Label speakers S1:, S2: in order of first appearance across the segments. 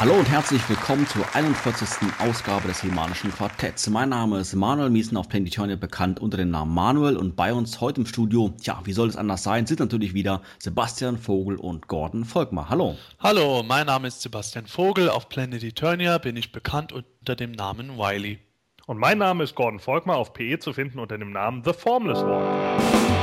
S1: Hallo und herzlich willkommen zur 41. Ausgabe des Himanischen Quartetts. Mein Name ist Manuel Miesen auf Planetonia bekannt unter dem Namen Manuel und bei uns heute im Studio, ja, wie soll es anders sein, sind natürlich wieder Sebastian Vogel und Gordon Volkmar. Hallo.
S2: Hallo, mein Name ist Sebastian Vogel. Auf Planet Eternia bin ich bekannt unter dem Namen Wiley.
S3: Und mein Name ist Gordon Volkmar, auf PE zu finden unter dem Namen The Formless One.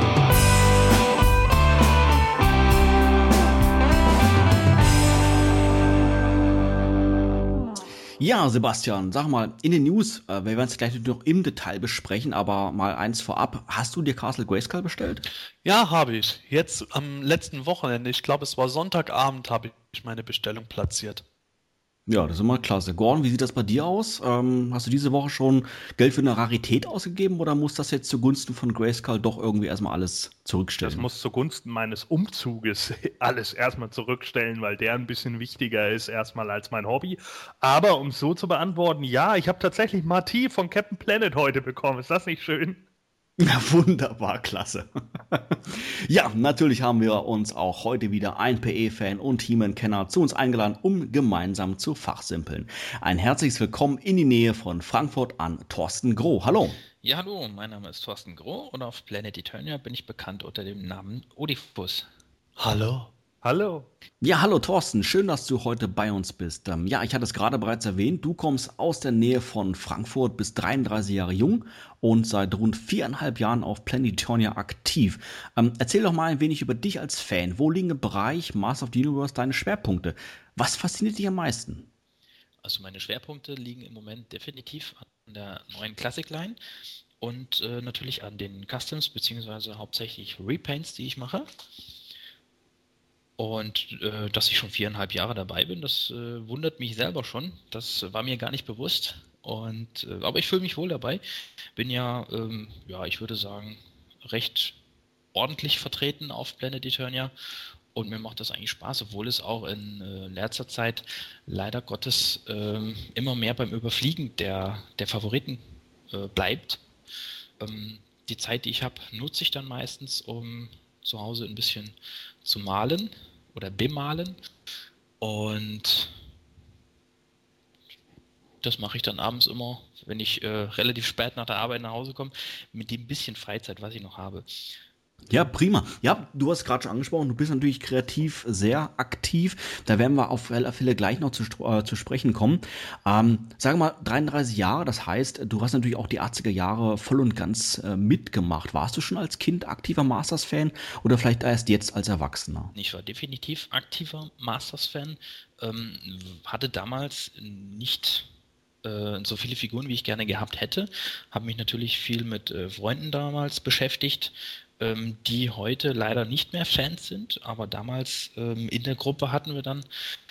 S1: Ja, Sebastian, sag mal, in den News, äh, wir werden es gleich noch im Detail besprechen, aber mal eins vorab. Hast du dir Castle Grayskull bestellt?
S2: Ja, habe ich. Jetzt am letzten Wochenende, ich glaube, es war Sonntagabend, habe ich meine Bestellung platziert.
S1: Ja, das ist immer klasse. Gordon, wie sieht das bei dir aus? Ähm, hast du diese Woche schon Geld für eine Rarität ausgegeben oder muss das jetzt zugunsten von Grayskull doch irgendwie erstmal alles zurückstellen?
S3: Das muss zugunsten meines Umzuges alles erstmal zurückstellen, weil der ein bisschen wichtiger ist erstmal als mein Hobby. Aber um es so zu beantworten, ja, ich habe tatsächlich Marty von Captain Planet heute bekommen. Ist das nicht schön?
S1: Ja, wunderbar, klasse. ja, natürlich haben wir uns auch heute wieder ein PE-Fan und He-Man-Kenner zu uns eingeladen, um gemeinsam zu fachsimpeln. Ein herzliches Willkommen in die Nähe von Frankfurt an Thorsten Groh. Hallo.
S4: Ja, hallo, mein Name ist Thorsten Groh und auf Planet Eternia bin ich bekannt unter dem Namen Odifus.
S2: Hallo.
S3: Hallo.
S1: Ja, hallo Thorsten, schön, dass du heute bei uns bist. Ähm, ja, ich hatte es gerade bereits erwähnt, du kommst aus der Nähe von Frankfurt, bist 33 Jahre jung und seit rund viereinhalb Jahren auf Planetonia aktiv. Ähm, erzähl doch mal ein wenig über dich als Fan. Wo liegen im Bereich Master of the Universe deine Schwerpunkte? Was fasziniert dich am meisten?
S4: Also meine Schwerpunkte liegen im Moment definitiv an der neuen Classic Line und äh, natürlich an den Customs beziehungsweise hauptsächlich Repaints, die ich mache. Und äh, dass ich schon viereinhalb Jahre dabei bin, das äh, wundert mich selber schon. Das war mir gar nicht bewusst. Und äh, aber ich fühle mich wohl dabei. Bin ja, ähm, ja, ich würde sagen, recht ordentlich vertreten auf Planet Eternia. Und mir macht das eigentlich Spaß, obwohl es auch in äh, letzter Zeit leider Gottes ähm, immer mehr beim Überfliegen der, der Favoriten äh, bleibt. Ähm, die Zeit, die ich habe, nutze ich dann meistens, um zu Hause ein bisschen zu malen oder bemalen. Und das mache ich dann abends immer, wenn ich äh, relativ spät nach der Arbeit nach Hause komme, mit dem bisschen Freizeit, was ich noch habe.
S1: Ja, prima. Ja, du hast gerade schon angesprochen, du bist natürlich kreativ sehr aktiv. Da werden wir auf alle Fälle gleich noch zu, äh, zu sprechen kommen. Ähm, sage mal, 33 Jahre, das heißt, du hast natürlich auch die 80er Jahre voll und ganz äh, mitgemacht. Warst du schon als Kind aktiver Masters-Fan oder vielleicht erst jetzt als Erwachsener?
S4: Ich war definitiv aktiver Masters-Fan. Ähm, hatte damals nicht äh, so viele Figuren, wie ich gerne gehabt hätte. Habe mich natürlich viel mit äh, Freunden damals beschäftigt ähm, die heute leider nicht mehr Fans sind, aber damals ähm, in der Gruppe hatten wir dann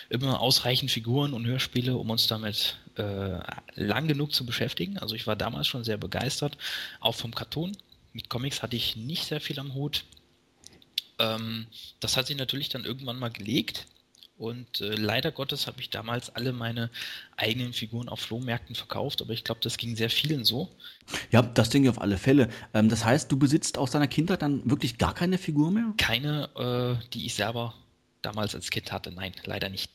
S4: immer ausreichend Figuren und Hörspiele, um uns damit äh, lang genug zu beschäftigen. Also ich war damals schon sehr begeistert, auch vom Cartoon. Mit Comics hatte ich nicht sehr viel am Hut. Ähm, das hat sich natürlich dann irgendwann mal gelegt. Und äh, leider Gottes habe ich damals alle meine eigenen Figuren auf Flohmärkten verkauft, aber ich glaube, das ging sehr vielen so.
S1: Ja, das denke ich auf alle Fälle. Ähm, das heißt, du besitzt aus deiner Kindheit dann wirklich gar keine Figur mehr?
S4: Keine, äh, die ich selber damals als Kind hatte. Nein, leider nicht.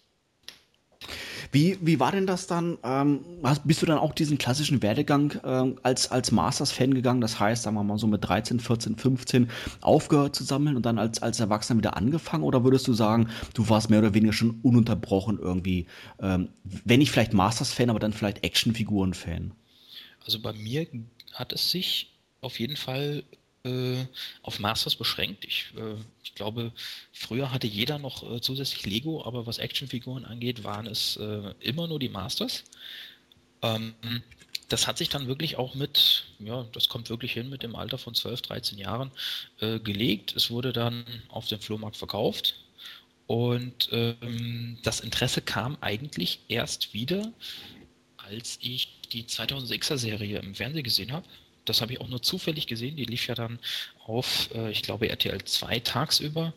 S1: Wie, wie war denn das dann? Ähm, hast, bist du dann auch diesen klassischen Werdegang äh, als, als Masters-Fan gegangen? Das heißt, sagen wir mal so mit 13, 14, 15 aufgehört zu sammeln und dann als, als Erwachsener wieder angefangen? Oder würdest du sagen, du warst mehr oder weniger schon ununterbrochen irgendwie, ähm, wenn nicht vielleicht Masters-Fan, aber dann vielleicht Actionfiguren-Fan?
S4: Also bei mir hat es sich auf jeden Fall äh, auf Masters beschränkt. Ich, äh, ich, glaube, früher hatte jeder noch äh, zusätzlich Lego, aber was Actionfiguren angeht, waren es äh, immer nur die Masters. Ähm, das hat sich dann wirklich auch mit, ja, das kommt wirklich hin mit dem Alter von 12, 13 Jahren äh, gelegt. Es wurde dann auf dem Flohmarkt verkauft Und ähm, das Interesse kam eigentlich erst wieder, als ich die 2006er Serie im Fernsehen gesehen habe. Das habe ich auch nur zufällig gesehen. Die lief ja dann auf, äh, ich glaube, RTL 2 tagsüber.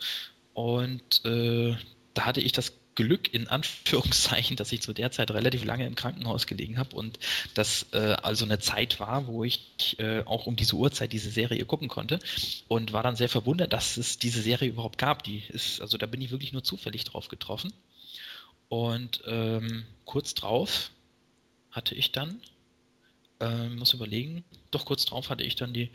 S4: Und äh, da hatte ich das Glück in Anführungszeichen, dass ich zu der Zeit relativ lange im Krankenhaus gelegen habe und das äh, also eine Zeit war, wo ich äh, auch um diese Uhrzeit diese Serie gucken konnte und war dann sehr verwundert, dass es diese Serie überhaupt gab. Die ist, also da bin ich wirklich nur zufällig drauf getroffen. Und ähm, kurz drauf hatte ich dann, äh, muss überlegen, doch kurz drauf hatte ich dann die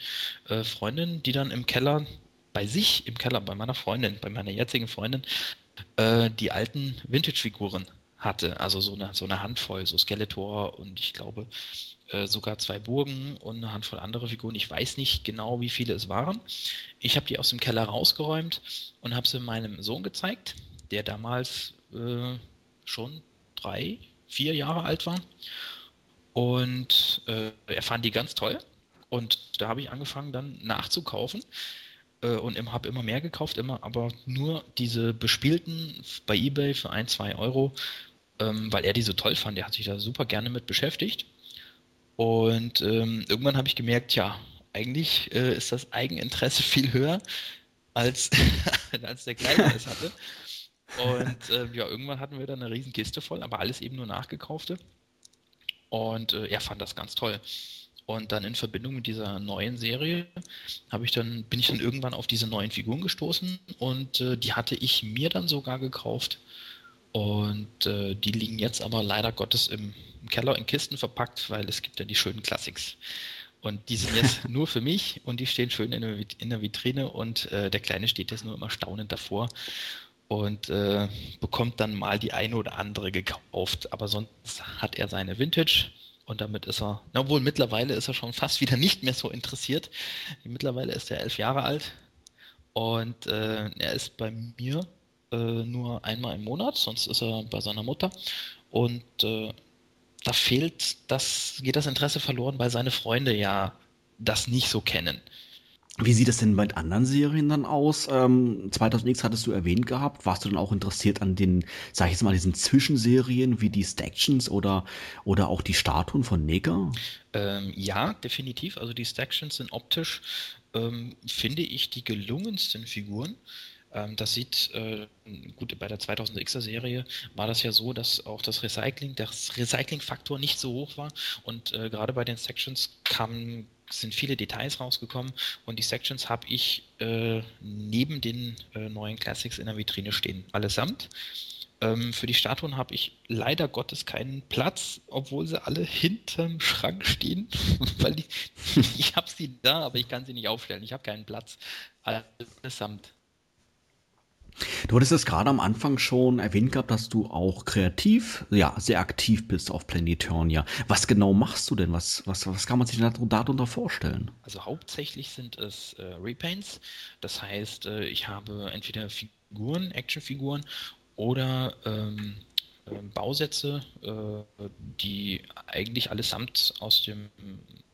S4: äh, Freundin, die dann im Keller bei sich im Keller, bei meiner Freundin, bei meiner jetzigen Freundin, äh, die alten Vintage-Figuren hatte. Also so eine, so eine Handvoll, so Skeletor und ich glaube äh, sogar zwei Burgen und eine Handvoll andere Figuren. Ich weiß nicht genau, wie viele es waren. Ich habe die aus dem Keller rausgeräumt und habe sie meinem Sohn gezeigt, der damals äh, schon drei, vier Jahre alt war. Und äh, er fand die ganz toll. Und da habe ich angefangen dann nachzukaufen äh, und habe immer mehr gekauft, immer, aber nur diese bespielten bei eBay für ein, zwei Euro, ähm, weil er die so toll fand. Der hat sich da super gerne mit beschäftigt. Und ähm, irgendwann habe ich gemerkt, ja, eigentlich äh, ist das Eigeninteresse viel höher, als, als der Kleine es hatte. Und äh, ja, irgendwann hatten wir dann eine riesen Kiste voll, aber alles eben nur nachgekaufte. Und äh, er fand das ganz toll. Und dann in Verbindung mit dieser neuen Serie habe ich dann, bin ich dann irgendwann auf diese neuen Figuren gestoßen und äh, die hatte ich mir dann sogar gekauft. Und äh, die liegen jetzt aber leider Gottes im, im, Keller in Kisten verpackt, weil es gibt ja die schönen Classics. Und die sind jetzt nur für mich und die stehen schön in der, in der Vitrine und äh, der Kleine steht jetzt nur immer staunend davor und äh, bekommt dann mal die eine oder andere gekauft. Aber sonst hat er seine Vintage und damit ist er, obwohl mittlerweile ist er schon fast wieder nicht mehr so interessiert. Mittlerweile ist er elf Jahre alt und äh, er ist bei mir äh, nur einmal im Monat, sonst ist er bei seiner Mutter. Und äh, da fehlt das, geht das Interesse verloren, weil seine Freunde ja das nicht so kennen.
S1: Wie sieht es denn bei anderen Serien dann aus? Ähm, 2000X hattest du erwähnt gehabt. Warst du dann auch interessiert an den, sag ich jetzt mal, diesen Zwischenserien wie die Stactions oder, oder auch die Statuen von Neger?
S4: Ähm, ja, definitiv. Also die Stactions sind optisch, ähm, finde ich, die gelungensten Figuren. Ähm, das sieht, äh, gut, bei der 2000Xer Serie war das ja so, dass auch das Recycling, der Recycling-Faktor nicht so hoch war und äh, gerade bei den Sections kamen sind viele Details rausgekommen und die Sections habe ich äh, neben den äh, neuen Classics in der Vitrine stehen, allesamt. Ähm, für die Statuen habe ich leider Gottes keinen Platz, obwohl sie alle hinterm Schrank stehen, weil die, ich habe sie da, aber ich kann sie nicht aufstellen. Ich habe keinen Platz allesamt.
S1: Du hattest es gerade am Anfang schon erwähnt gehabt, dass du auch kreativ, ja, sehr aktiv bist auf Planetonia. Was genau machst du denn? Was, was, was kann man sich darunter vorstellen?
S4: Also hauptsächlich sind es äh, Repaints. Das heißt, äh, ich habe entweder Figuren, Actionfiguren oder ähm, äh, Bausätze, die eigentlich allesamt aus dem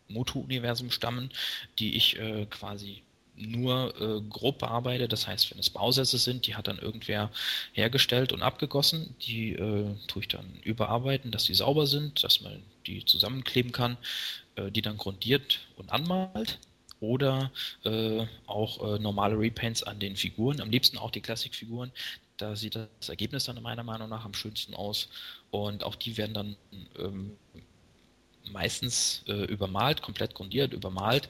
S4: Moto-Universum stammen, die ich äh, quasi nur äh, grob bearbeite. Das heißt, wenn es Bausätze sind, die hat dann irgendwer hergestellt und abgegossen. Die äh, tue ich dann überarbeiten, dass die sauber sind, dass man die zusammenkleben kann, äh, die dann grundiert und anmalt. Oder äh, auch äh, normale Repaints an den Figuren, am liebsten auch die Classic-Figuren. Da sieht das Ergebnis dann meiner Meinung nach am schönsten aus. Und auch die werden dann ähm, meistens äh, übermalt, komplett grundiert, übermalt,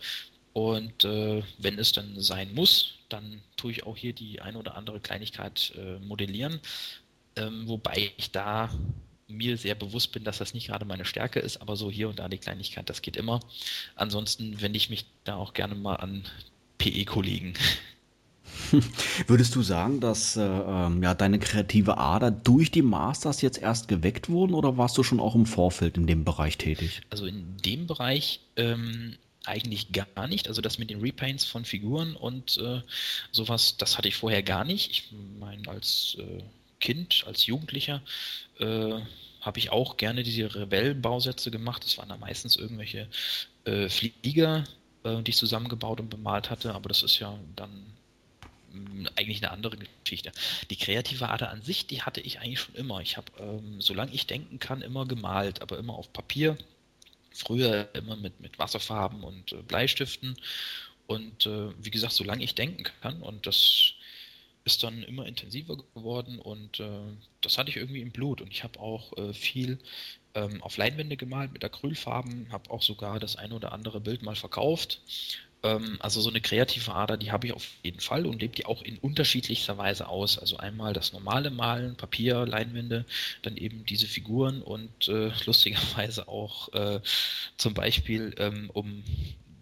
S4: und äh, wenn es dann sein muss, dann tue ich auch hier die ein oder andere Kleinigkeit äh, modellieren. Ähm, wobei ich da mir sehr bewusst bin, dass das nicht gerade meine Stärke ist, aber so hier und da die Kleinigkeit, das geht immer. Ansonsten wende ich mich da auch gerne mal an PE-Kollegen.
S1: Würdest du sagen, dass äh, ähm, ja, deine kreative Ader durch die Masters jetzt erst geweckt wurden oder warst du schon auch im Vorfeld in dem Bereich tätig?
S4: Also in dem Bereich ähm, eigentlich gar nicht. Also das mit den Repaints von Figuren und äh, sowas, das hatte ich vorher gar nicht. Ich meine, als äh, Kind, als Jugendlicher äh, habe ich auch gerne diese Rebell-Bausätze gemacht. Das waren da meistens irgendwelche äh, Flieger, äh, die ich zusammengebaut und bemalt hatte, aber das ist ja dann mh, eigentlich eine andere Geschichte. Die kreative Ader an sich, die hatte ich eigentlich schon immer. Ich habe, ähm, solange ich denken kann, immer gemalt, aber immer auf Papier. Früher immer mit, mit Wasserfarben und äh, Bleistiften. Und äh, wie gesagt, solange ich denken kann, und das ist dann immer intensiver geworden und äh, das hatte ich irgendwie im Blut. Und ich habe auch äh, viel ähm, auf Leinwände gemalt mit Acrylfarben, habe auch sogar das eine oder andere Bild mal verkauft. Ähm, also so eine kreative Ader, die habe ich auf jeden Fall und lebt die auch in unterschiedlichster Weise aus. Also einmal das normale Malen, Papier, Leinwände, dann eben diese Figuren und äh, lustigerweise auch äh, zum Beispiel ähm, um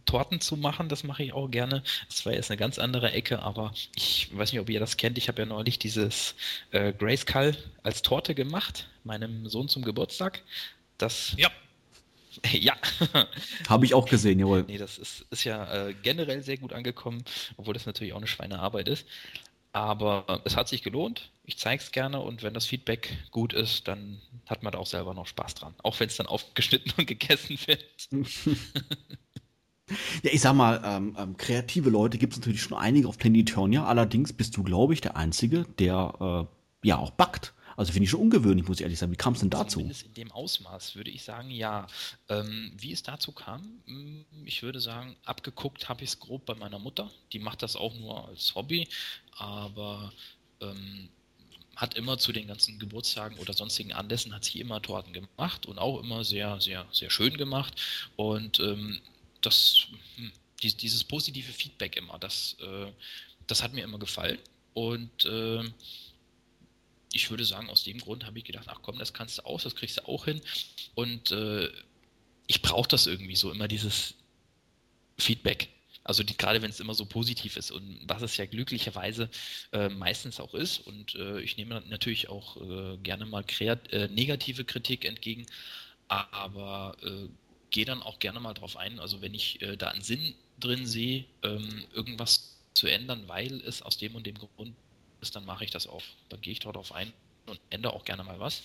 S4: Torten zu machen, das mache ich auch gerne. Das war jetzt eine ganz andere Ecke, aber ich weiß nicht, ob ihr das kennt. Ich habe ja neulich dieses äh, Grayskull als Torte gemacht, meinem Sohn zum Geburtstag. Das. Ja. ja.
S1: Habe ich auch gesehen, jawohl.
S4: Nee, das ist, ist ja äh, generell sehr gut angekommen, obwohl das natürlich auch eine Schweinearbeit ist. Aber es hat sich gelohnt. Ich zeige es gerne und wenn das Feedback gut ist, dann hat man da auch selber noch Spaß dran. Auch wenn es dann aufgeschnitten und gegessen wird.
S1: Ja, ich sag mal, ähm, ähm, kreative Leute gibt es natürlich schon einige auf Planetonia. Allerdings bist du, glaube ich, der Einzige, der äh, ja auch backt. Also finde ich schon ungewöhnlich, muss ich ehrlich sagen. Wie kam es denn dazu?
S4: Zumindest in dem Ausmaß würde ich sagen, ja. Ähm, wie es dazu kam, hm, ich würde sagen, abgeguckt habe ich es grob bei meiner Mutter. Die macht das auch nur als Hobby, aber ähm, hat immer zu den ganzen Geburtstagen oder sonstigen Anlässen hat sie immer Torten gemacht und auch immer sehr, sehr, sehr schön gemacht. Und ähm, das, hm, dieses positive Feedback immer, das, äh, das hat mir immer gefallen. Und äh, ich würde sagen, aus dem Grund habe ich gedacht, ach komm, das kannst du aus, das kriegst du auch hin. Und äh, ich brauche das irgendwie so, immer dieses Feedback. Also die, gerade wenn es immer so positiv ist und was es ja glücklicherweise äh, meistens auch ist. Und äh, ich nehme natürlich auch äh, gerne mal äh, negative Kritik entgegen. Aber äh, gehe dann auch gerne mal drauf ein. Also wenn ich da einen Sinn drin sehe, ähm, irgendwas zu ändern, weil es aus dem und dem Grund ist, dann mache ich das auch. Dann gehe ich darauf ein und ändere auch gerne mal was.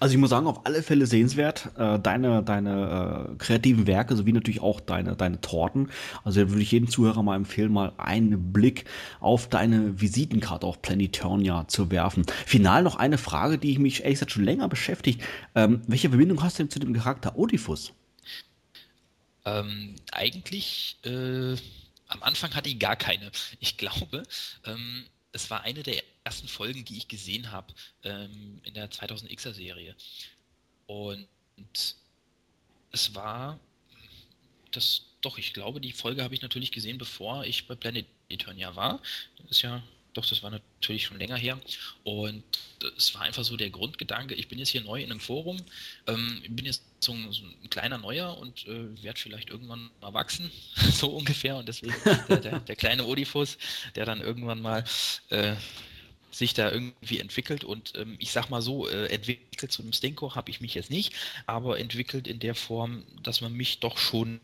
S1: Also ich muss sagen, auf alle Fälle sehenswert. Äh, deine deine äh, kreativen Werke sowie natürlich auch deine, deine Torten. Also da würde ich jedem Zuhörer mal empfehlen, mal einen Blick auf deine Visitenkarte auf Planetonia zu werfen. Final noch eine Frage, die ich mich ehrlich gesagt schon länger beschäftigt. Ähm, welche Verbindung hast du denn zu dem Charakter Oedipus?
S4: Ähm, eigentlich äh, am Anfang hatte ich gar keine. Ich glaube, ähm, es war eine der ersten Folgen, die ich gesehen habe ähm, in der 2000Xer Serie. Und es war das, doch, ich glaube, die Folge habe ich natürlich gesehen, bevor ich bei Planet Eternia war. Das ist ja doch, das war natürlich schon länger her. Und es war einfach so der Grundgedanke, ich bin jetzt hier neu in einem Forum, ähm, bin jetzt so ein, so ein kleiner Neuer und äh, werde vielleicht irgendwann mal wachsen, so ungefähr. Und deswegen der, der, der, kleine Odifus, der dann irgendwann mal äh, sich da irgendwie entwickelt und ähm, ich sag mal so, äh, entwickelt zu einem Stinko habe ich mich jetzt nicht, aber entwickelt in der Form, dass man mich doch schon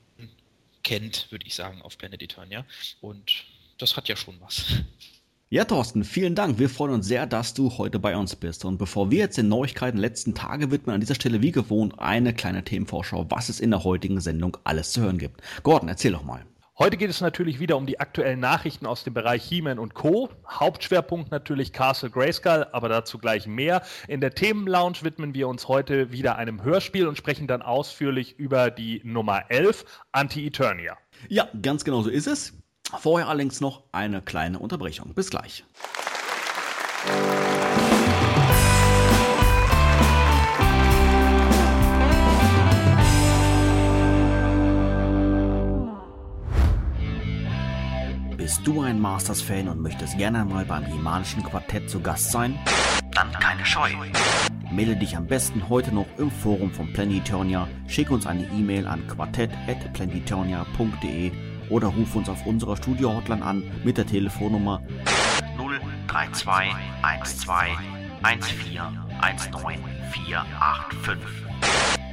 S4: kennt, würde ich sagen, auf Planet Eternia. Und das hat ja schon was.
S1: Ja, Thorsten, vielen Dank. Wir freuen uns sehr, dass du heute bei uns bist. Und bevor wir jetzt den Neuigkeiten letzten Tage widmen, an dieser Stelle wie gewohnt eine kleine Themenvorschau, was es in der heutigen Sendung alles zu hören gibt. Gordon, erzähl doch mal.
S3: Heute geht es natürlich wieder um die aktuellen Nachrichten aus dem Bereich He-Man und Co. Hauptschwerpunkt natürlich Castle Grayskull, aber dazu gleich mehr. In der Themenlounge widmen wir uns heute wieder einem Hörspiel und sprechen dann ausführlich über die Nummer 11, Anti-Eternia.
S1: Ja, ganz genau so ist es. Vorher allerdings noch eine kleine Unterbrechung. Bis gleich. Bist du ein Masters-Fan und möchtest gerne mal beim Himalischen Quartett zu Gast sein? Dann keine Scheu. Melde dich am besten heute noch im Forum von Planetonia, schick uns eine E-Mail an quartett.planetonia.de oder ruf uns auf unserer Studio-Hotline an mit der Telefonnummer 032 12 14 19485.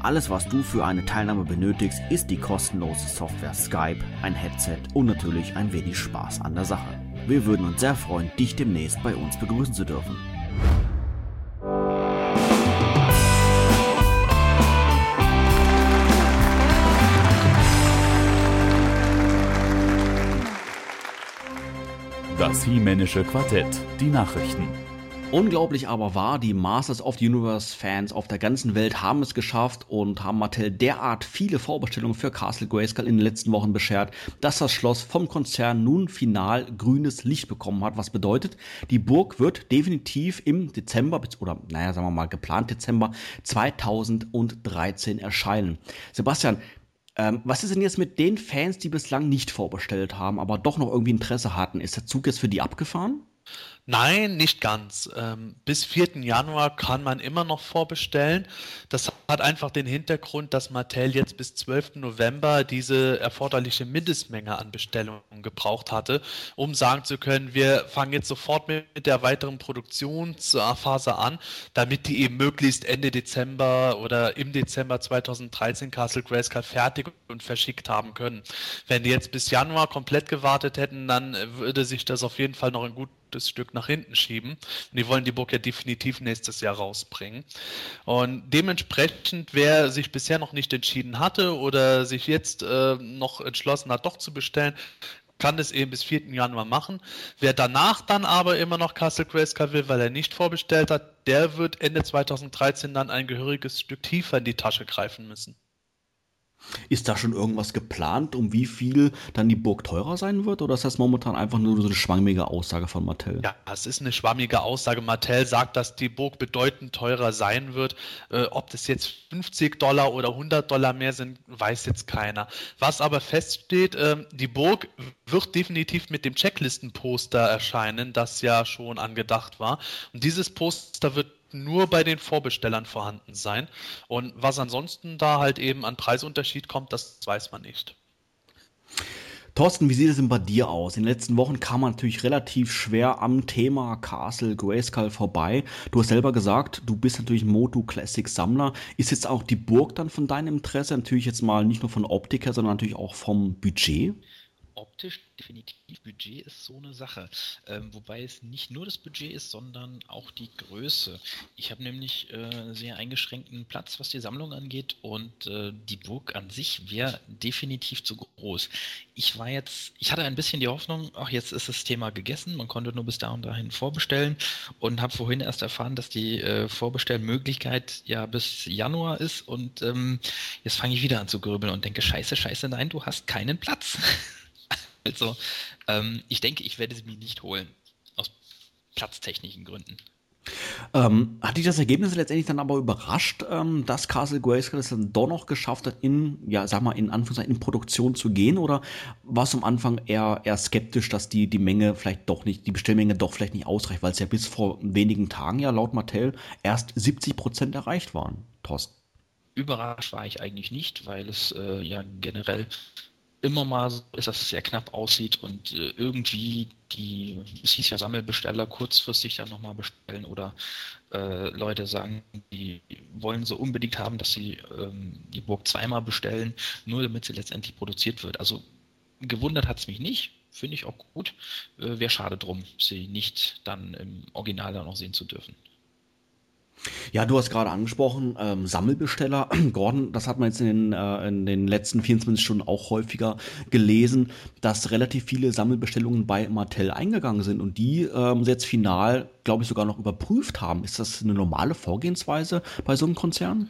S1: Alles, was du für eine Teilnahme benötigst, ist die kostenlose Software Skype, ein Headset und natürlich ein wenig Spaß an der Sache. Wir würden uns sehr freuen, dich demnächst bei uns begrüßen zu dürfen.
S5: Das He-Männische Quartett, die Nachrichten.
S1: Unglaublich aber wahr, die Masters of the Universe Fans auf der ganzen Welt haben es geschafft und haben Mattel derart viele Vorbestellungen für Castle Grayskull in den letzten Wochen beschert, dass das Schloss vom Konzern nun final grünes Licht bekommen hat. Was bedeutet, die Burg wird definitiv im Dezember oder naja, sagen wir mal geplant Dezember 2013 erscheinen. Sebastian, ähm, was ist denn jetzt mit den Fans, die bislang nicht vorbestellt haben, aber doch noch irgendwie Interesse hatten? Ist der Zug jetzt für die abgefahren?
S2: Nein, nicht ganz. Ähm, bis 4. Januar kann man immer noch vorbestellen. Das hat einfach den Hintergrund, dass Mattel jetzt bis 12. November diese erforderliche Mindestmenge an Bestellungen gebraucht hatte, um sagen zu können, wir fangen jetzt sofort mit der weiteren Produktionsphase an, damit die eben möglichst Ende Dezember oder im Dezember 2013 Castle Grayskull fertig und verschickt haben können. Wenn die jetzt bis Januar komplett gewartet hätten, dann würde sich das auf jeden Fall noch ein gutes Stück nach hinten schieben. Und die wollen die Burg ja definitiv nächstes Jahr rausbringen. Und dementsprechend, wer sich bisher noch nicht entschieden hatte oder sich jetzt äh, noch entschlossen hat, doch zu bestellen, kann das eben bis 4. Januar machen. Wer danach dann aber immer noch Castle Grayskull will, weil er nicht vorbestellt hat, der wird Ende 2013 dann ein gehöriges Stück tiefer in die Tasche greifen müssen.
S1: Ist da schon irgendwas geplant, um wie viel dann die Burg teurer sein wird? Oder ist das momentan einfach nur so eine schwammige Aussage von Mattel?
S2: Ja, es ist eine schwammige Aussage. Mattel sagt, dass die Burg bedeutend teurer sein wird. Äh, ob das jetzt 50 Dollar oder 100 Dollar mehr sind, weiß jetzt keiner. Was aber feststeht, äh, die Burg wird definitiv mit dem Checklistenposter erscheinen, das ja schon angedacht war. Und dieses Poster wird nur bei den Vorbestellern vorhanden sein. Und was ansonsten da halt eben an Preisunterschied kommt, das weiß man nicht.
S1: Thorsten, wie sieht es denn bei dir aus? In den letzten Wochen kam man natürlich relativ schwer am Thema Castle Grayskull vorbei. Du hast selber gesagt, du bist natürlich Moto Classic Sammler. Ist jetzt auch die Burg dann von deinem Interesse? Natürlich jetzt mal nicht nur von Optik her, sondern natürlich auch vom Budget?
S4: Optisch definitiv Budget ist so eine Sache. Ähm, wobei es nicht nur das Budget ist, sondern auch die Größe. Ich habe nämlich äh, sehr eingeschränkten Platz, was die Sammlung angeht und äh, die Burg an sich wäre definitiv zu groß. Ich war jetzt, ich hatte ein bisschen die Hoffnung, ach jetzt ist das Thema gegessen, man konnte nur bis da und dahin vorbestellen und habe vorhin erst erfahren, dass die äh, Vorbestellmöglichkeit ja bis Januar ist und ähm, jetzt fange ich wieder an zu grübeln und denke, scheiße, scheiße, nein, du hast keinen Platz. Also, ähm, ich denke, ich werde sie mir nicht holen. Aus platztechnischen Gründen.
S1: Ähm, hat dich das Ergebnis letztendlich dann aber überrascht, ähm, dass Castle Grayskull es dann doch noch geschafft hat, in, ja, sag mal, in Anführungszeichen in Produktion zu gehen? Oder warst du am Anfang eher, eher skeptisch, dass die, die Menge vielleicht doch nicht, die Bestellmenge doch vielleicht nicht ausreicht, weil es ja bis vor wenigen Tagen ja laut Mattel erst 70 Prozent erreicht waren, Thorsten?
S4: Überrascht war ich eigentlich nicht, weil es äh, ja generell immer mal so ist, dass es sehr knapp aussieht und äh, irgendwie die, es hieß ja Sammelbesteller kurzfristig dann nochmal bestellen oder äh, Leute sagen, die wollen so unbedingt haben, dass sie ähm, die Burg zweimal bestellen, nur damit sie letztendlich produziert wird. Also gewundert hat es mich nicht, finde ich auch gut. Äh, Wäre schade drum, sie nicht dann im Original dann auch sehen zu dürfen.
S1: Ja, du hast gerade angesprochen, ähm, Sammelbesteller. Gordon, das hat man jetzt in den, äh, in den letzten 24 Stunden auch häufiger gelesen, dass relativ viele Sammelbestellungen bei Mattel eingegangen sind und die ähm, jetzt final, glaube ich, sogar noch überprüft haben. Ist das eine normale Vorgehensweise bei so einem Konzern?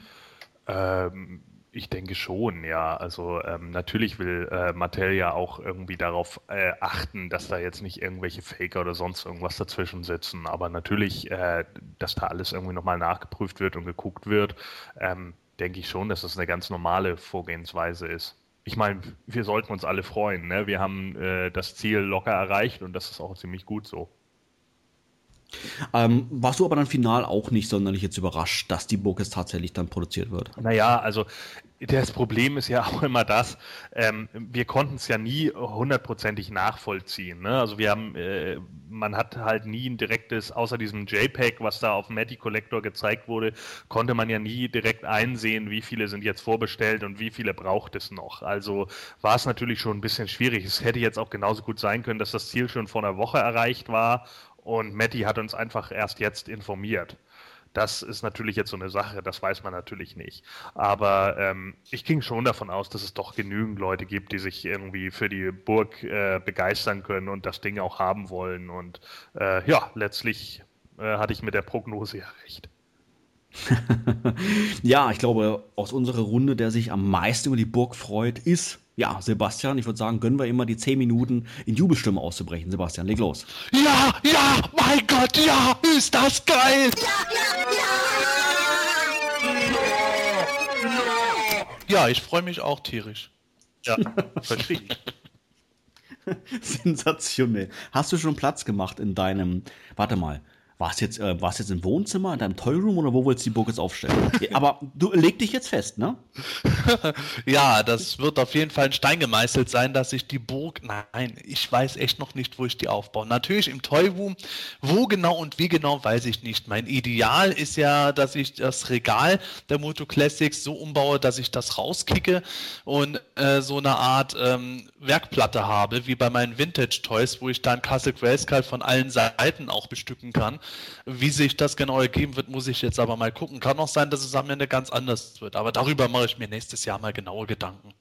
S3: Ähm, ich denke schon, ja. Also ähm, natürlich will äh, Mattel ja auch irgendwie darauf äh, achten, dass da jetzt nicht irgendwelche Faker oder sonst irgendwas dazwischen sitzen. Aber natürlich, äh, dass da alles irgendwie nochmal nachgeprüft wird und geguckt wird, ähm, denke ich schon, dass das eine ganz normale Vorgehensweise ist. Ich meine, wir sollten uns alle freuen. Ne? Wir haben äh, das Ziel locker erreicht und das ist auch ziemlich gut so.
S1: Ähm, warst du aber dann final auch nicht sonderlich jetzt überrascht, dass die Burg jetzt tatsächlich dann produziert wird?
S3: Naja, also das Problem ist ja auch immer das, ähm, wir konnten es ja nie hundertprozentig nachvollziehen. Ne? Also wir haben, äh, man hat halt nie ein direktes, außer diesem JPEG, was da auf dem Matty Collector gezeigt wurde, konnte man ja nie direkt einsehen, wie viele sind jetzt vorbestellt und wie viele braucht es noch. Also war es natürlich schon ein bisschen schwierig. Es hätte jetzt auch genauso gut sein können, dass das Ziel schon vor einer Woche erreicht war und Matty hat uns einfach erst jetzt informiert. Das ist natürlich jetzt so eine Sache, das weiß man natürlich nicht. Aber ähm, ich ging schon davon aus, dass es doch genügend Leute gibt, die sich irgendwie für die Burg äh, begeistern können und das Ding auch haben wollen. Und äh, ja, letztlich äh, hatte ich mit der Prognose ja recht.
S1: ja, ich glaube, aus unserer Runde, der sich am meisten über die Burg freut, ist ja, Sebastian, ich würde sagen, gönnen wir immer die 10 Minuten in Jubelstimme auszubrechen. Sebastian, leg los.
S2: Ja, ja, mein Gott, ja, ist das geil! Ja, ja, ja! Ja, ich freue mich auch tierisch.
S3: Ja, verstehe ich.
S1: Sensationell. Hast du schon Platz gemacht in deinem, warte mal, war es jetzt, äh, jetzt im Wohnzimmer, in deinem Toyroom oder wo willst du die Burg jetzt aufstellen? Aber du leg dich jetzt fest, ne?
S2: ja, das wird auf jeden Fall ein Stein gemeißelt sein, dass ich die Burg, nein, ich weiß echt noch nicht, wo ich die aufbaue. Natürlich im Toyroom, wo genau und wie genau, weiß ich nicht. Mein Ideal ist ja, dass ich das Regal der Moto Classics so umbaue, dass ich das rauskicke und äh, so eine Art ähm, Werkplatte habe, wie bei meinen Vintage Toys, wo ich dann Castle Grayskull von allen Seiten auch bestücken kann. Wie sich das genau ergeben wird, muss ich jetzt aber mal gucken. Kann auch sein, dass es am Ende ganz anders wird. Aber darüber mache ich mir nächstes Jahr mal genaue Gedanken.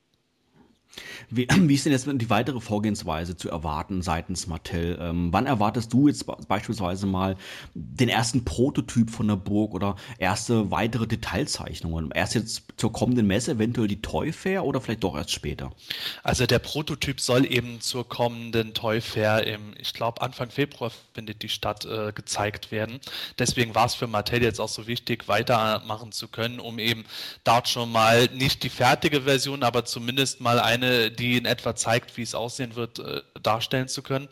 S1: Wie, wie, ist denn jetzt die weitere Vorgehensweise zu erwarten seitens Mattel? Ähm, wann erwartest du jetzt beispielsweise mal den ersten Prototyp von der Burg oder erste weitere Detailzeichnungen? Erst jetzt zur kommenden Messe, eventuell die Toy Fair oder vielleicht doch erst später?
S2: Also der Prototyp soll eben zur kommenden Toy Fair im, ich glaube Anfang Februar findet die statt, äh, gezeigt werden. Deswegen war es für Mattel jetzt auch so wichtig, weitermachen zu können, um eben dort schon mal nicht die fertige Version, aber zumindest mal eine, die in etwa zeigt, wie es aussehen wird, äh, darstellen zu können.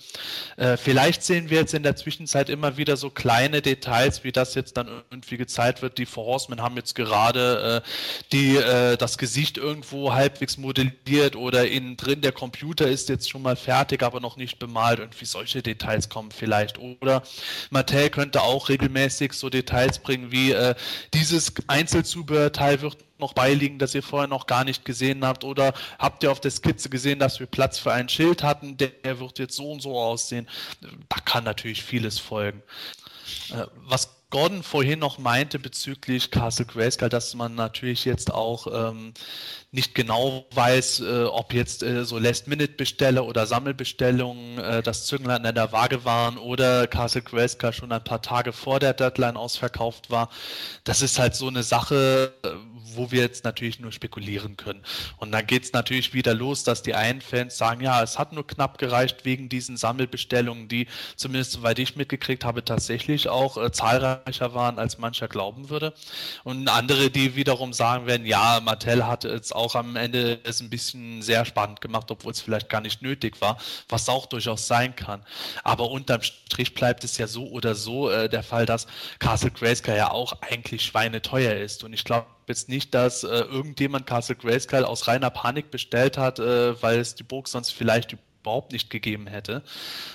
S2: Äh, vielleicht sehen wir jetzt in der Zwischenzeit immer wieder so kleine Details, wie das jetzt dann irgendwie gezeigt wird. Die Four Horsemen haben jetzt gerade äh, die, äh, das Gesicht irgendwo halbwegs modelliert oder innen drin der Computer ist jetzt schon mal fertig, aber noch nicht bemalt. Irgendwie solche Details kommen vielleicht. Oder Mattel könnte auch regelmäßig so Details bringen, wie äh, dieses Einzelzubehörteil wird noch beiliegen, das ihr vorher noch gar nicht gesehen habt? Oder habt ihr auf der Skizze gesehen, dass wir Platz für ein Schild hatten? Der wird jetzt so und so aussehen. Da kann natürlich vieles folgen. Äh, was Gordon vorhin noch meinte bezüglich Castle Grayskull, dass man natürlich jetzt auch ähm, nicht genau weiß, äh, ob jetzt äh, so Last-Minute-Besteller oder Sammelbestellungen äh, das Zünglein an der Waage waren oder Castle Grayskull schon ein paar Tage vor der Deadline ausverkauft war. Das ist halt so eine Sache, äh, wo wir jetzt natürlich nur spekulieren können. Und dann geht es natürlich wieder los, dass die einen Fans sagen, ja, es hat nur knapp gereicht wegen diesen Sammelbestellungen, die zumindest soweit ich mitgekriegt habe, tatsächlich auch äh, zahlreicher waren, als mancher glauben würde. Und andere, die wiederum sagen werden, ja, Mattel hat jetzt auch am Ende es ein bisschen sehr spannend gemacht, obwohl es vielleicht gar nicht nötig war, was auch durchaus sein kann. Aber unterm Strich bleibt es ja so oder so äh, der Fall, dass Castle Grayskull ja auch eigentlich schweineteuer ist. Und ich glaube, jetzt nicht, dass äh, irgendjemand Castle Grayskull aus reiner Panik bestellt hat, äh, weil es die Burg sonst vielleicht überhaupt nicht gegeben hätte.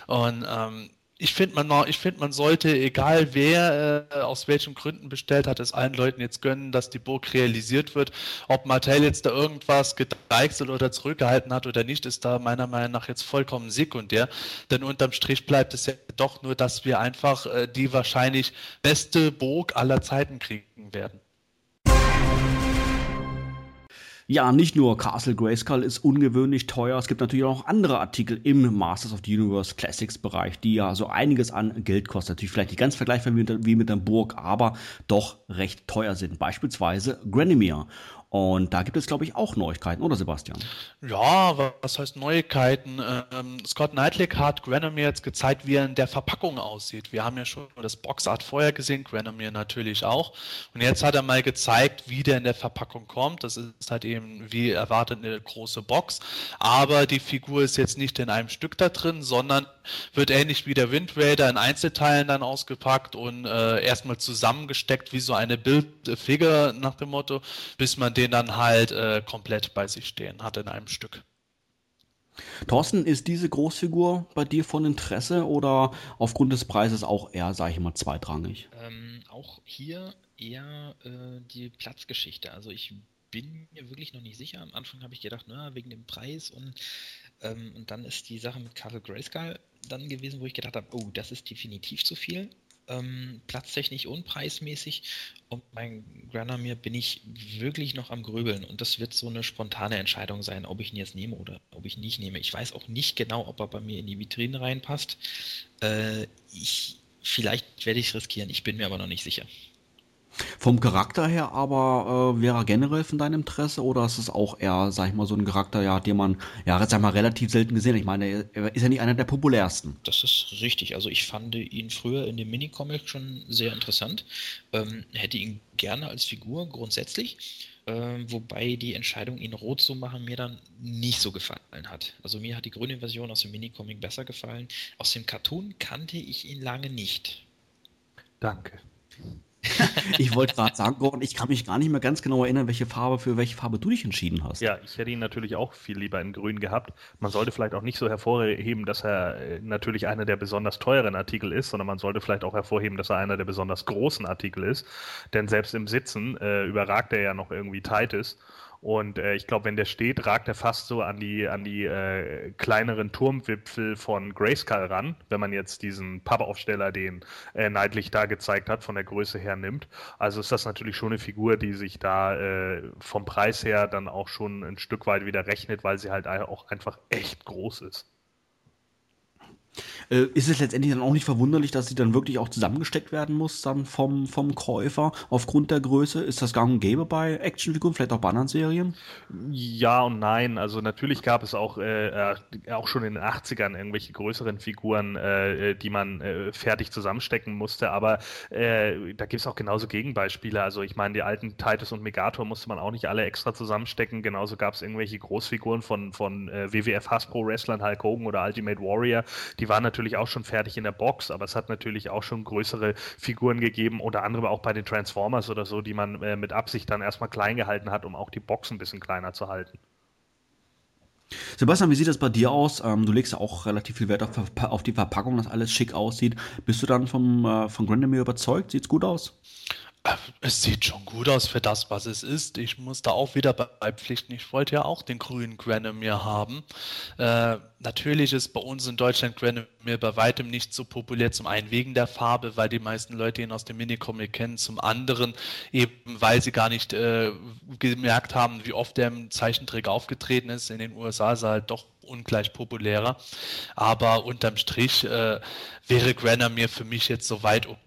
S2: Und ähm, ich finde, man, find, man sollte, egal wer äh, aus welchen Gründen bestellt hat, es allen Leuten jetzt gönnen, dass die Burg realisiert wird. Ob Mattel jetzt da irgendwas gedeichselt oder zurückgehalten hat oder nicht, ist da meiner Meinung nach jetzt vollkommen sekundär. Denn unterm Strich bleibt es ja doch nur, dass wir einfach äh, die wahrscheinlich beste Burg aller Zeiten kriegen werden.
S1: Ja, nicht nur Castle Grayskull ist ungewöhnlich teuer, es gibt natürlich auch andere Artikel im Masters of the Universe Classics Bereich, die ja so einiges an Geld kosten. Natürlich vielleicht nicht ganz vergleichbar wie mit der Burg, aber doch recht teuer sind. Beispielsweise Granimir. Und da gibt es, glaube ich, auch Neuigkeiten, oder Sebastian?
S2: Ja, was heißt Neuigkeiten? Ähm, Scott Knightley hat Granomir jetzt gezeigt, wie er in der Verpackung aussieht. Wir haben ja schon das Boxart vorher gesehen, Granomir natürlich auch. Und jetzt hat er mal gezeigt, wie der in der Verpackung kommt. Das ist halt eben, wie erwartet, eine große Box. Aber die Figur ist jetzt nicht in einem Stück da drin, sondern wird ähnlich wie der Wind Raider in Einzelteilen dann ausgepackt und äh, erstmal zusammengesteckt wie so eine Bildfigur nach dem Motto, bis man den dann halt äh, komplett bei sich stehen hat in einem Stück.
S1: Thorsten, ist diese Großfigur bei dir von Interesse oder aufgrund des Preises auch eher, sage ich mal, zweitrangig?
S4: Ähm, auch hier eher äh, die Platzgeschichte. Also ich bin mir wirklich noch nicht sicher. Am Anfang habe ich gedacht, na, wegen dem Preis und, ähm, und dann ist die Sache mit Castle Grayskull dann gewesen, wo ich gedacht habe, oh, das ist definitiv zu viel. Ähm, platztechnisch und preismäßig. Und bei Granamir bin ich wirklich noch am Grübeln. Und das wird so eine spontane Entscheidung sein, ob ich ihn jetzt nehme oder ob ich ihn nicht nehme. Ich weiß auch nicht genau, ob er bei mir in die Vitrine reinpasst. Äh, ich, vielleicht werde ich es riskieren, ich bin mir aber noch nicht sicher.
S1: Vom Charakter her aber äh, wäre er generell von deinem Interesse oder ist es auch eher, sag ich mal, so ein Charakter, ja, den man ja sag mal relativ selten gesehen. hat? Ich meine, er ist ja nicht einer der populärsten.
S4: Das ist richtig. Also ich fand ihn früher in dem Minicomic schon sehr interessant. Ähm, hätte ihn gerne als Figur grundsätzlich. Ähm, wobei die Entscheidung, ihn rot zu machen, mir dann nicht so gefallen hat. Also mir hat die grüne Version aus dem Minicomic besser gefallen. Aus dem Cartoon kannte ich ihn lange nicht.
S3: Danke.
S1: ich wollte gerade sagen, Gordon, ich kann mich gar nicht mehr ganz genau erinnern, welche Farbe für welche Farbe du dich entschieden hast.
S3: Ja, ich hätte ihn natürlich auch viel lieber in grün gehabt. Man sollte vielleicht auch nicht so hervorheben, dass er äh, natürlich einer der besonders teuren Artikel ist, sondern man sollte vielleicht auch hervorheben, dass er einer der besonders großen Artikel ist. Denn selbst im Sitzen äh, überragt er ja noch irgendwie Titus. Und äh, ich glaube, wenn der steht, ragt er fast so an die, an die äh, kleineren Turmwipfel von Grayskull ran, wenn man jetzt diesen Pappaufsteller, den äh, Neidlich da gezeigt hat, von der Größe her nimmt. Also ist das natürlich schon eine Figur, die sich da äh, vom Preis her dann auch schon ein Stück weit wieder rechnet, weil sie halt auch einfach echt groß ist.
S1: Äh, ist es letztendlich dann auch nicht verwunderlich, dass sie dann wirklich auch zusammengesteckt werden muss, dann vom, vom Käufer aufgrund der Größe? Ist das gang und gäbe bei Actionfiguren, vielleicht auch bei anderen Serien?
S3: Ja und nein. Also natürlich gab es auch, äh, äh auch schon in den 80ern irgendwelche größeren Figuren, äh, äh, die man äh, fertig zusammenstecken musste, aber da gibt es auch genauso Gegenbeispiele. Also ich meine, die alten Titus und Megator musste man auch nicht alle extra zusammenstecken. Genauso gab es irgendwelche Großfiguren von, von WWF Hasbro Wrestlern, Hulk Hogan oder Ultimate Warrior, die waren natürlich auch schon fertig in der Box, aber es hat natürlich auch schon größere Figuren gegeben, unter anderem auch bei den Transformers oder so, die man äh, mit Absicht dann erstmal klein gehalten hat, um auch die Box ein bisschen kleiner zu halten.
S1: Sebastian, wie sieht das bei dir aus? Ähm, du legst ja auch relativ viel Wert auf, auf, die Verpackung, dass alles schick aussieht. Bist du dann vom, äh, von Grandemir überzeugt? Sieht's gut aus?
S2: Es sieht schon gut aus für das, was es ist. Ich muss da auch wieder beipflichten. Ich wollte ja auch den grünen Granomir haben. Äh, natürlich ist bei uns in Deutschland Granomir bei weitem nicht so populär. Zum einen wegen der Farbe, weil die meisten Leute ihn aus dem Minicomic kennen. Zum anderen eben, weil sie gar nicht äh, gemerkt haben, wie oft er im Zeichentrick aufgetreten ist. In den USA ist er halt doch ungleich populärer. Aber unterm Strich äh, wäre Granomir für mich jetzt soweit okay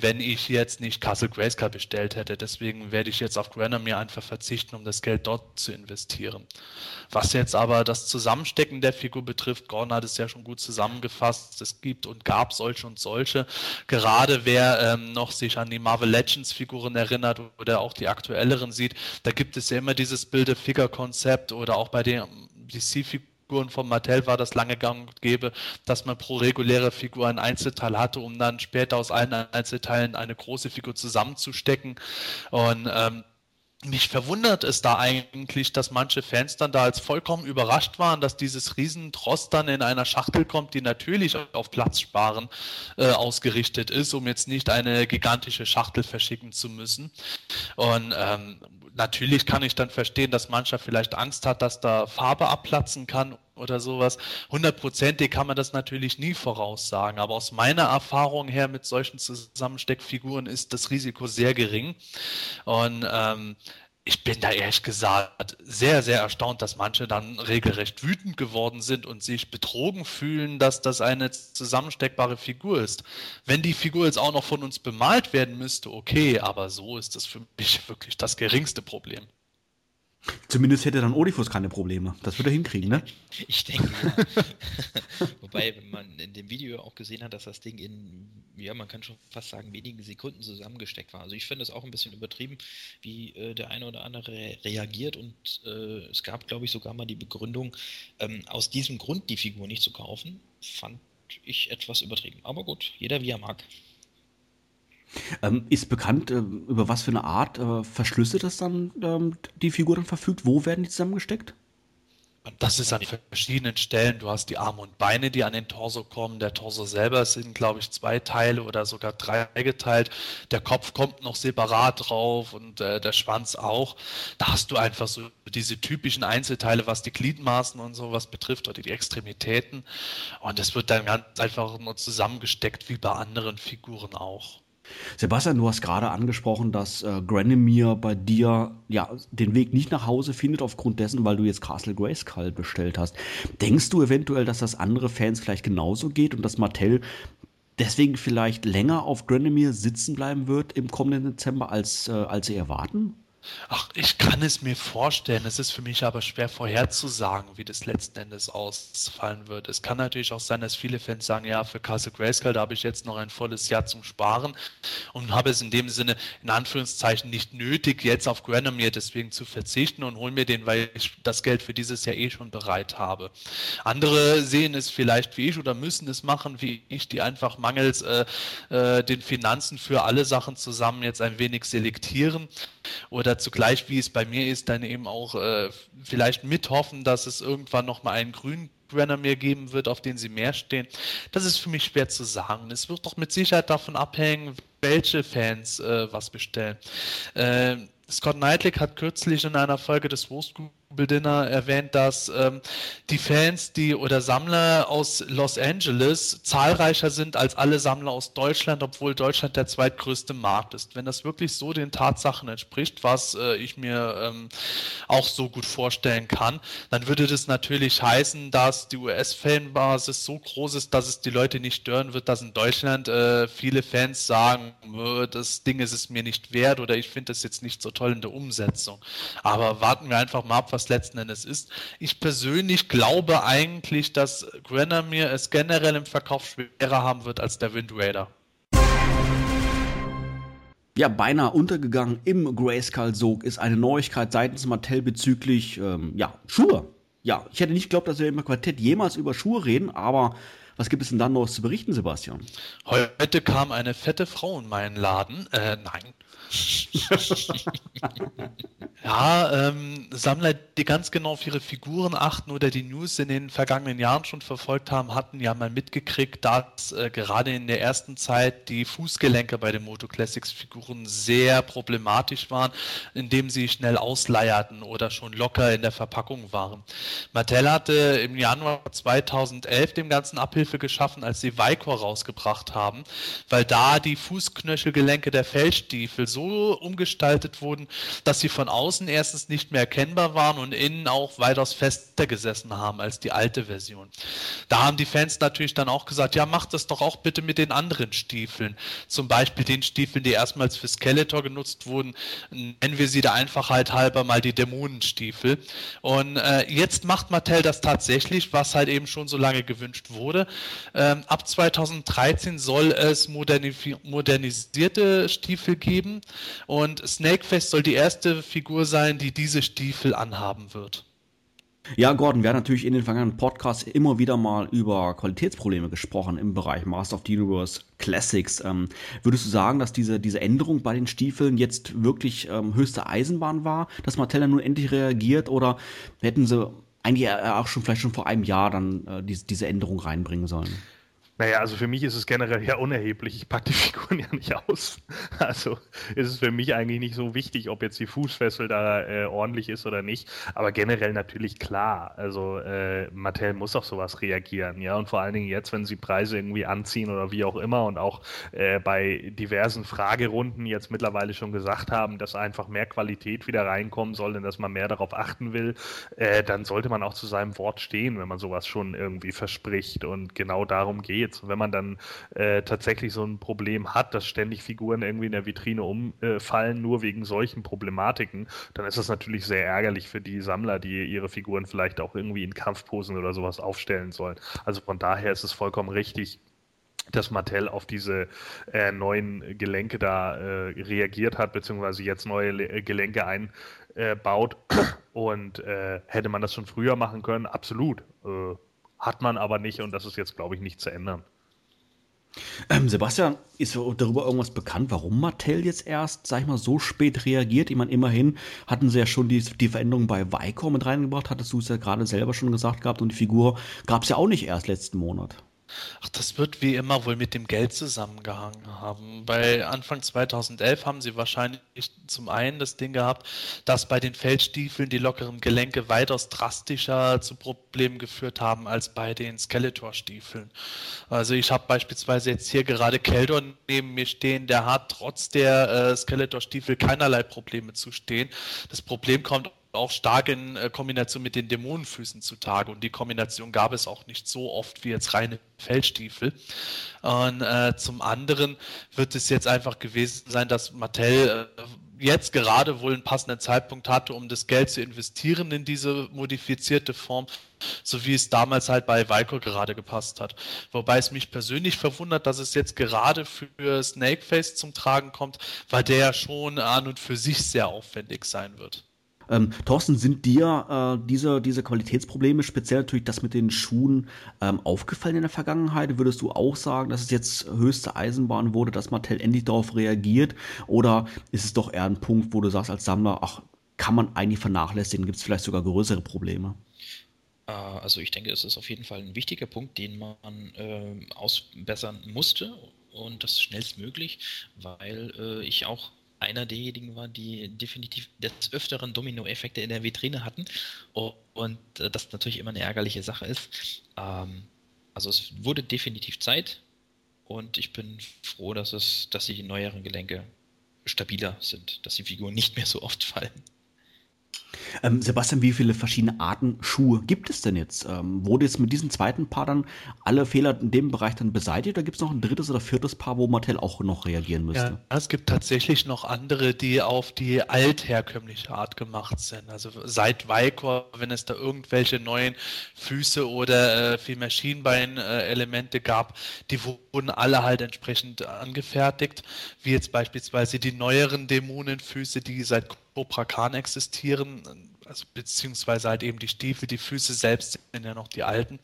S2: wenn ich jetzt nicht Castle Grayskull bestellt hätte. Deswegen werde ich jetzt auf Granomir einfach verzichten, um das Geld dort zu investieren. Was jetzt aber das Zusammenstecken der Figur betrifft, Gordon hat es ja schon gut zusammengefasst. Es gibt und gab solche und solche. Gerade wer ähm, noch sich an die Marvel Legends Figuren erinnert oder auch die aktuelleren sieht, da gibt es ja immer dieses Build-a-Figure-Konzept oder auch bei den DC-Figuren Figuren von Mattel war das lange gang und gäbe, dass man pro reguläre Figur ein Einzelteil hatte, um dann später aus allen Einzelteilen eine große Figur zusammenzustecken. Und ähm, mich verwundert es da eigentlich, dass manche Fans dann da als vollkommen überrascht waren, dass dieses Riesentrost dann in einer Schachtel kommt, die natürlich auf Platzsparen äh, ausgerichtet ist, um jetzt nicht eine gigantische Schachtel verschicken zu müssen. Und ähm, natürlich kann ich dann verstehen, dass mancher vielleicht Angst hat, dass da Farbe abplatzen kann oder sowas. Hundertprozentig kann man das natürlich nie voraussagen, aber aus meiner Erfahrung her mit solchen Zusammensteckfiguren ist das Risiko sehr gering. Und ähm, ich bin da ehrlich gesagt sehr, sehr erstaunt, dass manche dann regelrecht wütend geworden sind und sich betrogen fühlen, dass das eine zusammensteckbare Figur ist. Wenn die Figur jetzt auch noch von uns bemalt werden müsste, okay, aber so ist das für mich wirklich das geringste Problem.
S1: Zumindest hätte dann Odifus keine Probleme. Das würde er hinkriegen, ne?
S4: Ich denke. Wobei, wenn man in dem Video auch gesehen hat, dass das Ding in, ja, man kann schon fast sagen, wenigen Sekunden zusammengesteckt war. Also ich finde es auch ein bisschen übertrieben, wie äh, der eine oder andere reagiert und äh, es gab, glaube ich, sogar mal die Begründung, ähm, aus diesem Grund die Figur nicht zu kaufen, fand ich etwas übertrieben. Aber gut, jeder wie er mag.
S1: Ähm, ist bekannt, äh, über was für eine Art äh, Verschlüsse das dann ähm, die Figur dann verfügt? Wo werden die zusammengesteckt?
S2: Das ist an verschiedenen Stellen. Du hast die Arme und Beine, die an den Torso kommen. Der Torso selber sind, glaube ich, zwei Teile oder sogar drei geteilt. Der Kopf kommt noch separat drauf und äh, der Schwanz auch. Da hast du einfach so diese typischen Einzelteile, was die Gliedmaßen und sowas betrifft oder die Extremitäten. Und das wird dann ganz einfach nur zusammengesteckt, wie bei anderen Figuren auch.
S1: Sebastian, du hast gerade angesprochen, dass äh, Granemir bei dir ja den Weg nicht nach Hause findet aufgrund dessen, weil du jetzt Castle Grayskull bestellt hast. Denkst du eventuell, dass das andere Fans vielleicht genauso geht und dass Mattel deswegen vielleicht länger auf Granemir sitzen bleiben wird im kommenden Dezember, als, äh, als sie erwarten?
S2: Ach, ich kann es mir vorstellen. Es ist für mich aber schwer vorherzusagen, wie das letzten Endes ausfallen wird. Es kann natürlich auch sein, dass viele Fans sagen, ja, für Castle Grayskull, da habe ich jetzt noch ein volles Jahr zum Sparen und habe es in dem Sinne, in Anführungszeichen, nicht nötig, jetzt auf Granomir deswegen zu verzichten und hole mir den, weil ich das Geld für dieses Jahr eh schon bereit habe. Andere sehen es vielleicht wie ich oder müssen es machen wie ich, die einfach mangels äh, äh, den Finanzen für alle Sachen zusammen jetzt ein wenig selektieren oder zugleich, wie es bei mir ist, dann eben auch äh, vielleicht mithoffen, dass es irgendwann nochmal einen grünen Granomir geben wird, auf den sie mehr stehen. Das ist für mich schwer zu sagen. Es wird doch mit Sicherheit davon abhängen, welche Fans äh, was bestellen. Äh, Scott Knightley hat kürzlich in einer Folge des Wurst Dinner erwähnt, dass ähm, die Fans, die oder Sammler aus Los Angeles zahlreicher sind als alle Sammler aus Deutschland, obwohl Deutschland der zweitgrößte Markt ist. Wenn das wirklich so den Tatsachen entspricht, was äh, ich mir ähm, auch so gut vorstellen kann, dann würde das natürlich heißen, dass die US-Fanbasis so groß ist, dass es die Leute nicht stören wird, dass in Deutschland äh, viele Fans sagen, das Ding ist es mir nicht wert oder ich finde das jetzt nicht so toll in der Umsetzung. Aber warten wir einfach mal ab, was was letzten Endes ist. Ich persönlich glaube eigentlich, dass Grenamir es generell im Verkauf schwerer haben wird als der Wind Raider.
S1: Ja, beinahe untergegangen im Grayskull-Sog ist eine Neuigkeit seitens Mattel bezüglich ähm, ja, Schuhe. Ja, ich hätte nicht geglaubt, dass wir im Quartett jemals über Schuhe reden, aber was gibt es denn dann noch zu berichten, Sebastian?
S2: Heute kam eine fette Frau in meinen Laden. Äh, nein, ja, ähm, Sammler, die ganz genau auf ihre Figuren achten oder die News in den vergangenen Jahren schon verfolgt haben, hatten ja mal mitgekriegt, dass äh, gerade in der ersten Zeit die Fußgelenke bei den Moto Classics Figuren sehr problematisch waren, indem sie schnell ausleierten oder schon locker in der Verpackung waren. Mattel hatte im Januar 2011 dem ganzen Abhilfe geschaffen, als sie Vicor rausgebracht haben, weil da die Fußknöchelgelenke der Feldstiefel so so umgestaltet wurden, dass sie von außen erstens nicht mehr erkennbar waren und innen auch weitaus fester gesessen haben als die alte Version. Da haben die Fans natürlich dann auch gesagt, ja, macht das doch auch bitte mit den anderen Stiefeln. Zum Beispiel den Stiefeln, die erstmals für Skeletor genutzt wurden, nennen wir sie da einfach halt halber mal die Dämonenstiefel. Und äh, jetzt macht Mattel das tatsächlich, was halt eben schon so lange gewünscht wurde. Ähm, ab 2013 soll es modernisierte Stiefel geben, und Snakefest soll die erste Figur sein, die diese Stiefel anhaben wird.
S1: Ja, Gordon, wir haben natürlich in den vergangenen Podcasts immer wieder mal über Qualitätsprobleme gesprochen im Bereich Master of the Universe Classics. Ähm, würdest du sagen, dass diese, diese Änderung bei den Stiefeln jetzt wirklich ähm, höchste Eisenbahn war, dass Mattel nun endlich reagiert oder hätten sie eigentlich auch schon vielleicht schon vor einem Jahr dann äh, diese, diese Änderung reinbringen sollen?
S3: Naja, also für mich ist es generell ja unerheblich. Ich packe die Figuren ja nicht aus. Also ist es für mich eigentlich nicht so wichtig, ob jetzt die Fußfessel da äh, ordentlich ist oder nicht. Aber generell natürlich klar. Also äh, Mattel muss auf sowas reagieren, ja. Und vor allen Dingen jetzt, wenn sie Preise irgendwie anziehen oder wie auch immer und auch äh, bei diversen Fragerunden jetzt mittlerweile schon gesagt haben, dass einfach mehr Qualität wieder reinkommen soll und dass man mehr darauf achten will, äh, dann sollte man auch zu seinem Wort stehen, wenn man sowas schon irgendwie verspricht. Und genau darum geht geht's. Und wenn man dann äh, tatsächlich so ein Problem hat, dass ständig Figuren irgendwie in der Vitrine umfallen, nur wegen solchen Problematiken, dann ist das natürlich sehr ärgerlich für die Sammler, die ihre Figuren vielleicht auch irgendwie in Kampfposen oder sowas aufstellen sollen. Also von daher ist es vollkommen richtig, dass Mattel auf diese äh, neuen Gelenke da äh, reagiert hat, beziehungsweise jetzt neue Le Gelenke einbaut. Und äh, hätte man das schon früher machen können? Absolut. Hat man aber nicht und das ist jetzt, glaube ich, nicht zu ändern.
S1: Ähm, Sebastian, ist darüber irgendwas bekannt, warum Mattel jetzt erst, sag ich mal, so spät reagiert? Ich meine, immerhin hatten sie ja schon die, die Veränderung bei Vico mit reingebracht, hattest du es ja gerade selber schon gesagt gehabt und die Figur gab es ja auch nicht erst letzten Monat.
S2: Ach, das wird wie immer wohl mit dem Geld zusammengehangen haben. Bei Anfang 2011 haben sie wahrscheinlich zum einen das Ding gehabt, dass bei den Feldstiefeln die lockeren Gelenke weitaus drastischer zu Problemen geführt haben als bei den Skeletor-Stiefeln. Also ich habe beispielsweise jetzt hier gerade Keldor neben mir stehen, der hat trotz der äh, Skeletor-Stiefel keinerlei Probleme zu stehen. Das Problem kommt auch stark in äh, Kombination mit den Dämonenfüßen zutage. Und die Kombination gab es auch nicht so oft wie jetzt reine Feldstiefel. Und äh, zum anderen wird es jetzt einfach gewesen sein, dass Mattel äh, jetzt gerade wohl einen passenden Zeitpunkt hatte, um das Geld zu investieren in diese modifizierte Form, so wie es damals halt bei Vico gerade gepasst hat. Wobei es mich persönlich verwundert, dass es jetzt gerade für Snakeface zum Tragen kommt, weil der ja schon an und für sich sehr aufwendig sein wird.
S1: Ähm, Thorsten, sind dir äh, diese, diese Qualitätsprobleme, speziell natürlich das mit den Schuhen, ähm, aufgefallen in der Vergangenheit? Würdest du auch sagen, dass es jetzt höchste Eisenbahn wurde, dass Mattel endlich darauf reagiert? Oder ist es doch eher ein Punkt, wo du sagst als Sammler, ach, kann man eigentlich vernachlässigen? Gibt es vielleicht sogar größere Probleme?
S4: Äh, also ich denke, es ist auf jeden Fall ein wichtiger Punkt, den man äh, ausbessern musste und das schnellstmöglich, weil äh, ich auch einer derjenigen war, die definitiv des Öfteren Dominoeffekte in der Vitrine hatten und äh, das natürlich immer eine ärgerliche Sache ist. Ähm, also es wurde definitiv Zeit und ich bin froh, dass es, dass die neueren Gelenke stabiler sind, dass die Figuren nicht mehr so oft fallen.
S1: Ähm, Sebastian, wie viele verschiedene Arten Schuhe gibt es denn jetzt? Ähm, wurde jetzt mit diesem zweiten Paar dann alle Fehler in dem Bereich dann beseitigt oder gibt es noch ein drittes oder viertes Paar, wo Mattel auch noch reagieren müsste?
S2: Ja, es gibt tatsächlich noch andere, die auf die altherkömmliche Art gemacht sind. Also seit Vicor, wenn es da irgendwelche neuen Füße oder äh, vielmehr Schienbein-Elemente gab, die wurden alle halt entsprechend angefertigt, wie jetzt beispielsweise die neueren Dämonenfüße, die seit Cobra Khan existieren, also beziehungsweise halt eben die Stiefel, die Füße selbst sind ja noch die alten.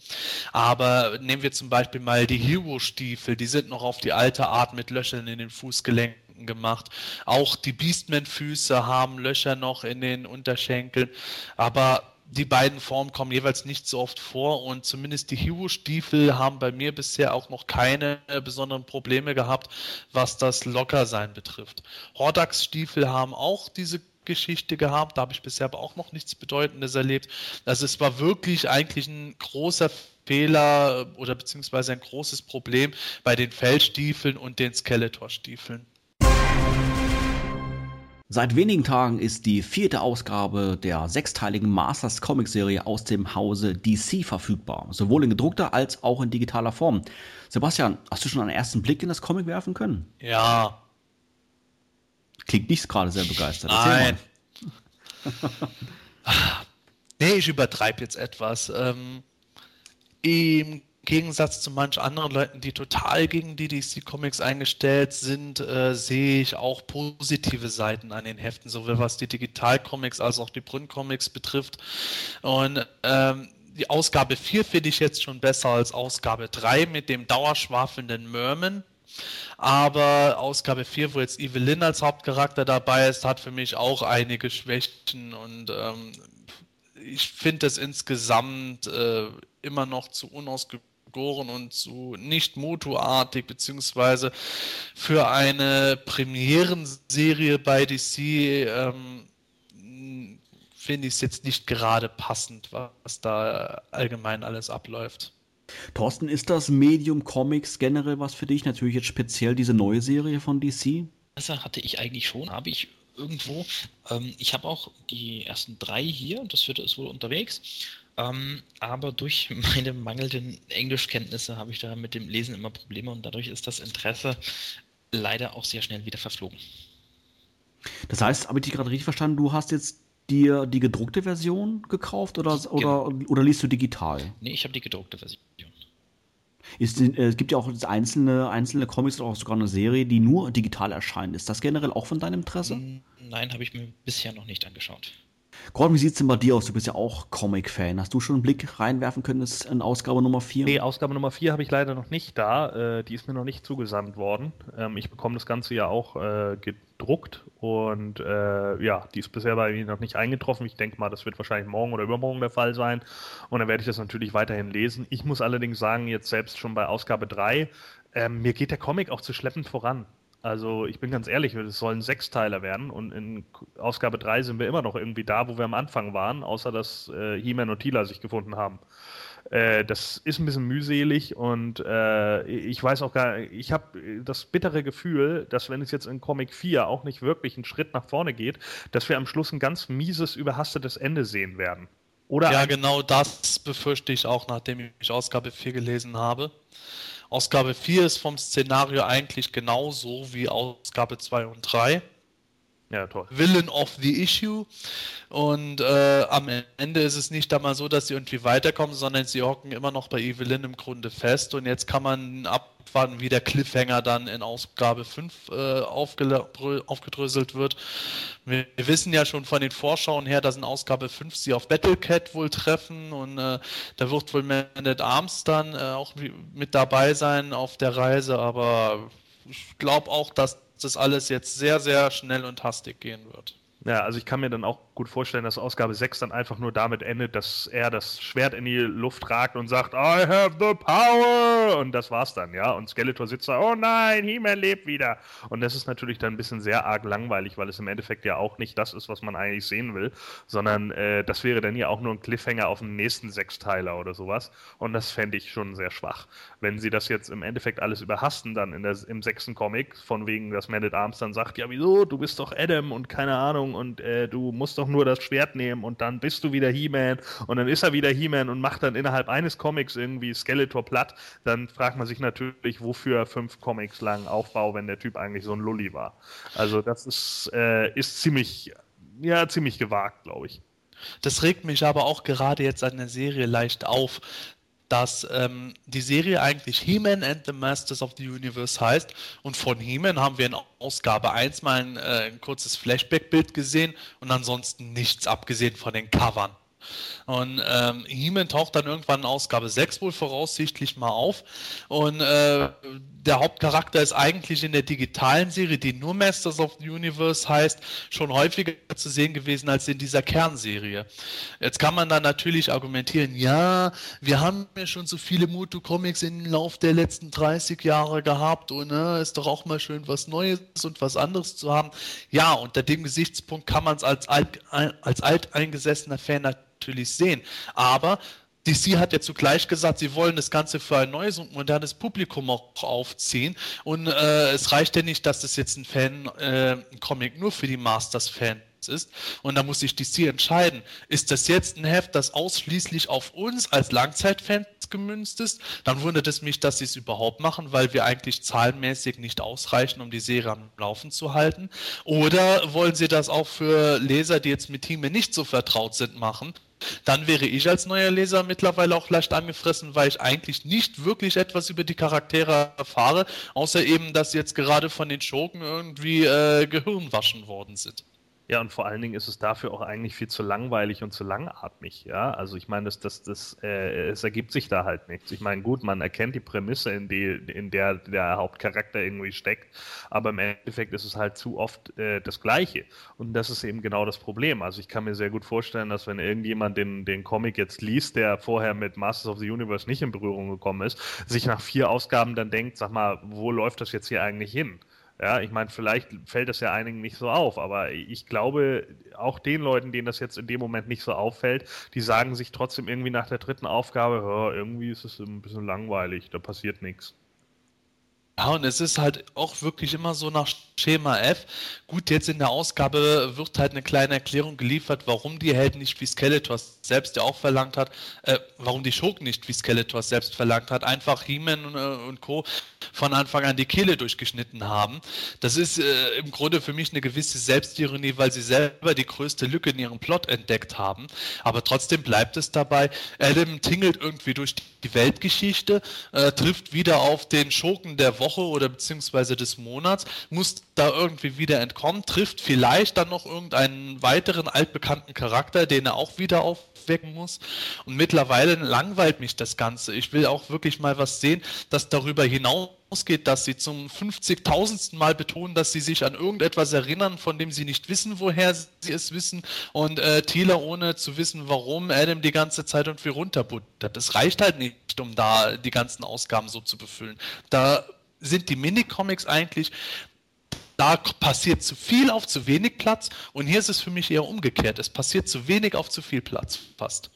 S2: Aber nehmen wir zum Beispiel mal die Hero-Stiefel, die sind noch auf die alte Art mit Löchern in den Fußgelenken gemacht. Auch die Beastman-Füße haben Löcher noch in den Unterschenkeln, aber die beiden Formen kommen jeweils nicht so oft vor und zumindest die Hero-Stiefel haben bei mir bisher auch noch keine besonderen Probleme gehabt, was das Lockersein betrifft. Hordax-Stiefel haben auch diese Geschichte gehabt. Da habe ich bisher aber auch noch nichts Bedeutendes erlebt. Also es war wirklich eigentlich ein großer Fehler oder beziehungsweise ein großes Problem bei den Feldstiefeln und den Skeletor-Stiefeln.
S1: Seit wenigen Tagen ist die vierte Ausgabe der sechsteiligen Masters Comic Serie aus dem Hause DC verfügbar, sowohl in gedruckter als auch in digitaler Form. Sebastian, hast du schon einen ersten Blick in das Comic werfen können?
S2: Ja,
S1: Klingt nicht gerade sehr begeistert.
S2: Nein. nee, ich übertreibe jetzt etwas. Ähm, Im Gegensatz zu manch anderen Leuten, die total gegen die DC Comics eingestellt sind, äh, sehe ich auch positive Seiten an den Heften, sowohl was die Digital-Comics als auch die Print-Comics betrifft. Und ähm, die Ausgabe 4 finde ich jetzt schon besser als Ausgabe 3 mit dem dauerschwafelnden Merman. Aber Ausgabe 4, wo jetzt Evelyn als Hauptcharakter dabei ist, hat für mich auch einige Schwächen und ähm, ich finde es insgesamt äh, immer noch zu unausgegoren und zu nicht Motu-artig, beziehungsweise für eine Premierenserie bei DC ähm, finde ich es jetzt nicht gerade passend, was da allgemein alles abläuft.
S1: Thorsten, ist das Medium Comics generell was für dich? Natürlich jetzt speziell diese neue Serie von DC?
S4: Das hatte ich eigentlich schon, habe ich irgendwo. Ähm, ich habe auch die ersten drei hier das vierte ist wohl unterwegs. Ähm, aber durch meine mangelnden Englischkenntnisse habe ich da mit dem Lesen immer Probleme und dadurch ist das Interesse leider auch sehr schnell wieder verflogen.
S1: Das heißt, habe ich dich gerade richtig verstanden, du hast jetzt dir die gedruckte Version gekauft oder, genau. oder, oder liest du digital?
S4: Nee, ich habe die gedruckte Version.
S1: Ist, äh, es gibt ja auch einzelne, einzelne Comics oder auch sogar eine Serie, die nur digital erscheint. Ist das generell auch von deinem Interesse?
S4: Nein, habe ich mir bisher noch nicht angeschaut.
S1: Gordon, wie sieht es denn bei dir aus? Du bist ja auch Comic-Fan. Hast du schon einen Blick reinwerfen können in Ausgabe Nummer 4?
S3: Nee, Ausgabe Nummer 4 habe ich leider noch nicht da. Äh, die ist mir noch nicht zugesandt worden. Ähm, ich bekomme das Ganze ja auch äh, gedruckt und äh, ja, die ist bisher bei mir noch nicht eingetroffen. Ich denke mal, das wird wahrscheinlich morgen oder übermorgen der Fall sein. Und dann werde ich das natürlich weiterhin lesen. Ich muss allerdings sagen, jetzt selbst schon bei Ausgabe 3, ähm, mir geht der Comic auch zu schleppend voran. Also ich bin ganz ehrlich, es sollen Sechsteiler werden und in Ausgabe 3 sind wir immer noch irgendwie da, wo wir am Anfang waren, außer dass äh, He-Man und Tila sich gefunden haben. Äh, das ist ein bisschen mühselig und äh, ich weiß auch gar ich habe das bittere Gefühl, dass wenn es jetzt in Comic 4 auch nicht wirklich einen Schritt nach vorne geht, dass wir am Schluss ein ganz mieses, überhastetes Ende sehen werden.
S2: Oder ja, genau das befürchte ich auch, nachdem ich Ausgabe 4 gelesen habe. Ausgabe 4 ist vom Szenario eigentlich genauso wie Ausgabe 2 und 3. Ja, toll. Villain of the Issue. Und äh, am Ende ist es nicht einmal so, dass sie irgendwie weiterkommen, sondern sie hocken immer noch bei Evelyn im Grunde fest. Und jetzt kann man abwarten, wie der Cliffhanger dann in Ausgabe 5 äh, aufgedröselt wird. Wir, wir, wissen ja schon von den Vorschauen her, dass in Ausgabe 5 sie auf Battlecat wohl treffen. Und äh, da wird wohl Man at Arms dann äh, auch mit dabei sein auf der Reise. Aber ich glaube auch, dass das alles jetzt sehr, sehr schnell und hastig gehen wird.
S3: Ja, also ich kann mir dann auch gut vorstellen, dass Ausgabe 6 dann einfach nur damit endet, dass er das Schwert in die Luft ragt und sagt, I have the power! Und das war's dann, ja. Und Skeletor sitzt da, oh nein, He-Man lebt wieder. Und das ist natürlich dann ein bisschen sehr arg langweilig, weil es im Endeffekt ja auch nicht das ist, was man eigentlich sehen will, sondern äh, das wäre dann ja auch nur ein Cliffhanger auf den nächsten Sechsteiler oder sowas. Und das fände ich schon sehr schwach. Wenn sie das jetzt im Endeffekt alles überhasten, dann in der, im sechsten Comic, von wegen, dass Man at Arms dann sagt, ja wieso, du bist doch Adam und keine Ahnung und äh, du musst doch nur das Schwert nehmen und dann bist du wieder He-Man und dann ist er wieder He-Man und macht dann innerhalb eines Comics irgendwie Skeletor platt, dann fragt man sich natürlich, wofür fünf Comics lang Aufbau, wenn der Typ eigentlich so ein Lulli war. Also das ist, äh, ist ziemlich, ja, ziemlich gewagt, glaube ich.
S2: Das regt mich aber auch gerade jetzt an der Serie leicht auf, dass ähm, die Serie eigentlich He-Man and the Masters of the Universe heißt. Und von He-Man haben wir in Ausgabe 1 mal ein, äh, ein kurzes Flashback-Bild gesehen und ansonsten nichts abgesehen von den Covern. Und ähm, He-Man taucht dann irgendwann in Ausgabe 6 wohl voraussichtlich mal auf. Und äh, der Hauptcharakter ist eigentlich in der digitalen Serie, die nur Masters of the Universe heißt, schon häufiger zu sehen gewesen als in dieser Kernserie. Jetzt kann man dann natürlich argumentieren, ja, wir haben ja schon so viele Mutu-Comics im Lauf der letzten 30 Jahre gehabt und ne, ist doch auch mal schön was Neues und was anderes zu haben. Ja, unter dem Gesichtspunkt kann man es als, alt, als alteingesessener Fan natürlich sehen. Aber DC hat ja zugleich gesagt, sie wollen das Ganze für ein neues und modernes Publikum auch aufziehen. Und äh, es reicht ja nicht, dass das jetzt ein Fan, äh, Comic nur für die Masters-Fans ist. Und da muss sich DC entscheiden, ist das jetzt ein Heft, das ausschließlich auf uns als Langzeitfans gemünzt ist? Dann wundert es mich, dass sie es überhaupt machen, weil wir eigentlich zahlenmäßig nicht ausreichen, um die Serie am Laufen zu halten. Oder wollen sie das auch für Leser, die jetzt mit Team nicht so vertraut sind, machen? Dann wäre ich als neuer Leser mittlerweile auch leicht angefressen, weil ich eigentlich nicht wirklich etwas über die Charaktere erfahre, außer eben, dass jetzt gerade von den Schurken irgendwie äh, Gehirnwaschen worden sind.
S3: Ja, und vor allen Dingen ist es dafür auch eigentlich viel zu langweilig und zu langatmig, ja. Also ich meine, das, das, das, äh, es ergibt sich da halt nichts. Ich meine, gut, man erkennt die Prämisse, in, die, in der der Hauptcharakter irgendwie steckt, aber im Endeffekt ist es halt zu oft äh, das Gleiche. Und das ist eben genau das Problem. Also ich kann mir sehr gut vorstellen, dass wenn irgendjemand den, den Comic jetzt liest, der vorher mit Masters of the Universe nicht in Berührung gekommen ist, sich nach vier Ausgaben dann denkt, sag mal, wo läuft das jetzt hier eigentlich hin? Ja, ich meine, vielleicht fällt das ja einigen nicht so auf, aber ich glaube, auch den Leuten, denen das jetzt in dem Moment nicht so auffällt, die sagen sich trotzdem irgendwie nach der dritten Aufgabe, irgendwie ist es ein bisschen langweilig, da passiert nichts.
S2: Ja, und es ist halt auch wirklich immer so nach Schema F. Gut, jetzt in der Ausgabe wird halt eine kleine Erklärung geliefert, warum die Helden nicht wie Skeletor selbst ja auch verlangt hat, äh, warum die Schurken nicht wie Skeletor selbst verlangt hat, einfach He-Man und, äh, und, Co. von Anfang an die Kehle durchgeschnitten haben. Das ist äh, im Grunde für mich eine gewisse Selbstironie, weil sie selber die größte Lücke in ihrem Plot entdeckt haben. Aber trotzdem bleibt es dabei, Adam tingelt irgendwie durch die Weltgeschichte, äh, trifft wieder auf den Schurken der Woche Woche oder beziehungsweise des Monats, muss da irgendwie wieder entkommen, trifft vielleicht dann noch irgendeinen weiteren altbekannten Charakter, den er auch wieder aufwecken muss. Und mittlerweile langweilt mich das Ganze. Ich will auch wirklich mal was sehen, das darüber hinausgeht, dass sie zum 50.000. Mal betonen, dass sie sich an irgendetwas erinnern, von dem sie nicht wissen, woher sie es wissen. Und äh, Thieler, ohne zu wissen, warum, Adam die ganze Zeit und wie runterbuttert. Das reicht halt nicht, um da die ganzen Ausgaben so zu befüllen. Da sind die Minicomics eigentlich da passiert zu viel auf zu wenig Platz und hier ist es für mich eher umgekehrt. Es passiert zu wenig auf zu viel Platz fast.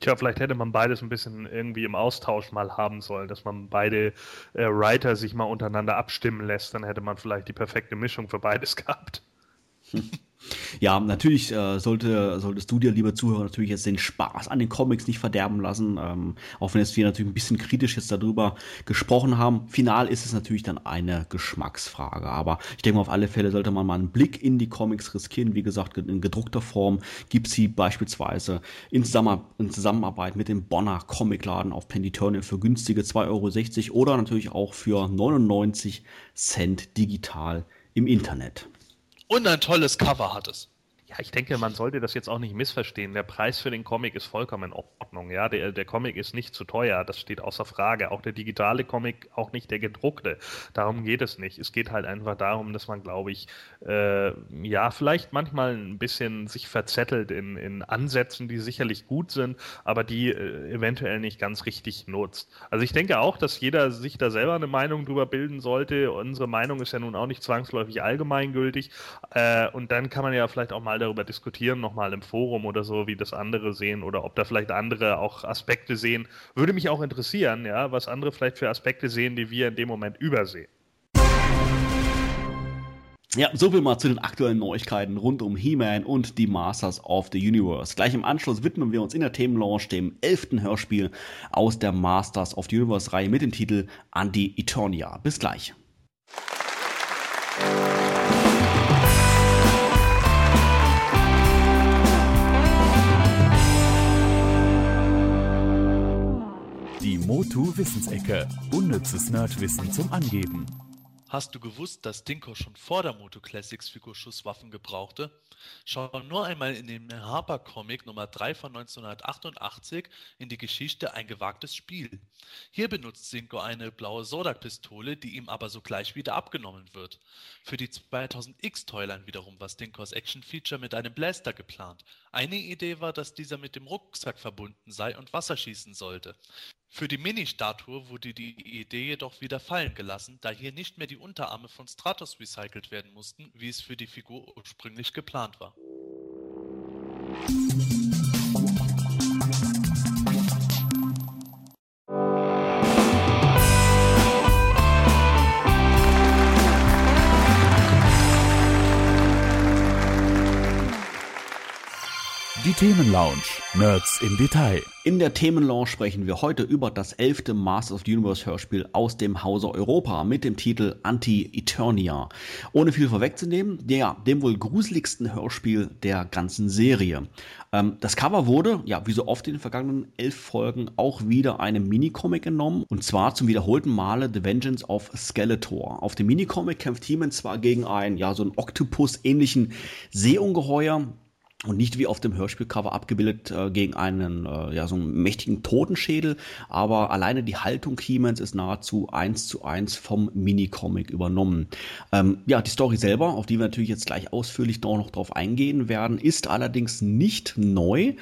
S3: Tja, vielleicht hätte man beides ein bisschen irgendwie im Austausch mal haben sollen, dass man beide äh, Writer sich mal untereinander abstimmen lässt, dann hätte man vielleicht die perfekte Mischung für beides gehabt.
S1: Ja, natürlich äh, sollte, solltest du dir, lieber Zuhörer, natürlich jetzt den Spaß an den Comics nicht verderben lassen. Ähm, auch wenn jetzt wir natürlich ein bisschen kritisch jetzt darüber gesprochen haben. Final ist es natürlich dann eine Geschmacksfrage. Aber ich denke mal, auf alle Fälle sollte man mal einen Blick in die Comics riskieren. Wie gesagt, in gedruckter Form gibt sie beispielsweise in, Zusammen in Zusammenarbeit mit dem Bonner Comicladen auf Penditurnial für günstige 2,60 Euro oder natürlich auch für 99 Cent digital im Internet.
S2: Und ein tolles Cover hat es.
S3: Ja, ich denke, man sollte das jetzt auch nicht missverstehen. Der Preis für den Comic ist vollkommen in Ordnung. Ja, der, der Comic ist nicht zu teuer. Das steht außer Frage. Auch der digitale Comic, auch nicht der gedruckte. Darum geht es nicht. Es geht halt einfach darum, dass man, glaube ich, äh, ja, vielleicht manchmal ein bisschen sich verzettelt in, in Ansätzen, die sicherlich gut sind, aber die äh, eventuell nicht ganz richtig nutzt. Also ich denke auch, dass jeder sich da selber eine Meinung drüber bilden sollte. Unsere Meinung ist ja nun auch nicht zwangsläufig allgemeingültig. Äh, und dann kann man ja vielleicht auch mal mal darüber diskutieren, nochmal im Forum oder so, wie das andere sehen oder ob da vielleicht andere auch Aspekte sehen. Würde mich auch interessieren, ja, was andere vielleicht für Aspekte sehen, die wir in dem Moment übersehen.
S1: Ja, soviel mal zu den aktuellen Neuigkeiten rund um He-Man und die Masters of the Universe. Gleich im Anschluss widmen wir uns in der Themenlaunch dem elften Hörspiel aus der Masters of the Universe Reihe mit dem Titel Anti-Eternia. Bis gleich.
S5: Motu Wissensecke. Unnützes Nerdwissen zum Angeben.
S2: Hast du gewusst, dass Dinko schon vor der Moto Classics Figur Schusswaffen gebrauchte? Schau nur einmal in den Harper Comic Nummer 3 von 1988 in die Geschichte Ein gewagtes Spiel. Hier benutzt Dinko eine blaue Sodak-Pistole, die ihm aber sogleich wieder abgenommen wird. Für die 2000X-Toylern wiederum war Dinkos Action-Feature mit einem Blaster geplant. Eine Idee war, dass dieser mit dem Rucksack verbunden sei und Wasser schießen sollte. Für die Mini-Statue wurde die Idee jedoch wieder fallen gelassen, da hier nicht mehr die Unterarme von Stratos recycelt werden mussten, wie es für die Figur ursprünglich geplant war.
S5: Die Themenlounge. Nerds im Detail.
S1: In der Themenlounge sprechen wir heute über das elfte Masters of the Universe Hörspiel aus dem Hause Europa mit dem Titel Anti-Eternia. Ohne viel vorwegzunehmen, der, dem wohl gruseligsten Hörspiel der ganzen Serie. Ähm, das Cover wurde, ja, wie so oft in den vergangenen elf Folgen, auch wieder einem Minicomic genommen. Und zwar zum wiederholten Male The Vengeance of Skeletor. Auf dem Minicomic kämpft He-Man zwar gegen einen, ja, so einen Oktopus-ähnlichen Seeungeheuer, und nicht wie auf dem Hörspielcover abgebildet äh, gegen einen äh, ja so einen mächtigen Totenschädel, aber alleine die Haltung He-Mans ist nahezu eins zu eins vom Minicomic übernommen. Ähm, ja, die Story selber, auf die wir natürlich jetzt gleich ausführlich noch drauf eingehen werden, ist allerdings nicht neu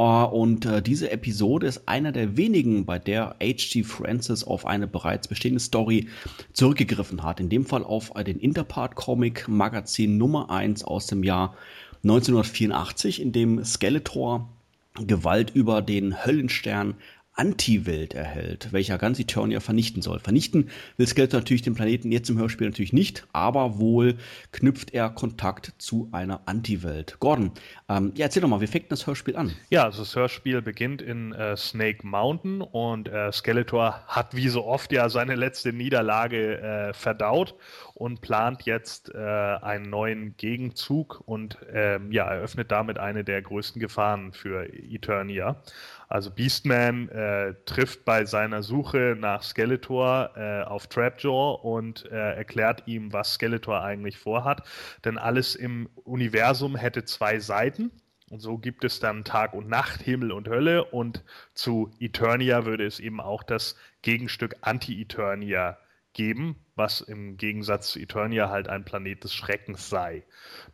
S1: Uh, und uh, diese Episode ist einer der wenigen, bei der H.G. Francis auf eine bereits bestehende Story zurückgegriffen hat. In dem Fall auf uh, den Interpart Comic Magazin Nummer 1 aus dem Jahr 1984, in dem Skeletor Gewalt über den Höllenstern Anti-Welt erhält, welcher ganz Eternia vernichten soll. Vernichten will Skeletor natürlich den Planeten jetzt im Hörspiel natürlich nicht, aber wohl knüpft er Kontakt zu einer Anti-Welt. Gordon, ähm, ja, erzähl doch mal, wie fängt das Hörspiel an?
S3: Ja, also das Hörspiel beginnt in äh, Snake Mountain und äh, Skeletor hat wie so oft ja seine letzte Niederlage äh, verdaut und plant jetzt äh, einen neuen Gegenzug und ähm, ja, eröffnet damit eine der größten Gefahren für Eternia. Also Beastman äh, trifft bei seiner Suche nach Skeletor äh, auf Trapjaw und äh, erklärt ihm, was Skeletor eigentlich vorhat. Denn alles im Universum hätte zwei Seiten. Und so gibt es dann Tag und Nacht, Himmel und Hölle. Und zu Eternia würde es eben auch das Gegenstück Anti-Eternia geben, was im Gegensatz zu Eternia halt ein Planet des Schreckens sei.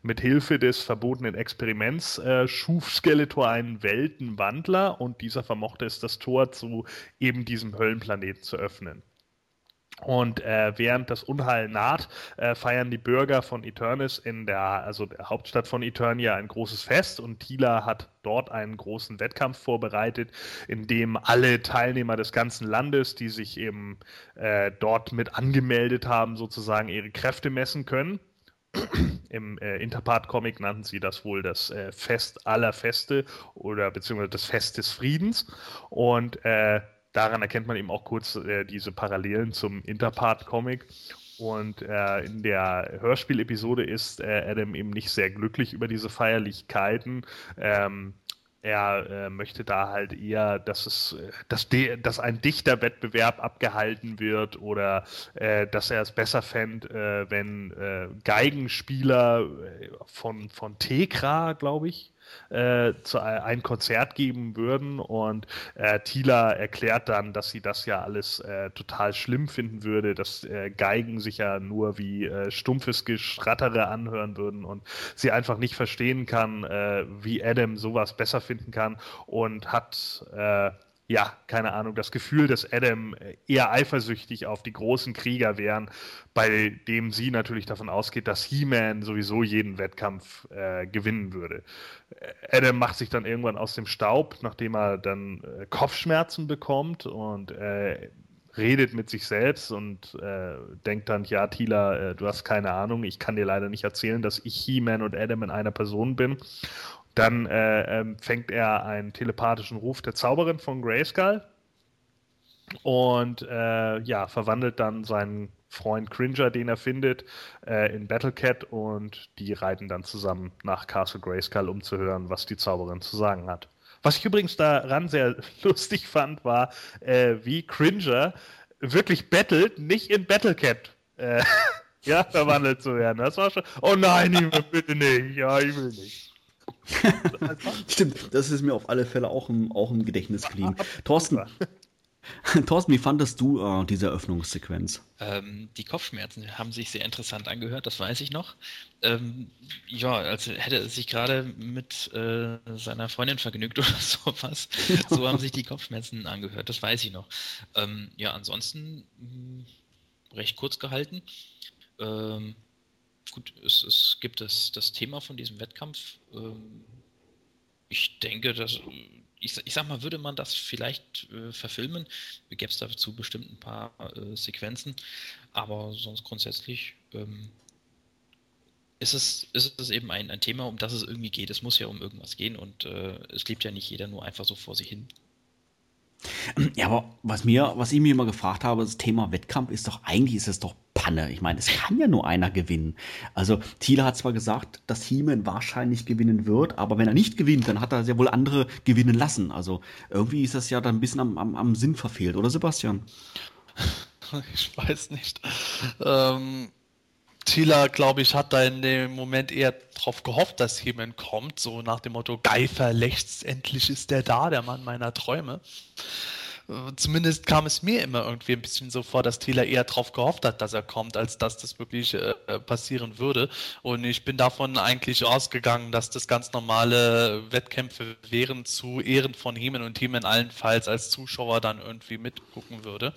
S3: Mit Hilfe des verbotenen Experiments äh, schuf Skeletor einen Weltenwandler und dieser vermochte es, das Tor zu eben diesem Höllenplaneten zu öffnen. Und äh, während das Unheil naht, äh, feiern die Bürger von Eternis in der, also der Hauptstadt von Eternia ein großes Fest und Tila hat dort einen großen Wettkampf vorbereitet, in dem alle Teilnehmer des ganzen Landes, die sich eben äh, dort mit angemeldet haben, sozusagen ihre Kräfte messen können. Im äh, Interpart-Comic nannten sie das wohl das äh, Fest aller Feste oder beziehungsweise das Fest des Friedens. Und äh, daran erkennt man eben auch kurz äh, diese Parallelen zum Interpart-Comic. Und äh, in der Hörspielepisode ist äh, Adam eben nicht sehr glücklich über diese Feierlichkeiten. Ähm, er äh, möchte da halt eher, dass es, dass, de, dass ein Dichterwettbewerb abgehalten wird oder äh, dass er es besser fände, äh, wenn äh, Geigenspieler äh, von, von Tekra, glaube ich, äh, zu, ein Konzert geben würden. Und äh, Tila erklärt dann, dass sie das ja alles äh, total schlimm finden würde, dass äh, Geigen sich ja nur wie äh, stumpfes Geschrattere anhören würden und sie einfach nicht verstehen kann, äh, wie Adam sowas besser finden kann. Und hat ja, keine Ahnung, das Gefühl, dass Adam eher eifersüchtig auf die großen Krieger wären, bei dem sie natürlich davon ausgeht, dass He-Man sowieso jeden Wettkampf äh, gewinnen würde. Adam macht sich dann irgendwann aus dem Staub, nachdem er dann äh, Kopfschmerzen bekommt und äh, redet mit sich selbst und äh, denkt dann, ja, Tila, äh, du hast keine Ahnung, ich kann dir leider nicht erzählen, dass ich He-Man und Adam in einer Person bin. Dann äh, ähm, fängt er einen telepathischen Ruf der Zauberin von Grayskull und äh, ja, verwandelt dann seinen Freund Cringer, den er findet, äh, in Battlecat und die reiten dann zusammen nach Castle Grayskull, um zu hören, was die Zauberin zu sagen hat. Was ich übrigens daran sehr lustig fand, war, äh, wie Cringer wirklich battelt, nicht in Battlecat. Äh, ja, verwandelt zu werden. Das war schon. Oh nein, ich will bitte nicht. Ja, ich will nicht.
S1: Stimmt, das ist mir auf alle Fälle auch im, auch im Gedächtnis geblieben. Thorsten, Thorsten, wie fandest du äh, diese Eröffnungssequenz?
S4: Ähm, die Kopfschmerzen haben sich sehr interessant angehört, das weiß ich noch. Ähm, ja, als hätte er sich gerade mit äh, seiner Freundin vergnügt oder sowas. so haben sich die Kopfschmerzen angehört, das weiß ich noch. Ähm, ja, ansonsten mh, hm, recht kurz gehalten. Ähm, gut, es, es gibt das, das Thema von diesem Wettkampf. Ähm, ich denke, dass ich, ich sag mal, würde man das vielleicht äh, verfilmen, gäbe es dazu bestimmt ein paar äh, Sequenzen, aber sonst grundsätzlich ähm, ist, es, ist es eben ein, ein Thema, um das es irgendwie geht. Es muss ja um irgendwas gehen und äh, es lebt ja nicht jeder nur einfach so vor sich hin.
S1: Ja, aber was mir, was ich mir immer gefragt habe, das Thema Wettkampf ist doch, eigentlich ist es doch Panne. Ich meine, es kann ja nur einer gewinnen. Also, Thiele hat zwar gesagt, dass Heeman wahrscheinlich gewinnen wird, aber wenn er nicht gewinnt, dann hat er ja wohl andere gewinnen lassen. Also, irgendwie ist das ja dann ein bisschen am, am, am Sinn verfehlt, oder Sebastian?
S2: Ich weiß nicht. Ähm, Tila, glaube ich, hat da in dem Moment eher darauf gehofft, dass jemand kommt, so nach dem Motto, Geifer, endlich ist der da, der Mann meiner Träume. Zumindest kam es mir immer irgendwie ein bisschen so vor, dass Taylor eher darauf gehofft hat, dass er kommt, als dass das wirklich äh, äh, passieren würde. Und ich bin davon eigentlich ausgegangen, dass das ganz normale Wettkämpfe wären zu Ehren von Heeman und Heeman allenfalls als Zuschauer dann irgendwie mitgucken würde.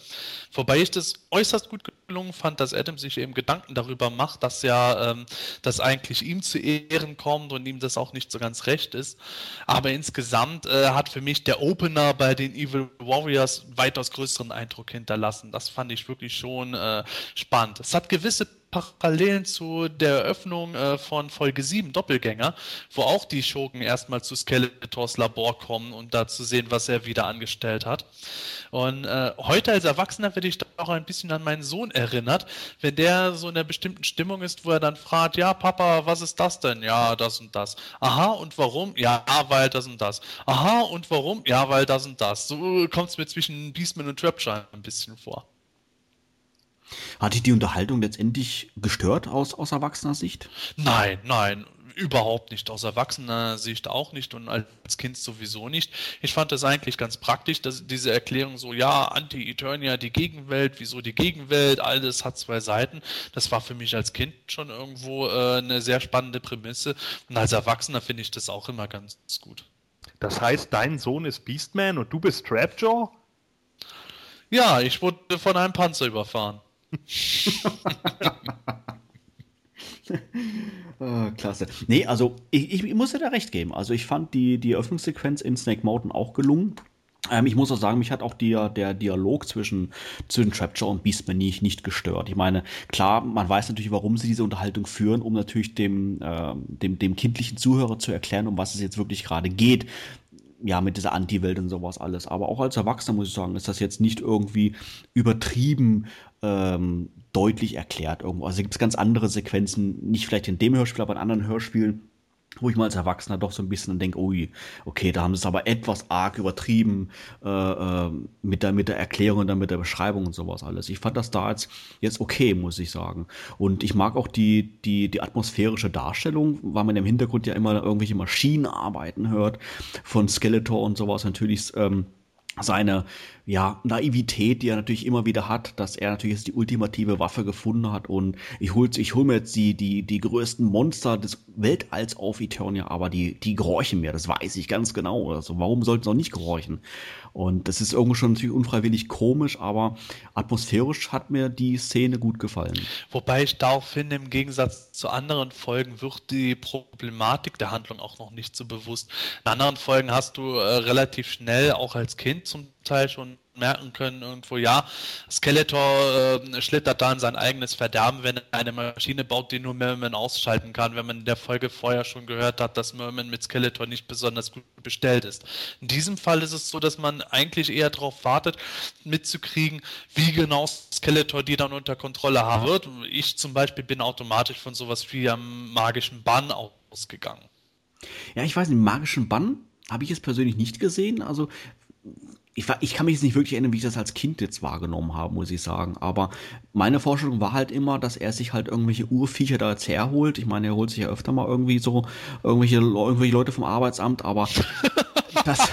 S2: Wobei ich das äußerst gut gelungen fand, dass Adam sich eben Gedanken darüber macht, dass ja ähm, das eigentlich ihm zu Ehren kommt und ihm das auch nicht so ganz recht ist. Aber insgesamt äh, hat für mich der Opener bei den Evil Warriors Warriors weitaus größeren Eindruck hinterlassen. Das fand ich wirklich schon äh, spannend. Es hat gewisse Parallelen zu der Eröffnung äh, von Folge 7 Doppelgänger, wo auch die Schurken erstmal zu Skeletors Labor kommen und da zu sehen, was er wieder angestellt hat. Und äh, heute als Erwachsener werde ich auch ein bisschen an meinen Sohn erinnert, wenn der so in einer bestimmten Stimmung ist, wo er dann fragt, ja Papa, was ist das denn? Ja, das und das. Aha, und warum? Ja, weil das und das. Aha, und warum? Ja, weil das und das. So kommt es mir zwischen Beastman und Trapshire ein bisschen vor.
S1: Hat dich die Unterhaltung letztendlich gestört aus, aus erwachsener Sicht?
S2: Nein, nein, überhaupt nicht. Aus erwachsener Sicht auch nicht und als Kind sowieso nicht. Ich fand das eigentlich ganz praktisch, dass diese Erklärung so, ja, Anti-Eternia, die Gegenwelt, wieso die Gegenwelt, alles hat zwei Seiten. Das war für mich als Kind schon irgendwo äh, eine sehr spannende Prämisse und als Erwachsener finde ich das auch immer ganz gut.
S3: Das heißt, dein Sohn ist Beastman und du bist Trapjaw?
S2: Ja, ich wurde von einem Panzer überfahren.
S1: ah, klasse. Nee, also ich, ich, ich muss dir da recht geben. Also ich fand die, die Eröffnungssequenz in Snake Mountain auch gelungen. Ähm, ich muss auch sagen, mich hat auch die, der Dialog zwischen, zwischen Trapjaw und Beastman nicht, nicht gestört. Ich meine, klar, man weiß natürlich, warum sie diese Unterhaltung führen, um natürlich dem, äh, dem, dem kindlichen Zuhörer zu erklären, um was es jetzt wirklich gerade geht ja, mit dieser Anti-Welt und sowas alles. Aber auch als Erwachsener muss ich sagen, ist das jetzt nicht irgendwie übertrieben ähm, deutlich erklärt irgendwo. Also gibt es ganz andere Sequenzen, nicht vielleicht in dem Hörspiel, aber in anderen Hörspielen, wo ich mal als Erwachsener doch so ein bisschen denke, ui, okay, da haben sie es aber etwas arg übertrieben äh, äh, mit, der, mit der Erklärung und dann mit der Beschreibung und sowas alles. Ich fand das da jetzt, jetzt okay, muss ich sagen. Und ich mag auch die, die, die atmosphärische Darstellung, weil man im Hintergrund ja immer irgendwelche Maschinenarbeiten hört von Skeletor und sowas. Natürlich ähm, seine ja, Naivität, die er natürlich immer wieder hat, dass er natürlich jetzt die ultimative Waffe gefunden hat und ich hol, ich hol mir jetzt die, die, die größten Monster des Weltalls auf Eternia, aber die, die gehorchen mir, das weiß ich ganz genau. Also warum sollten sie auch nicht gehorchen? Und das ist irgendwo schon natürlich unfreiwillig komisch, aber atmosphärisch hat mir die Szene gut gefallen.
S2: Wobei ich da auch finde, im Gegensatz zu anderen Folgen wird die Problematik der Handlung auch noch nicht so bewusst. In anderen Folgen hast du äh, relativ schnell, auch als Kind zum Teil schon merken können, irgendwo, ja, Skeletor äh, schlittert da in sein eigenes Verderben, wenn er eine Maschine baut, die nur Merman ausschalten kann, wenn man in der Folge vorher schon gehört hat, dass Merman mit Skeletor nicht besonders gut bestellt ist. In diesem Fall ist es so, dass man eigentlich eher darauf wartet, mitzukriegen, wie genau Skeletor die dann unter Kontrolle haben wird. Ich zum Beispiel bin automatisch von sowas wie am magischen Bann ausgegangen.
S1: Ja, ich weiß, den magischen Bann habe ich jetzt persönlich nicht gesehen. Also ich, ich kann mich jetzt nicht wirklich erinnern, wie ich das als Kind jetzt wahrgenommen habe, muss ich sagen. Aber meine Vorstellung war halt immer, dass er sich halt irgendwelche Urviecher da jetzt herholt. Ich meine, er holt sich ja öfter mal irgendwie so irgendwelche, irgendwelche Leute vom Arbeitsamt, aber das,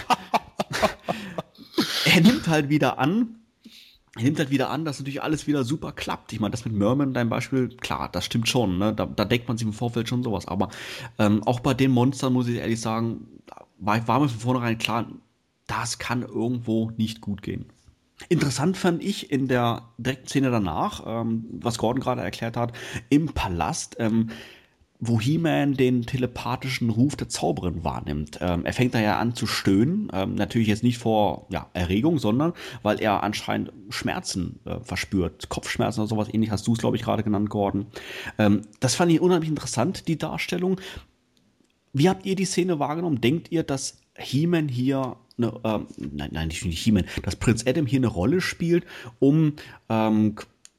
S1: er nimmt halt wieder an, er nimmt halt wieder an, dass natürlich alles wieder super klappt. Ich meine, das mit Merman, dein Beispiel, klar, das stimmt schon. Ne? Da, da denkt man sich im Vorfeld schon sowas. Aber ähm, auch bei den Monstern muss ich ehrlich sagen, war, war mir von vornherein klar, das kann irgendwo nicht gut gehen. Interessant fand ich in der direkten Szene danach, ähm, was Gordon gerade erklärt hat, im Palast, ähm, wo He-Man den telepathischen Ruf der Zauberin wahrnimmt. Ähm, er fängt da ja an zu stöhnen, ähm, natürlich jetzt nicht vor ja, Erregung, sondern weil er anscheinend Schmerzen äh, verspürt, Kopfschmerzen oder sowas ähnlich, hast du es, glaube ich, gerade genannt, Gordon. Ähm, das fand ich unheimlich interessant, die Darstellung. Wie habt ihr die Szene wahrgenommen? Denkt ihr, dass He-Man hier eine, ähm, nein, nein, nicht He-Man, dass Prinz Adam hier eine Rolle spielt, um ähm,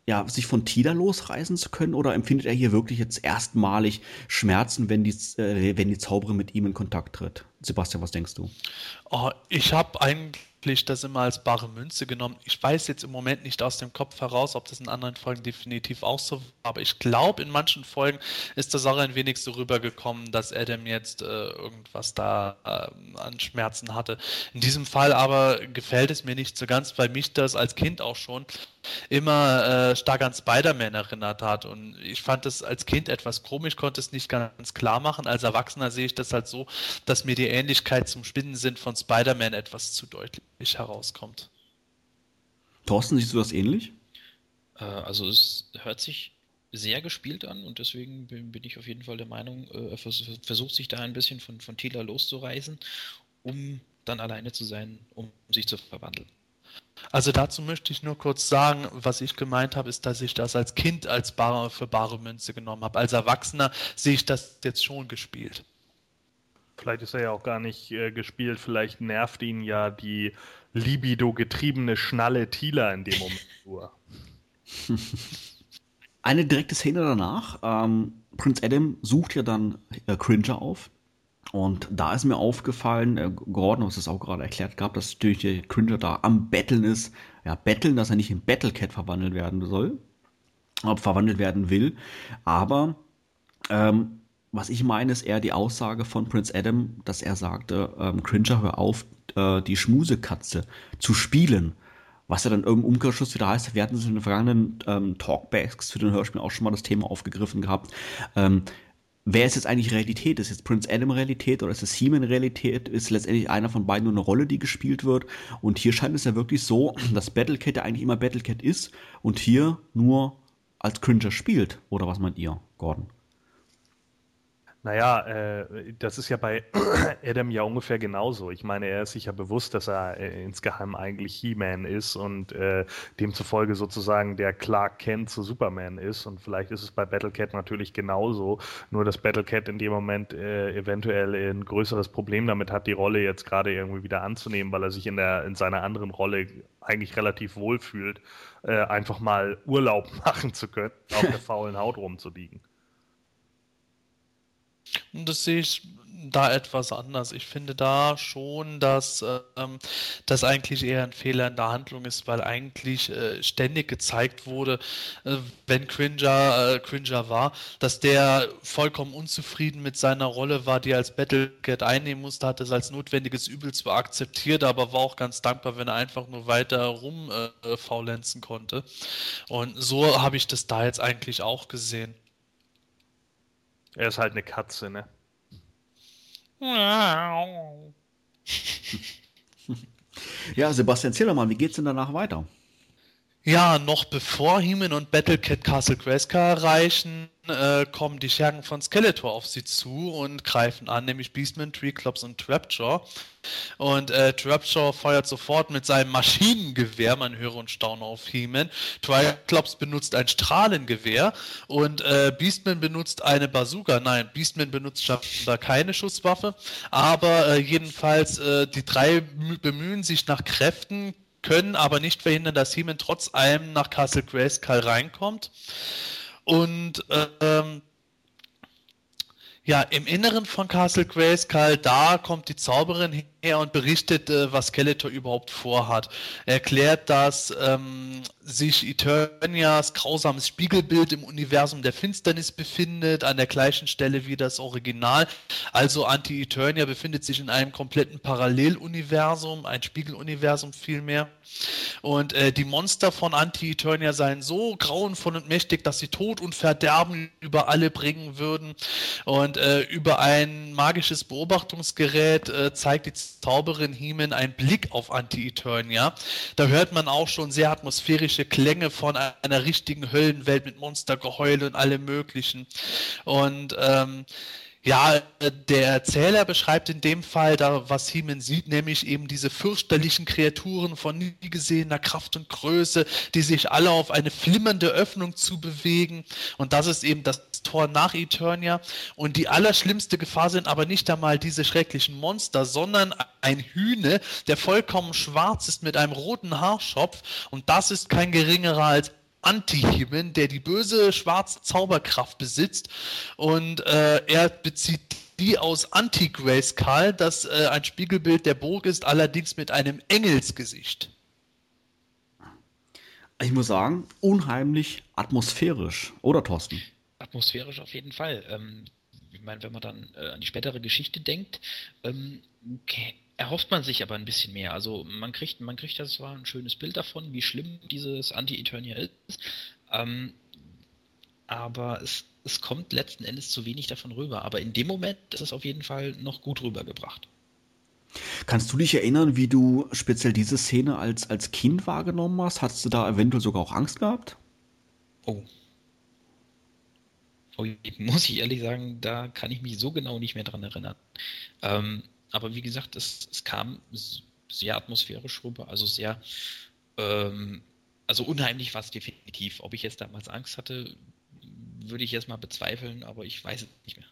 S1: ja, sich von Tida losreißen zu können? Oder empfindet er hier wirklich jetzt erstmalig Schmerzen, wenn die, äh, wenn die Zauberin mit ihm in Kontakt tritt? Sebastian, was denkst du?
S2: Oh, ich habe eigentlich wirklich das immer als bare Münze genommen. Ich weiß jetzt im Moment nicht aus dem Kopf heraus, ob das in anderen Folgen definitiv auch so war, aber ich glaube, in manchen Folgen ist das auch ein wenig so rübergekommen, dass Adam jetzt äh, irgendwas da äh, an Schmerzen hatte. In diesem Fall aber gefällt es mir nicht so ganz, weil mich das als Kind auch schon immer äh, stark an Spider-Man erinnert hat. Und ich fand es als Kind etwas komisch, konnte es nicht ganz klar machen. Als Erwachsener sehe ich das halt so, dass mir die Ähnlichkeit zum Spinnensinn von Spider-Man etwas zu deutlich herauskommt.
S1: Thorsten, siehst du das ähnlich?
S4: Äh, also es hört sich sehr gespielt an und deswegen bin, bin ich auf jeden Fall der Meinung, äh, er versucht sich da ein bisschen von, von Tila loszureißen, um dann alleine zu sein, um sich zu verwandeln.
S2: Also dazu möchte ich nur kurz sagen, was ich gemeint habe, ist, dass ich das als Kind als bare, für bare Münze genommen habe. Als Erwachsener sehe ich das jetzt schon gespielt.
S3: Vielleicht ist er ja auch gar nicht äh, gespielt, vielleicht nervt ihn ja die libido-getriebene Schnalle Tila in dem Moment nur.
S1: Eine direkte Szene danach, ähm, Prinz Adam sucht ja dann äh, Cringer auf, und da ist mir aufgefallen, äh, Gordon hat es auch gerade erklärt gehabt, dass natürlich der Cringer da am Betteln ist. Ja, Betteln, dass er nicht in Battlecat verwandelt werden soll, ob verwandelt werden will. Aber ähm, was ich meine, ist eher die Aussage von Prince Adam, dass er sagte, ähm, Cringer, hör auf, äh, die Schmusekatze zu spielen. Was ja dann irgendein Umkehrschluss wieder heißt, wir hatten es in den vergangenen ähm, Talkbacks zu den Hörspielen auch schon mal das Thema aufgegriffen gehabt. Ähm, wer ist jetzt eigentlich Realität? Ist jetzt Prince Adam Realität oder ist es He-Man Realität? Ist letztendlich einer von beiden nur eine Rolle, die gespielt wird? Und hier scheint es ja wirklich so, dass Battlecat ja eigentlich immer Battlecat ist und hier nur als Cringer spielt. Oder was meint ihr, Gordon?
S3: Naja, äh, das ist ja bei Adam ja ungefähr genauso. Ich meine, er ist sich ja bewusst, dass er äh, insgeheim eigentlich He-Man ist und äh, demzufolge sozusagen der Clark Kent zu Superman ist. Und vielleicht ist es bei Battlecat natürlich genauso. Nur, dass Battlecat in dem Moment äh, eventuell ein größeres Problem damit hat, die Rolle jetzt gerade irgendwie wieder anzunehmen, weil er sich in, der, in seiner anderen Rolle eigentlich relativ wohl fühlt, äh, einfach mal Urlaub machen zu können, auf der faulen Haut rumzuliegen.
S2: Und das sehe ich da etwas anders. Ich finde da schon, dass ähm, das eigentlich eher ein Fehler in der Handlung ist, weil eigentlich äh, ständig gezeigt wurde, äh, wenn Cringer, äh, Cringer war, dass der vollkommen unzufrieden mit seiner Rolle war, die er als Battlecat einnehmen musste, hat es als notwendiges Übel zwar akzeptiert, aber war auch ganz dankbar, wenn er einfach nur weiter rumfaulenzen äh, konnte. Und so habe ich das da jetzt eigentlich auch gesehen.
S3: Er ist halt eine Katze, ne?
S1: ja, Sebastian, erzähl doch mal, wie geht's denn danach weiter?
S2: Ja, noch bevor Heeman und Battlecat Castle Grayskull erreichen, äh, kommen die Schergen von Skeletor auf sie zu und greifen an, nämlich Beastman, Treeclops und Trapjaw. Und äh, Trapjaw feuert sofort mit seinem Maschinengewehr, man höre und staune auf He-Man. Triclops benutzt ein Strahlengewehr und äh, Beastman benutzt eine Bazooka. Nein, Beastman benutzt da keine Schusswaffe, aber äh, jedenfalls äh, die drei bemühen sich nach Kräften, können aber nicht verhindern, dass He-Man trotz allem nach Castle Grayskull reinkommt. Und ähm, ja, im Inneren von Castle Grayskull, da kommt die Zauberin her und berichtet, äh, was Skeletor überhaupt vorhat. Er erklärt, dass ähm, sich Eternias grausames Spiegelbild im Universum der Finsternis befindet, an der gleichen Stelle wie das Original. Also Anti-Eternia befindet sich in einem kompletten Paralleluniversum, ein Spiegeluniversum vielmehr. Und äh, die Monster von Anti-Eternia seien so grauenvoll und mächtig, dass sie Tod und Verderben über alle bringen würden. Und äh, über ein magisches Beobachtungsgerät äh, zeigt die Zauberin Heeman einen Blick auf Anti-Eternia. Da hört man auch schon sehr atmosphärische Klänge von einer richtigen Höllenwelt mit Monstergeheul und allem möglichen. Und ähm, ja, der Erzähler beschreibt in dem Fall, da, was Heeman sieht, nämlich eben diese fürchterlichen Kreaturen von nie gesehener Kraft und Größe, die sich alle auf eine flimmernde Öffnung zu bewegen. Und das ist eben das Tor nach Eternia. Und die allerschlimmste Gefahr sind aber nicht einmal diese schrecklichen Monster, sondern ein Hühne, der vollkommen schwarz ist mit einem roten Haarschopf. Und das ist kein geringerer als Anti-Human, der die böse schwarze Zauberkraft besitzt und äh, er bezieht die aus Anti-Grayskull, das äh, ein Spiegelbild der Burg ist, allerdings mit einem Engelsgesicht.
S1: Ich muss sagen, unheimlich atmosphärisch, oder Thorsten?
S4: Atmosphärisch auf jeden Fall. Ähm, ich meine, wenn man dann äh, an die spätere Geschichte denkt, ähm, okay, erhofft man sich aber ein bisschen mehr. Also man kriegt, man kriegt das zwar ein schönes Bild davon, wie schlimm dieses Anti-Eternia ist, ähm, aber es, es kommt letzten Endes zu wenig davon rüber. Aber in dem Moment ist es auf jeden Fall noch gut rübergebracht.
S1: Kannst du dich erinnern, wie du speziell diese Szene als, als Kind wahrgenommen hast? Hattest du da eventuell sogar auch Angst gehabt?
S4: Oh. oh muss ich ehrlich sagen, da kann ich mich so genau nicht mehr dran erinnern. Ähm, aber wie gesagt, es, es kam sehr atmosphärisch rüber, also sehr, ähm, also unheimlich war es definitiv. Ob ich jetzt damals Angst hatte, würde ich jetzt mal bezweifeln, aber ich weiß es nicht mehr.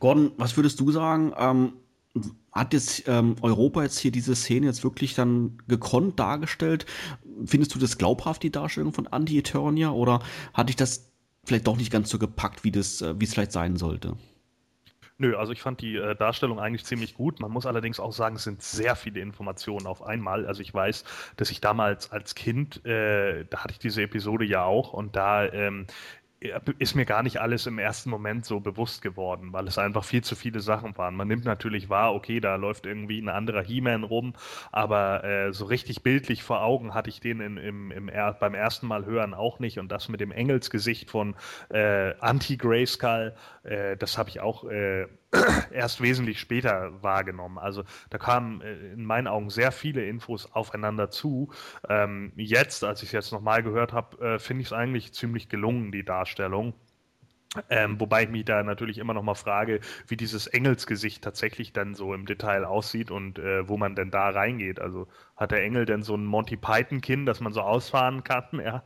S1: Gordon, was würdest du sagen? Ähm, hat jetzt ähm, Europa jetzt hier diese Szene jetzt wirklich dann gekonnt dargestellt? Findest du das glaubhaft, die Darstellung von Anti-Eternia? Oder hatte ich das vielleicht doch nicht ganz so gepackt, wie äh, wie es vielleicht sein sollte?
S3: Nö, also ich fand die äh, Darstellung eigentlich ziemlich gut. Man muss allerdings auch sagen, es sind sehr viele Informationen auf einmal. Also ich weiß, dass ich damals als Kind, äh, da hatte ich diese Episode ja auch und da ähm, ist mir gar nicht alles im ersten Moment so bewusst geworden, weil es einfach viel zu viele Sachen waren. Man nimmt natürlich wahr, okay, da läuft irgendwie ein anderer He-Man rum, aber äh, so richtig bildlich vor Augen hatte ich den in, im, im er beim ersten Mal hören auch nicht und das mit dem Engelsgesicht von äh, Anti-Grayskull, äh, das habe ich auch äh, erst wesentlich später wahrgenommen. Also da kamen äh, in meinen Augen sehr viele Infos aufeinander zu. Ähm, jetzt, als ich es jetzt nochmal gehört habe, äh, finde ich es eigentlich ziemlich gelungen, die Darstellung. Ähm, wobei ich mich da natürlich immer noch mal frage, wie dieses Engelsgesicht tatsächlich dann so im Detail aussieht und äh, wo man denn da reingeht. Also hat der Engel denn so ein Monty Python-Kinn, das man so ausfahren kann, ja,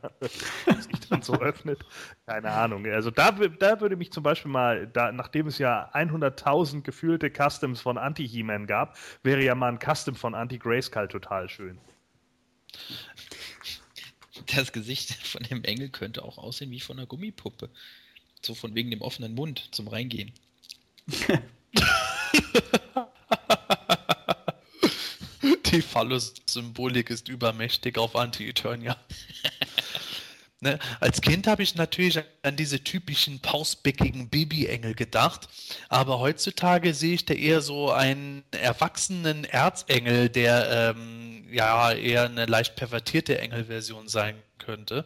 S3: sich dann so öffnet? Keine Ahnung. Also da, da würde mich zum Beispiel mal, da, nachdem es ja 100.000 gefühlte Customs von Anti-He-Man gab, wäre ja mal ein Custom von Anti-Grayskull total schön.
S4: Das Gesicht von dem Engel könnte auch aussehen wie von einer Gummipuppe. So von wegen dem offenen Mund zum Reingehen.
S2: Die Phallus-Symbolik ist übermächtig auf Anti-Eternia. ne? Als Kind habe ich natürlich an diese typischen pausbäckigen Babyengel gedacht, aber heutzutage sehe ich da eher so einen erwachsenen Erzengel, der ähm, ja eher eine leicht pervertierte Engelversion sein könnte.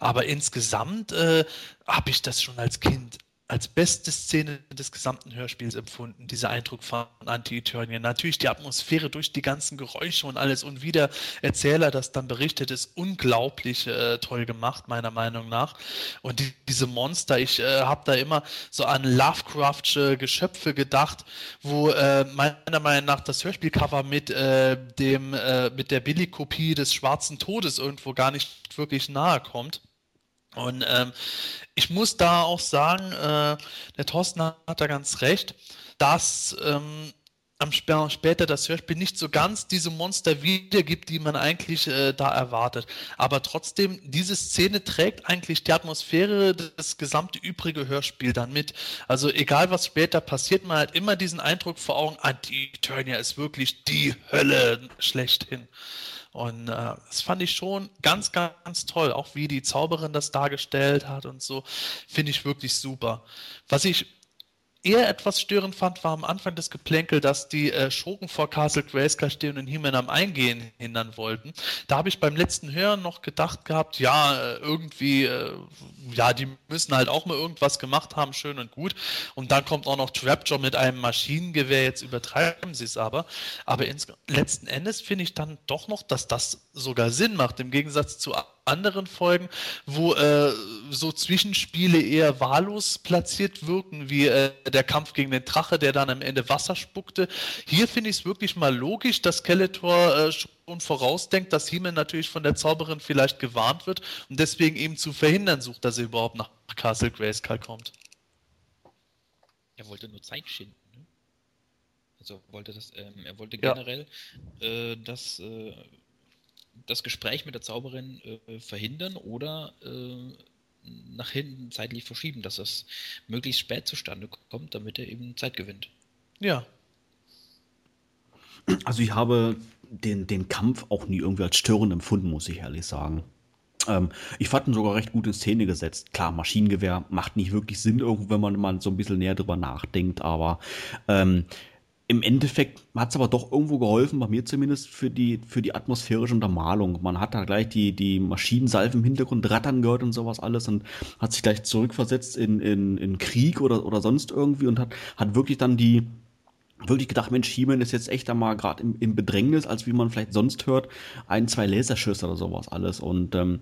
S2: Aber insgesamt äh, habe ich das schon als Kind als beste Szene des gesamten Hörspiels empfunden, dieser Eindruck von Anti-Eternia. Natürlich die Atmosphäre durch die ganzen Geräusche und alles und wie der Erzähler das dann berichtet, ist unglaublich äh, toll gemacht, meiner Meinung nach. Und die, diese Monster, ich äh, habe da immer so an Lovecraftsche Geschöpfe gedacht, wo äh, meiner Meinung nach das Hörspielcover mit äh, dem äh, mit der Billigkopie des Schwarzen Todes irgendwo gar nicht wirklich nahe kommt. Und ähm, ich muss da auch sagen, äh, der Thorsten hat da ganz recht, dass ähm, am sp später das Hörspiel nicht so ganz diese Monster wiedergibt, die man eigentlich äh, da erwartet. Aber trotzdem, diese Szene trägt eigentlich die Atmosphäre das gesamte übrige Hörspiel dann mit. Also egal was später passiert, man hat immer diesen Eindruck vor Augen, Anti-Eternia ist wirklich die Hölle schlechthin. Und äh, das fand ich schon ganz, ganz toll. Auch wie die Zauberin das dargestellt hat und so, finde ich wirklich super. Was ich eher etwas störend fand, war am Anfang das Geplänkel, dass die äh, Schurken vor Castle Grayskull stehen und He-Man am Eingehen hindern wollten. Da habe ich beim letzten Hören noch gedacht gehabt, ja, äh, irgendwie, äh, ja, die müssen halt auch mal irgendwas gemacht haben, schön und gut. Und dann kommt auch noch Trapjaw mit einem Maschinengewehr, jetzt übertreiben sie es aber. Aber letzten Endes finde ich dann doch noch, dass das sogar Sinn macht, im Gegensatz zu anderen Folgen, wo äh, so Zwischenspiele eher wahllos platziert wirken, wie äh, der Kampf gegen den Drache, der dann am Ende Wasser spuckte. Hier finde ich es wirklich mal logisch, dass Skeletor äh, schon vorausdenkt, dass He-Man natürlich von der Zauberin vielleicht gewarnt wird und deswegen eben zu verhindern sucht, dass er überhaupt nach Castle Grayskull kommt.
S4: Er wollte nur Zeit schinden. Ne? Also wollte das, ähm, er wollte generell, ja. äh, dass äh, das Gespräch mit der Zauberin äh, verhindern oder äh, nach hinten zeitlich verschieben, dass das möglichst spät zustande kommt, damit er eben Zeit gewinnt.
S1: Ja. Also ich habe den, den Kampf auch nie irgendwie als störend empfunden, muss ich ehrlich sagen. Ähm, ich fand ihn sogar recht gut in Szene gesetzt. Klar, Maschinengewehr macht nicht wirklich Sinn, irgendwo, wenn man mal so ein bisschen näher drüber nachdenkt, aber ähm, im Endeffekt hat es aber doch irgendwo geholfen, bei mir zumindest, für die, für die atmosphärische Untermalung. Man hat da gleich die, die Maschinensalven im Hintergrund rattern gehört und sowas alles und hat sich gleich zurückversetzt in, in, in Krieg oder, oder sonst irgendwie und hat, hat wirklich dann die, wirklich gedacht, Mensch, He-Man ist jetzt echt einmal gerade im, im Bedrängnis, als wie man vielleicht sonst hört, ein, zwei Laserschüsse oder sowas alles. Und ähm,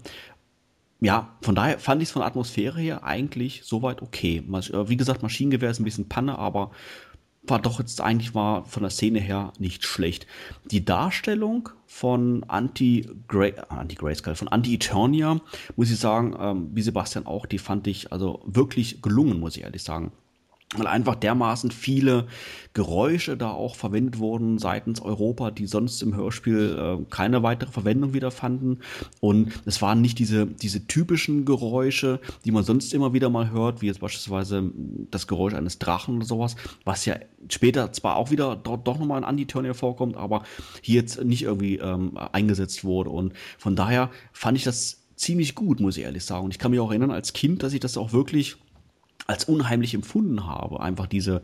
S1: ja, von daher fand ich es von Atmosphäre her eigentlich soweit okay. Wie gesagt, Maschinengewehr ist ein bisschen Panne, aber war doch jetzt eigentlich war von der Szene her nicht schlecht. Die Darstellung von Anti-Grayskull, Anti von Anti-Eternia, muss ich sagen, ähm, wie Sebastian auch, die fand ich also wirklich gelungen, muss ich ehrlich sagen weil einfach dermaßen viele Geräusche da auch verwendet wurden seitens Europa, die sonst im Hörspiel äh, keine weitere Verwendung wiederfanden. Und es waren nicht diese, diese typischen Geräusche, die man sonst immer wieder mal hört, wie jetzt beispielsweise das Geräusch eines Drachen oder sowas, was ja später zwar auch wieder dort doch nochmal in Anti-Turnier vorkommt, aber hier jetzt nicht irgendwie ähm, eingesetzt wurde. Und von daher fand ich das ziemlich gut, muss ich ehrlich sagen. Und ich kann mich auch erinnern als Kind, dass ich das auch wirklich als unheimlich empfunden habe. Einfach diese,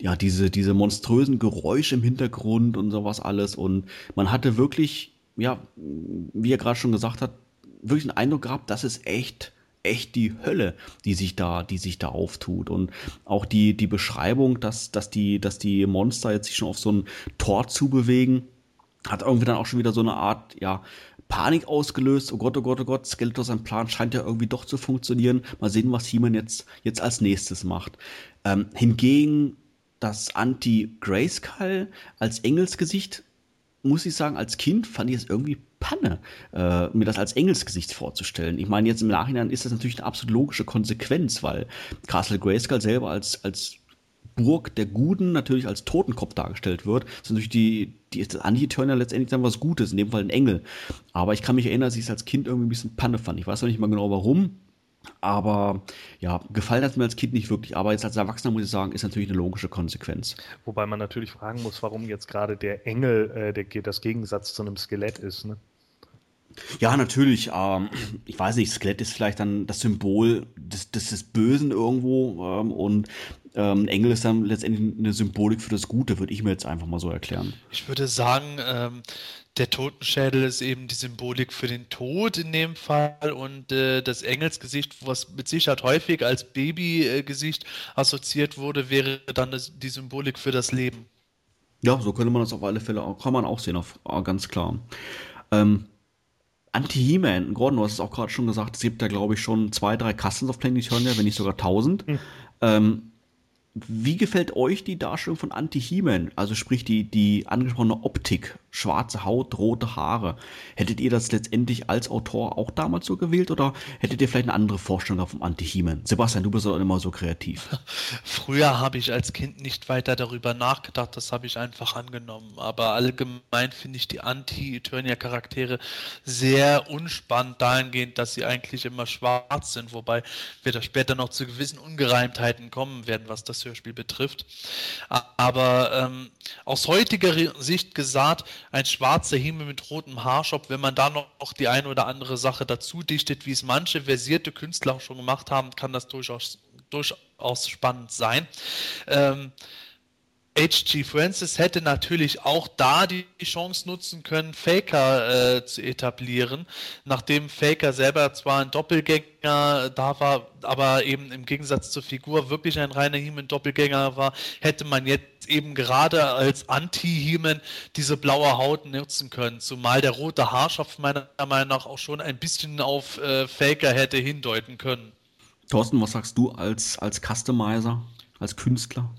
S1: ja, diese, diese monströsen Geräusche im Hintergrund und sowas alles. Und man hatte wirklich, ja, wie er gerade schon gesagt hat, wirklich einen Eindruck gehabt, das ist echt, echt die Hölle, die sich da, die sich da auftut. Und auch die, die Beschreibung, dass, dass die, dass die Monster jetzt sich schon auf so ein Tor zubewegen, hat irgendwie dann auch schon wieder so eine Art, ja, Panik ausgelöst. Oh Gott, oh Gott, oh Gott, Skeletor, sein Plan scheint ja irgendwie doch zu funktionieren. Mal sehen, was He-Man jetzt, jetzt als nächstes macht. Ähm, hingegen das Anti-Grayskull als Engelsgesicht, muss ich sagen, als Kind fand ich es irgendwie Panne, äh, mir das als Engelsgesicht vorzustellen. Ich meine, jetzt im Nachhinein ist das natürlich eine absolut logische Konsequenz, weil Castle Grayskull selber als, als Burg der Guten natürlich als Totenkopf dargestellt wird, ist natürlich die, die Anti-Turner letztendlich dann was Gutes, in dem Fall ein Engel. Aber ich kann mich erinnern, dass ich es als Kind irgendwie ein bisschen Panne fand. Ich weiß noch nicht mal genau warum. Aber ja, gefallen hat mir als Kind nicht wirklich. Aber jetzt als Erwachsener muss ich sagen, ist natürlich eine logische Konsequenz.
S3: Wobei man natürlich fragen muss, warum jetzt gerade der Engel äh, der, das Gegensatz zu einem Skelett ist. Ne?
S1: Ja, natürlich. Ähm, ich weiß nicht, Skelett ist vielleicht dann das Symbol des, des, des Bösen irgendwo. Ähm, und ähm, Engel ist dann letztendlich eine Symbolik für das Gute, würde ich mir jetzt einfach mal so erklären.
S2: Ich würde sagen, ähm, der Totenschädel ist eben die Symbolik für den Tod in dem Fall und äh, das Engelsgesicht, was mit Sicherheit häufig als Babygesicht assoziiert wurde, wäre dann das, die Symbolik für das Leben.
S1: Ja, so könnte man das auf alle Fälle auch, kann man auch sehen, auf, äh, ganz klar. Ähm, Anti-He-Man, Gordon, du hast es auch gerade schon gesagt, es gibt da glaube ich schon zwei, drei Castles of Planetonia, wenn nicht sogar tausend. Hm. Ähm, wie gefällt euch die Darstellung von Anti-He-Man? Also sprich die, die angesprochene Optik, schwarze Haut, rote Haare. Hättet ihr das letztendlich als Autor auch damals so gewählt oder hättet ihr vielleicht eine andere Vorstellung vom Anti-He-Man? Sebastian, du bist doch immer so kreativ.
S2: Früher habe ich als Kind nicht weiter darüber nachgedacht, das habe ich einfach angenommen. Aber allgemein finde ich die Anti-Eternia-Charaktere sehr unspannend dahingehend, dass sie eigentlich immer schwarz sind, wobei wir da später noch zu gewissen Ungereimtheiten kommen werden, was das Hörspiel betrifft. Aber ähm, aus heutiger Sicht gesagt, ein schwarzer Himmel mit rotem Haarschopf, wenn man da noch die eine oder andere Sache dazu dichtet, wie es manche versierte Künstler auch schon gemacht haben, kann das durchaus, durchaus spannend sein. Ähm, H.G. Francis hätte natürlich auch da die Chance nutzen können, Faker äh, zu etablieren, nachdem Faker selber zwar ein Doppelgänger da war, aber eben im Gegensatz zur Figur wirklich ein reiner He-Man-Doppelgänger war, hätte man jetzt eben gerade als Anti-He-Man diese blaue Haut nutzen können, zumal der rote Haarschopf meiner Meinung nach auch schon ein bisschen auf äh, Faker hätte hindeuten können.
S1: Thorsten, was sagst du als, als Customizer, als Künstler?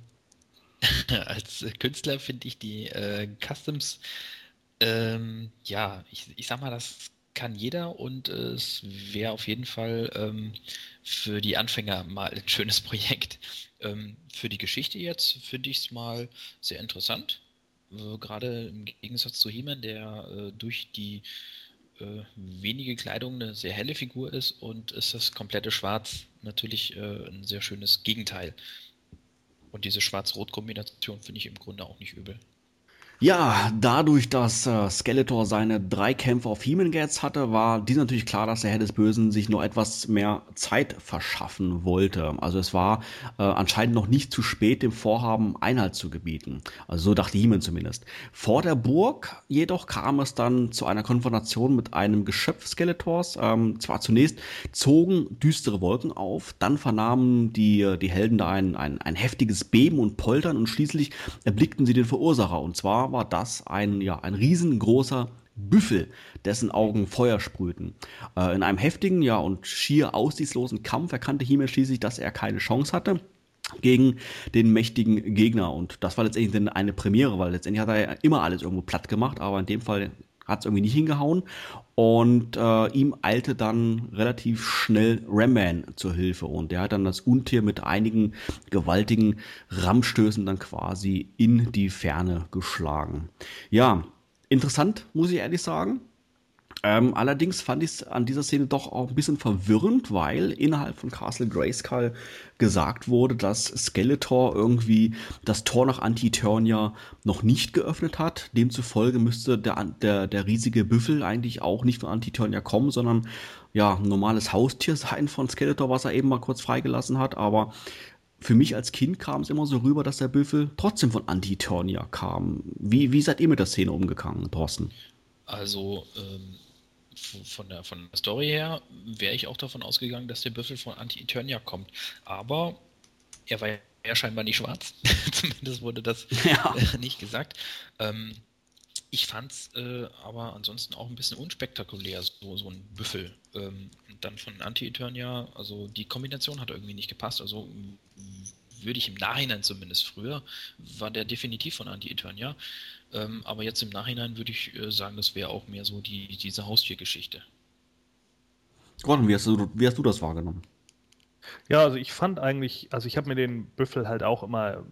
S4: Als Künstler finde ich die äh, Customs, ähm, ja, ich, ich sag mal, das kann jeder und äh, es wäre auf jeden Fall ähm, für die Anfänger mal ein schönes Projekt. Ähm, für die Geschichte jetzt finde ich es mal sehr interessant. Äh, Gerade im Gegensatz zu He-Man, der äh, durch die äh, wenige Kleidung eine sehr helle Figur ist und ist das komplette Schwarz natürlich ein sehr schönes Gegenteil. Und diese Schwarz-Rot-Kombination finde ich im Grunde auch nicht übel.
S1: Ja, dadurch, dass äh, Skeletor seine drei Kämpfe auf Hemengats hatte, war dies natürlich klar, dass der Herr des Bösen sich nur etwas mehr Zeit verschaffen wollte. Also es war äh, anscheinend noch nicht zu spät, dem Vorhaben Einhalt zu gebieten. Also so dachte Hemen zumindest. Vor der Burg jedoch kam es dann zu einer Konfrontation mit einem Geschöpf Skeletors. Ähm, zwar zunächst zogen düstere Wolken auf, dann vernahmen die, die Helden da ein, ein, ein heftiges Beben und Poltern und schließlich erblickten sie den Verursacher und zwar war das ein, ja, ein riesengroßer Büffel, dessen Augen Feuer sprühten. Äh, in einem heftigen, ja, und schier aussichtslosen Kampf erkannte Himmel schließlich, dass er keine Chance hatte gegen den mächtigen Gegner. Und das war letztendlich eine Premiere, weil letztendlich hat er ja immer alles irgendwo platt gemacht, aber in dem Fall hat es irgendwie nicht hingehauen. Und äh, ihm eilte dann relativ schnell Ramman zur Hilfe. Und der hat dann das Untier mit einigen gewaltigen Rammstößen dann quasi in die Ferne geschlagen. Ja, interessant, muss ich ehrlich sagen. Ähm, allerdings fand ich es an dieser Szene doch auch ein bisschen verwirrend, weil innerhalb von Castle Grayskull gesagt wurde, dass Skeletor irgendwie das Tor nach Anti-Eternia noch nicht geöffnet hat. Demzufolge müsste der, der, der riesige Büffel eigentlich auch nicht von Anti-Eternia kommen, sondern ja, ein normales Haustier sein von Skeletor, was er eben mal kurz freigelassen hat. Aber für mich als Kind kam es immer so rüber, dass der Büffel trotzdem von Anti-Eternia kam. Wie, wie seid ihr mit der Szene umgegangen, Thorsten?
S4: Also, ähm, von der, von der Story her wäre ich auch davon ausgegangen, dass der Büffel von Anti-Eternia kommt. Aber er war ja scheinbar nicht schwarz. Zumindest wurde das ja. äh, nicht gesagt. Ähm, ich fand es äh, aber ansonsten auch ein bisschen unspektakulär, so, so ein Büffel. Ähm, dann von Anti-Eternia, also die Kombination hat irgendwie nicht gepasst. Also würde ich im Nachhinein zumindest früher, war der definitiv von Anti-Eternia. Ähm, aber jetzt im Nachhinein würde ich äh, sagen, das wäre auch mehr so die, diese Haustiergeschichte.
S1: Gordon, wie hast, du, wie hast du das wahrgenommen?
S3: Ja, also ich fand eigentlich, also ich habe mir den Büffel halt auch immer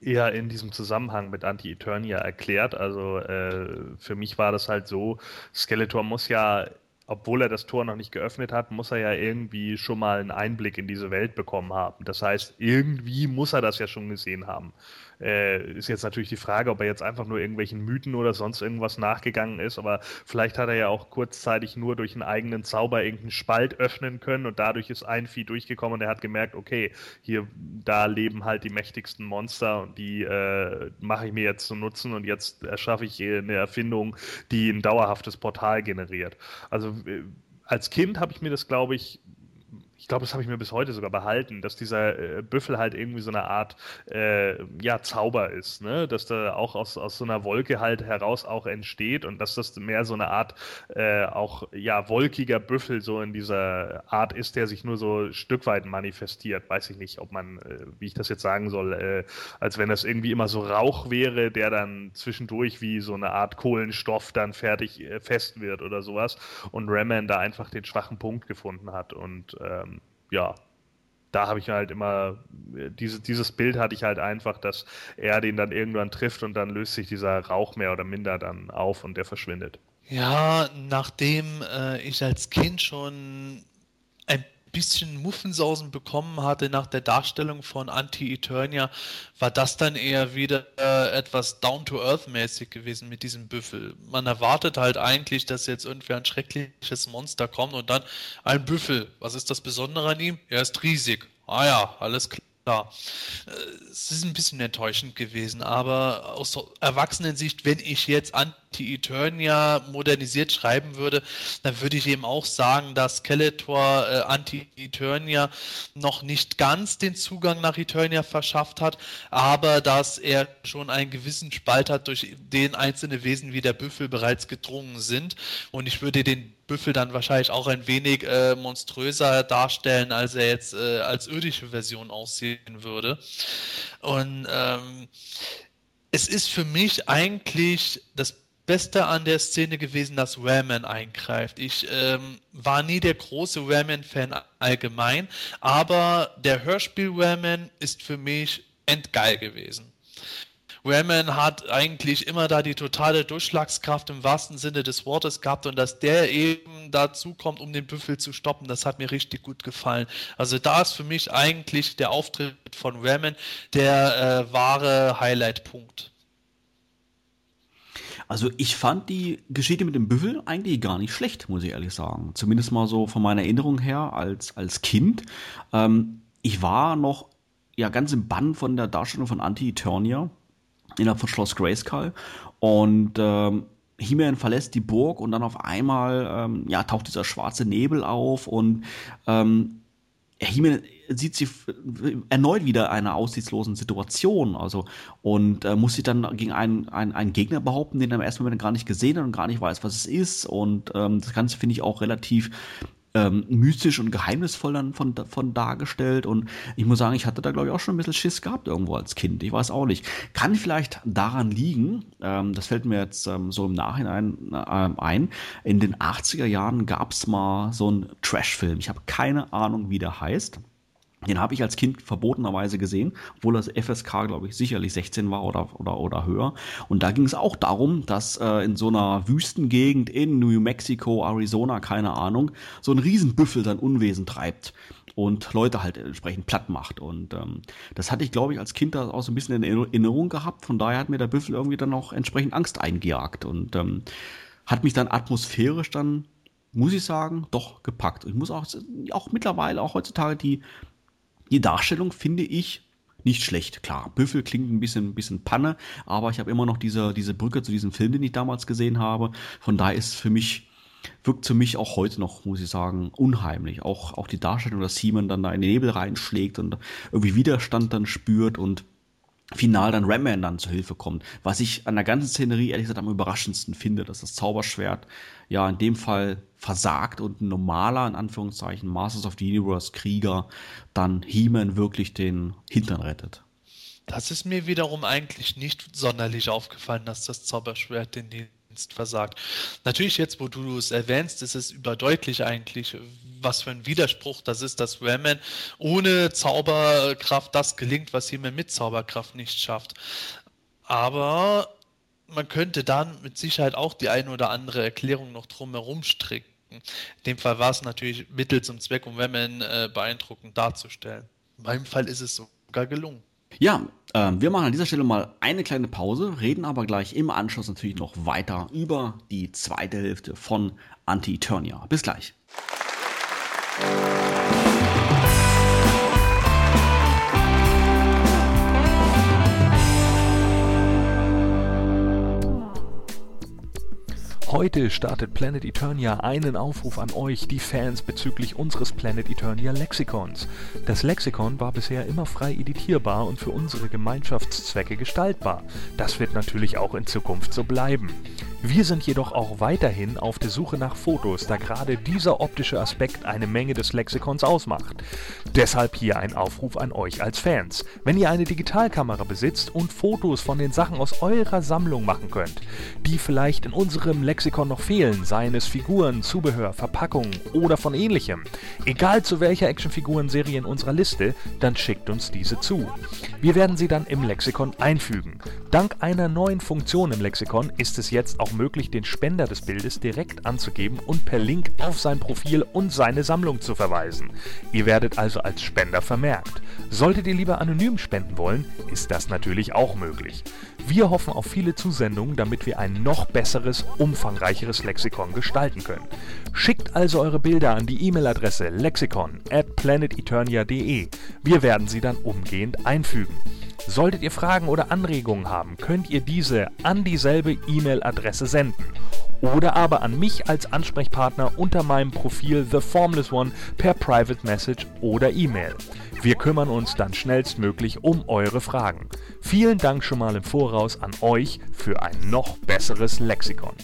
S3: eher in diesem Zusammenhang mit Anti-Eternia erklärt. Also äh, für mich war das halt so, Skeletor muss ja, obwohl er das Tor noch nicht geöffnet hat, muss er ja irgendwie schon mal einen Einblick in diese Welt bekommen haben. Das heißt, irgendwie muss er das ja schon gesehen haben. Äh, ist jetzt natürlich die Frage, ob er jetzt einfach nur irgendwelchen Mythen oder sonst irgendwas nachgegangen ist, aber vielleicht hat er ja auch kurzzeitig nur durch einen eigenen Zauber irgendeinen Spalt öffnen können und dadurch ist ein Vieh durchgekommen und er hat gemerkt, okay, hier, da leben halt die mächtigsten Monster und die äh, mache ich mir jetzt zu nutzen und jetzt erschaffe ich eine Erfindung, die ein dauerhaftes Portal generiert. Also äh, als Kind habe ich mir das, glaube ich, ich glaube, das habe ich mir bis heute sogar behalten, dass dieser äh, Büffel halt irgendwie so eine Art äh, ja, Zauber ist, ne? dass da auch aus, aus so einer Wolke halt heraus auch entsteht und dass das mehr so eine Art äh, auch ja wolkiger Büffel so in dieser Art ist, der sich nur so Stück weit manifestiert. Weiß ich nicht, ob man, äh, wie ich das jetzt sagen soll, äh, als wenn das irgendwie immer so Rauch wäre, der dann zwischendurch wie so eine Art Kohlenstoff dann fertig äh, fest wird oder sowas und Raman da einfach den schwachen Punkt gefunden hat und ähm, ja, da habe ich halt immer, diese, dieses Bild hatte ich halt einfach, dass er den dann irgendwann trifft und dann löst sich dieser Rauch mehr oder minder dann auf und der verschwindet.
S2: Ja, nachdem äh, ich als Kind schon bisschen Muffensausen bekommen hatte nach der Darstellung von Anti-Eternia, war das dann eher wieder äh, etwas Down-to-Earth-mäßig gewesen mit diesem Büffel. Man erwartet halt eigentlich, dass jetzt irgendwie ein schreckliches Monster kommt und dann ein Büffel. Was ist das Besondere an ihm? Er ist riesig. Ah ja, alles klar. Ja, äh, es ist ein bisschen enttäuschend gewesen, aber aus Erwachsenensicht, wenn ich jetzt Anti-Eternia modernisiert schreiben würde, dann würde ich eben auch sagen, dass Skeletor äh, Anti-Eternia noch nicht ganz den Zugang nach Eternia verschafft hat, aber dass er schon einen gewissen Spalt hat, durch den einzelne Wesen wie der Büffel bereits gedrungen sind. Und ich würde den Büffel dann wahrscheinlich auch ein wenig äh, monströser darstellen, als er jetzt äh, als irdische Version aussehen würde. Und ähm, es ist für mich eigentlich das Beste an der Szene gewesen, dass Raman eingreift. Ich ähm, war nie der große Raman-Fan allgemein, aber der Hörspiel Raman ist für mich endgeil gewesen. Raman hat eigentlich immer da die totale Durchschlagskraft im wahrsten Sinne des Wortes gehabt und dass der eben dazu kommt, um den Büffel zu stoppen, das hat mir richtig gut gefallen. Also da ist für mich eigentlich der Auftritt von Raman der äh, wahre Highlight-Punkt.
S1: Also ich fand die Geschichte mit dem Büffel eigentlich gar nicht schlecht, muss ich ehrlich sagen. Zumindest mal so von meiner Erinnerung her als, als Kind. Ähm, ich war noch ja ganz im Bann von der Darstellung von Anti-Eternia innerhalb von Schloss Grayskull. Und ähm, He-Man verlässt die Burg und dann auf einmal ähm, ja, taucht dieser schwarze Nebel auf und ähm, He-Man sieht sie erneut wieder einer aussichtslosen Situation, also und äh, muss sich dann gegen einen, einen, einen Gegner behaupten, den er im ersten Moment gar nicht gesehen hat und gar nicht weiß, was es ist. Und ähm, das Ganze finde ich auch relativ ähm, mystisch und geheimnisvoll dann von, von dargestellt. Und ich muss sagen, ich hatte da, glaube ich, auch schon ein bisschen Schiss gehabt irgendwo als Kind. Ich weiß auch nicht. Kann vielleicht daran liegen, ähm, das fällt mir jetzt ähm, so im Nachhinein äh, ein, in den 80er Jahren gab es mal so einen Trash-Film. Ich habe keine Ahnung, wie der heißt. Den habe ich als Kind verbotenerweise gesehen, obwohl das FSK, glaube ich, sicherlich 16 war oder, oder, oder höher. Und da ging es auch darum, dass äh, in so einer Wüstengegend in New Mexico, Arizona, keine Ahnung, so ein Riesenbüffel sein Unwesen treibt und Leute halt entsprechend platt macht. Und ähm, das hatte ich, glaube ich, als Kind da auch so ein bisschen in Erinnerung gehabt. Von daher hat mir der Büffel irgendwie dann auch entsprechend Angst eingejagt und ähm, hat mich dann atmosphärisch dann muss ich sagen, doch gepackt. Ich muss auch, auch mittlerweile, auch heutzutage, die die Darstellung finde ich nicht schlecht. Klar, Büffel klingt ein bisschen, bisschen Panne, aber ich habe immer noch diese, diese Brücke zu diesem Film, den ich damals gesehen habe. Von daher ist für mich, wirkt für mich auch heute noch, muss ich sagen, unheimlich. Auch, auch die Darstellung, dass Simon dann da in den Nebel reinschlägt und irgendwie Widerstand dann spürt und final dann Ramman dann zur Hilfe kommt. Was ich an der ganzen Szenerie ehrlich gesagt am überraschendsten finde, dass das Zauberschwert ja in dem Fall versagt und ein normaler, in Anführungszeichen, Masters of the Universe Krieger dann He-Man wirklich den Hintern rettet.
S2: Das ist mir wiederum eigentlich nicht sonderlich aufgefallen, dass das Zauberschwert den Dienst versagt. Natürlich jetzt, wo du es erwähnst, ist es überdeutlich eigentlich, was für ein Widerspruch das ist, dass Ramen ohne Zauberkraft das gelingt, was jemand mit Zauberkraft nicht schafft. Aber man könnte dann mit Sicherheit auch die eine oder andere Erklärung noch drumherum stricken. In dem Fall war es natürlich Mittel zum Zweck, um Ramen äh, beeindruckend darzustellen. In meinem Fall ist es sogar gelungen.
S1: Ja, äh, wir machen an dieser Stelle mal eine kleine Pause, reden aber gleich im Anschluss natürlich noch weiter über die zweite Hälfte von Anti-Eternia. Bis gleich.
S3: Heute startet Planet Eternia einen Aufruf an euch, die Fans, bezüglich unseres Planet Eternia Lexikons. Das Lexikon war bisher immer frei editierbar und für unsere Gemeinschaftszwecke gestaltbar. Das wird natürlich auch in Zukunft so bleiben. Wir sind jedoch auch weiterhin auf der Suche nach Fotos, da gerade dieser optische Aspekt eine Menge des Lexikons ausmacht. Deshalb hier ein Aufruf an euch als Fans. Wenn ihr eine Digitalkamera besitzt und Fotos von den Sachen aus eurer Sammlung machen könnt, die vielleicht in unserem Lexikon noch fehlen, seien es Figuren, Zubehör, Verpackungen oder von ähnlichem, egal zu welcher Actionfigurenserie in unserer Liste, dann schickt uns diese zu. Wir werden sie dann im Lexikon einfügen. Dank einer neuen Funktion im Lexikon ist es jetzt auch möglich, den Spender des Bildes direkt anzugeben und per Link auf sein Profil und seine Sammlung zu verweisen. Ihr werdet also als Spender vermerkt. Solltet ihr lieber anonym spenden wollen, ist das natürlich auch möglich. Wir hoffen auf viele Zusendungen, damit wir ein noch besseres, umfangreicheres Lexikon gestalten können. Schickt also eure Bilder an die E-Mail-Adresse lexikon at planeteternia.de. Wir werden sie dann umgehend einfügen. Solltet ihr Fragen oder Anregungen haben, könnt ihr diese an dieselbe E-Mail-Adresse senden oder aber an mich als Ansprechpartner unter meinem Profil The Formless One per Private Message oder E-Mail. Wir kümmern uns dann schnellstmöglich um eure Fragen. Vielen Dank schon mal im Voraus an euch für ein noch besseres Lexikon.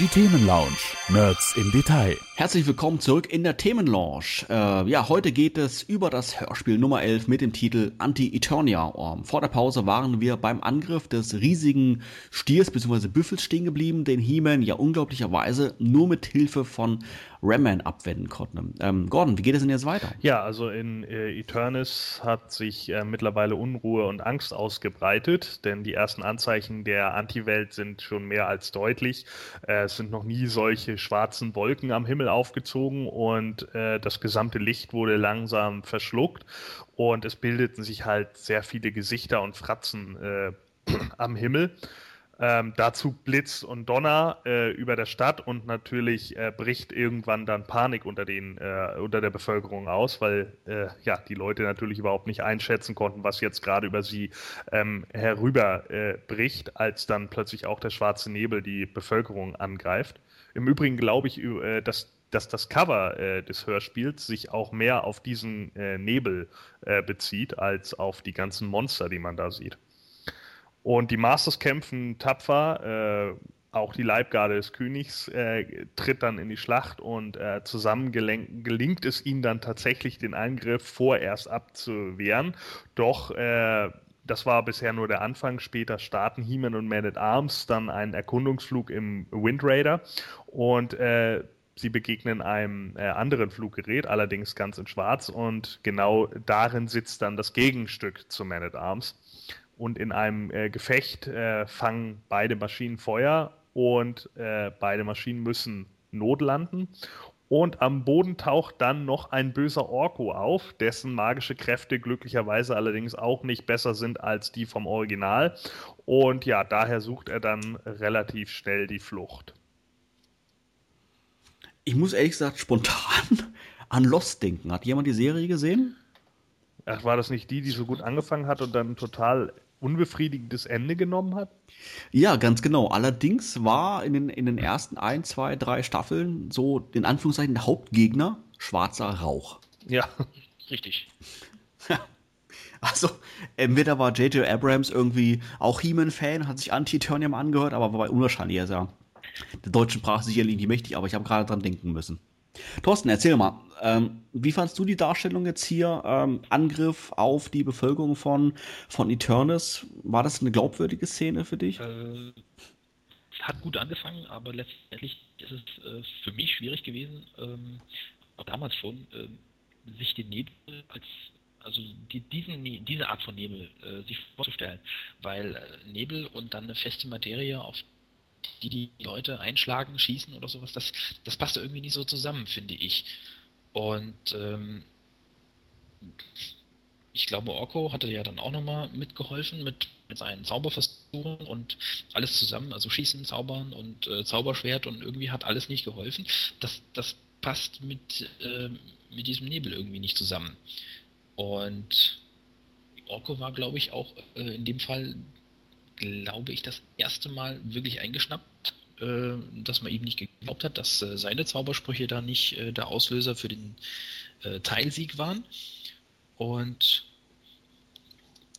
S3: Die Themenlounge. Nerds im Detail.
S1: Herzlich willkommen zurück in der Themenlaunch. Äh, ja, heute geht es über das Hörspiel Nummer 11 mit dem Titel Anti-Eternia. Ähm, vor der Pause waren wir beim Angriff des riesigen Stiers bzw. Büffels stehen geblieben, den He-Man ja unglaublicherweise nur mit Hilfe von Ramman abwenden konnten. Ähm, Gordon, wie geht es denn jetzt weiter?
S6: Ja, also in äh, Eternis hat sich äh, mittlerweile Unruhe und Angst ausgebreitet, denn die ersten Anzeichen der Anti-Welt sind schon mehr als deutlich. Äh, es sind noch nie solche schwarzen Wolken am Himmel aufgezogen und äh, das gesamte Licht wurde langsam verschluckt und es bildeten sich halt sehr viele Gesichter und Fratzen äh, am Himmel. Ähm, dazu Blitz und Donner äh, über der Stadt und natürlich äh, bricht irgendwann dann Panik unter, den, äh, unter der Bevölkerung aus, weil äh, ja, die Leute natürlich überhaupt nicht einschätzen konnten, was jetzt gerade über sie ähm, herüberbricht, äh, als dann plötzlich auch der schwarze Nebel die Bevölkerung angreift. Im Übrigen glaube ich, äh, dass
S3: dass das Cover äh, des Hörspiels sich auch mehr auf diesen äh, Nebel äh, bezieht, als auf die ganzen Monster, die man da sieht. Und die Masters kämpfen tapfer, äh, auch die Leibgarde des Königs äh, tritt dann in die Schlacht und äh, zusammen gelingt es ihnen dann tatsächlich, den Angriff vorerst abzuwehren. Doch das war bisher nur der Anfang. Später starten He-Man und Man at Arms dann einen Erkundungsflug im Wind Raider und äh, sie begegnen einem äh, anderen Fluggerät, allerdings ganz in Schwarz und genau darin sitzt dann das Gegenstück zu Man at Arms. Und in einem äh, Gefecht äh, fangen beide Maschinen Feuer und äh, beide Maschinen müssen notlanden. Und am Boden taucht dann noch ein böser Orko auf, dessen magische Kräfte glücklicherweise allerdings auch nicht besser sind als die vom Original. Und ja, daher sucht er dann relativ schnell die Flucht.
S1: Ich muss ehrlich gesagt spontan an Lost denken. Hat jemand die Serie gesehen?
S3: Ach, war das nicht die, die so gut angefangen hat und dann total unbefriedigendes Ende genommen hat?
S1: Ja, ganz genau. Allerdings war in den, in den ersten ein, zwei, drei Staffeln so in Anführungszeichen der Hauptgegner schwarzer Rauch.
S4: Ja. Richtig.
S1: Also, entweder war J.J. Abrams irgendwie auch He-Man-Fan, hat sich Anti-Eternium angehört, aber war unwahrscheinlich. Er ist ja der deutschen Sprache sicherlich nicht mächtig, aber ich habe gerade dran denken müssen. Thorsten, erzähl mal, ähm, wie fandst du die Darstellung jetzt hier? Ähm, Angriff auf die Bevölkerung von, von Eternis. War das eine glaubwürdige Szene für dich? Äh,
S4: hat gut angefangen, aber letztendlich ist es äh, für mich schwierig gewesen, ähm, auch damals schon, äh, sich den Nebel als also die, diesen, diese Art von Nebel äh, sich vorzustellen, weil äh, Nebel und dann eine feste Materie, auf die die Leute einschlagen, schießen oder sowas, das, das passt irgendwie nicht so zusammen, finde ich. Und ähm, ich glaube, Orko hatte ja dann auch nochmal mitgeholfen mit, mit seinen Zauberversuchen und alles zusammen, also Schießen, Zaubern und äh, Zauberschwert und irgendwie hat alles nicht geholfen. Das, das passt mit, äh, mit diesem Nebel irgendwie nicht zusammen. Und Orko war, glaube ich, auch äh, in dem Fall glaube ich, das erste Mal wirklich eingeschnappt, äh, dass man ihm nicht geglaubt hat, dass äh, seine Zaubersprüche da nicht äh, der Auslöser für den Teilsieg waren. Und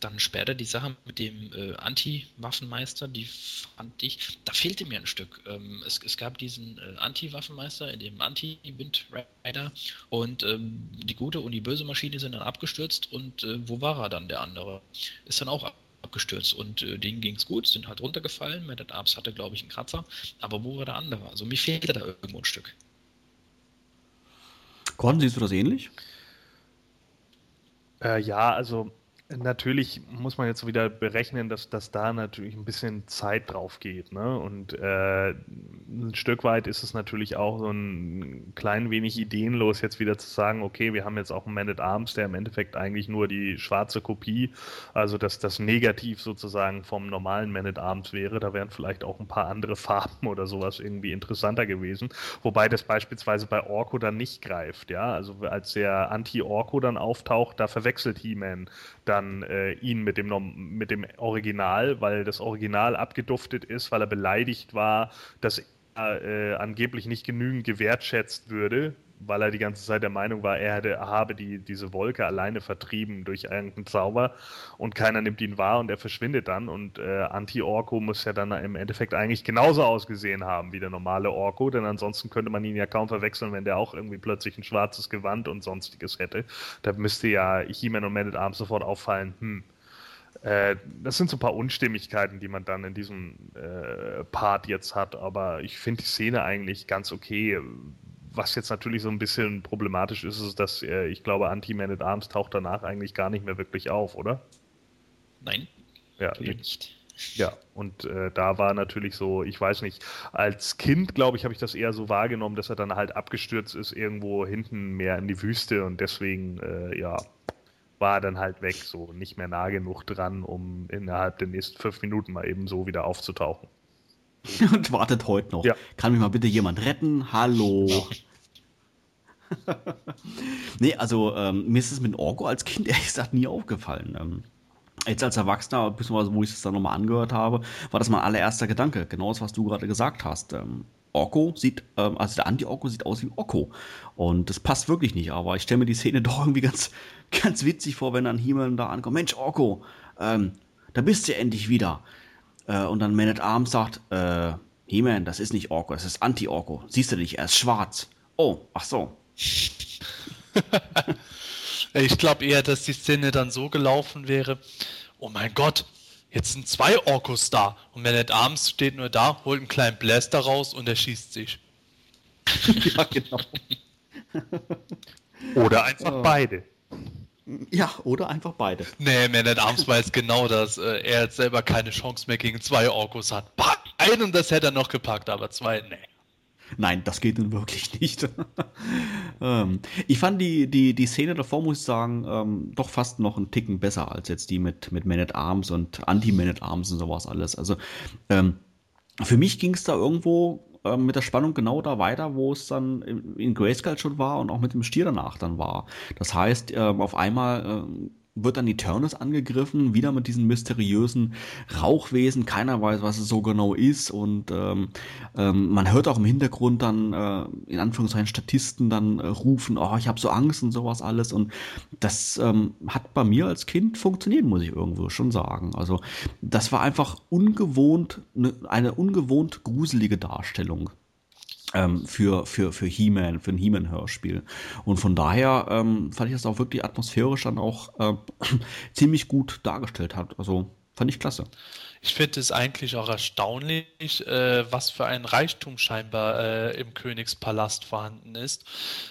S4: dann später die Sache mit dem äh, Anti-Waffenmeister, die fand ich, da fehlte mir ein Stück. Ähm, es, es, gab diesen äh, Anti-Waffenmeister in dem Anti-Wind Rider und ähm, die gute und die böse Maschine sind dann abgestürzt und äh, wo war er dann, der andere? Ist dann auch abgestürzt und äh, denen ging es gut, sind halt runtergefallen. Matt Arms hatte, glaube ich, einen Kratzer, aber wo war der andere? Also mir fehlte da irgendwo ein Stück.
S1: Gordon, siehst du das ähnlich?
S3: Äh, ja, also Natürlich muss man jetzt wieder berechnen, dass, dass da natürlich ein bisschen Zeit drauf geht. Ne? Und äh, ein Stück weit ist es natürlich auch so ein klein wenig ideenlos, jetzt wieder zu sagen, okay, wir haben jetzt auch einen Man at Arms, der im Endeffekt eigentlich nur die schwarze Kopie, also dass das Negativ sozusagen vom normalen Man at Arms wäre. Da wären vielleicht auch ein paar andere Farben oder sowas irgendwie interessanter gewesen. Wobei das beispielsweise bei Orko dann nicht greift. Ja, also als der Anti-Orko dann auftaucht, da verwechselt He-Man dann äh, ihn mit dem, mit dem Original, weil das Original abgeduftet ist, weil er beleidigt war, dass er äh, angeblich nicht genügend gewertschätzt würde weil er die ganze Zeit der Meinung war, er hätte, habe die, diese Wolke alleine vertrieben durch irgendeinen Zauber und keiner nimmt ihn wahr und er verschwindet dann und äh, Anti-Orko muss ja dann im Endeffekt eigentlich genauso ausgesehen haben wie der normale Orko, denn ansonsten könnte man ihn ja kaum verwechseln, wenn der auch irgendwie plötzlich ein schwarzes Gewand und sonstiges hätte. Da müsste ja He-Man und Man at Arms sofort auffallen, hm, äh, das sind so ein paar Unstimmigkeiten, die man dann in diesem äh, Part jetzt hat, aber ich finde die Szene eigentlich ganz okay. Was jetzt natürlich so ein bisschen problematisch ist, ist, dass äh, ich glaube, Anti-Man at Arms taucht danach eigentlich gar nicht mehr wirklich auf, oder?
S4: Nein.
S3: Ja, nicht. Ja, und äh, da war natürlich so, ich weiß nicht, als Kind, glaube ich, habe ich das eher so wahrgenommen, dass er dann halt abgestürzt ist, irgendwo hinten mehr in die Wüste und deswegen, äh, ja, war er dann halt weg, so nicht mehr nah genug dran, um innerhalb der nächsten fünf Minuten mal eben so wieder aufzutauchen.
S1: und wartet heute noch. Ja. Kann mich mal bitte jemand retten? Hallo. nee, also ähm, mir ist es mit Orko als Kind ehrlich gesagt nie aufgefallen. Ähm, jetzt als Erwachsener, beziehungsweise wo ich es dann nochmal angehört habe, war das mein allererster Gedanke. Genau das, was du gerade gesagt hast. Ähm, Orko sieht, ähm, also der Anti-Orko sieht aus wie Orko. Und das passt wirklich nicht, aber ich stelle mir die Szene doch irgendwie ganz, ganz witzig vor, wenn dann He-Man da ankommt. Mensch, Orko, ähm, da bist du endlich wieder. Äh, und dann Man at Arms sagt, äh, He-Man, das ist nicht Orko, das ist Anti-Orko. Siehst du nicht, er ist schwarz. Oh, ach so.
S2: Ich glaube eher, dass die Szene dann so gelaufen wäre. Oh mein Gott, jetzt sind zwei Orkos da. Und Man at Arms steht nur da, holt einen kleinen Blaster raus und er schießt sich.
S3: ja, genau. Oder einfach oh. beide.
S1: Ja, oder einfach beide.
S2: Nee, Man at Arms weiß genau, dass äh, er jetzt selber keine Chance mehr gegen zwei Orkos hat. einen, das hätte er noch gepackt, aber zwei, nee.
S1: Nein, das geht nun wirklich nicht. ähm, ich fand die, die, die Szene davor, muss ich sagen, ähm, doch fast noch einen Ticken besser als jetzt die mit, mit Man at Arms und Anti-Man at Arms und sowas alles. Also ähm, für mich ging es da irgendwo ähm, mit der Spannung genau da weiter, wo es dann in, Grayskull schon war und auch mit dem Stier danach dann war. Das heißt, ähm, auf einmal ähm, wird dann die Turnus angegriffen, wieder mit diesen mysteriösen Rauchwesen. Keiner weiß, was es so genau ist. Und ähm, ähm, man hört auch im Hintergrund dann, äh, in Anführungszeichen, Statisten dann äh, rufen, oh, ich habe so Angst und sowas alles. Und das ähm, hat bei mir als Kind funktioniert, muss ich irgendwo schon sagen. Also das war einfach ungewohnt, ne, eine ungewohnt gruselige Darstellung für, für, für He-Man, für ein He-Man-Hörspiel. Und von daher ähm, fand ich das auch wirklich atmosphärisch dann auch äh, ziemlich gut dargestellt hat. Also fand ich klasse.
S2: Ich finde es eigentlich auch erstaunlich, äh, was für ein Reichtum scheinbar äh, im Königspalast vorhanden ist,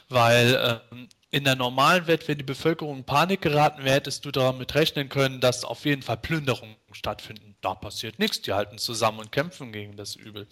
S2: weil ähm, in der normalen Welt, wenn die Bevölkerung in Panik geraten wäre, hättest du damit rechnen können, dass auf jeden Fall Plünderungen stattfinden. Da passiert nichts. Die halten zusammen und kämpfen gegen das Übel.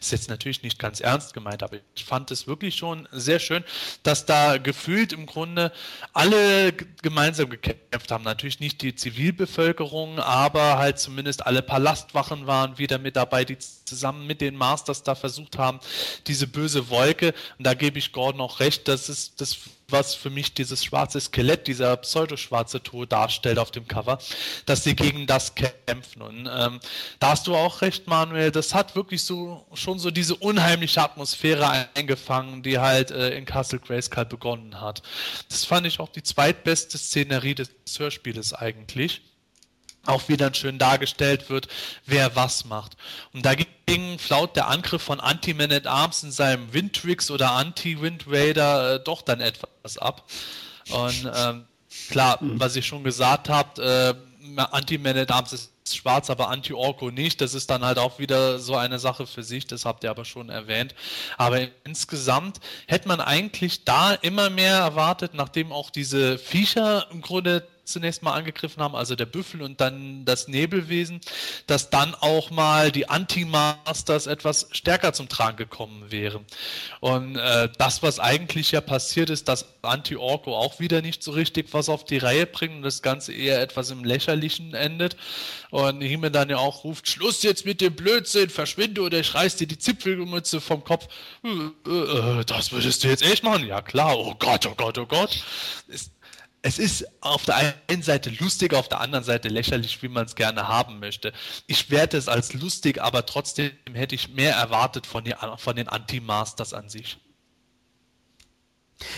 S2: Ist jetzt natürlich nicht ganz ernst gemeint, aber ich fand es wirklich schon sehr schön, dass da gefühlt im Grunde alle gemeinsam gekämpft haben. Natürlich nicht die Zivilbevölkerung, aber halt zumindest alle Palastwachen waren wieder mit dabei, die zusammen mit den Masters da versucht haben, diese böse Wolke, und da gebe ich Gordon auch recht, das ist das was für mich dieses schwarze Skelett, dieser pseudoschwarze Tour darstellt auf dem Cover, dass sie gegen das kämpfen. Und ähm, da hast du auch recht, Manuel, das hat wirklich so schon so diese unheimliche Atmosphäre eingefangen, die halt äh, in Castle Grayskull begonnen hat. Das fand ich auch die zweitbeste Szenerie des Hörspieles eigentlich auch wieder schön dargestellt wird, wer was macht. Und da ging laut der Angriff von Anti-Man at Arms in seinem Windtricks oder Anti-Wind Raider äh, doch dann etwas ab. Und ähm, klar, mhm. was ich schon gesagt habe, äh, Anti-Man at Arms ist schwarz, aber Anti-Orko nicht. Das ist dann halt auch wieder so eine Sache für sich, das habt ihr aber schon erwähnt. Aber insgesamt hätte man eigentlich da immer mehr erwartet, nachdem auch diese Viecher im Grunde zunächst mal angegriffen haben, also der Büffel und dann das Nebelwesen, dass dann auch mal die Anti-Masters etwas stärker zum Tragen gekommen wären. Und äh, das, was eigentlich ja passiert ist, dass Anti-Orko auch wieder nicht so richtig was auf die Reihe bringt und das Ganze eher etwas im Lächerlichen endet. Und Himmel dann ja auch ruft, Schluss jetzt mit dem Blödsinn, verschwinde oder ich reiß dir die Zipfelmütze vom Kopf. Äh, äh, das würdest du jetzt echt machen? Ja klar, oh Gott, oh Gott, oh Gott. Ist es ist auf der einen Seite lustig, auf der anderen Seite lächerlich, wie man es gerne haben möchte. Ich werte es als lustig, aber trotzdem hätte ich mehr erwartet von, die, von den Anti-Masters an sich.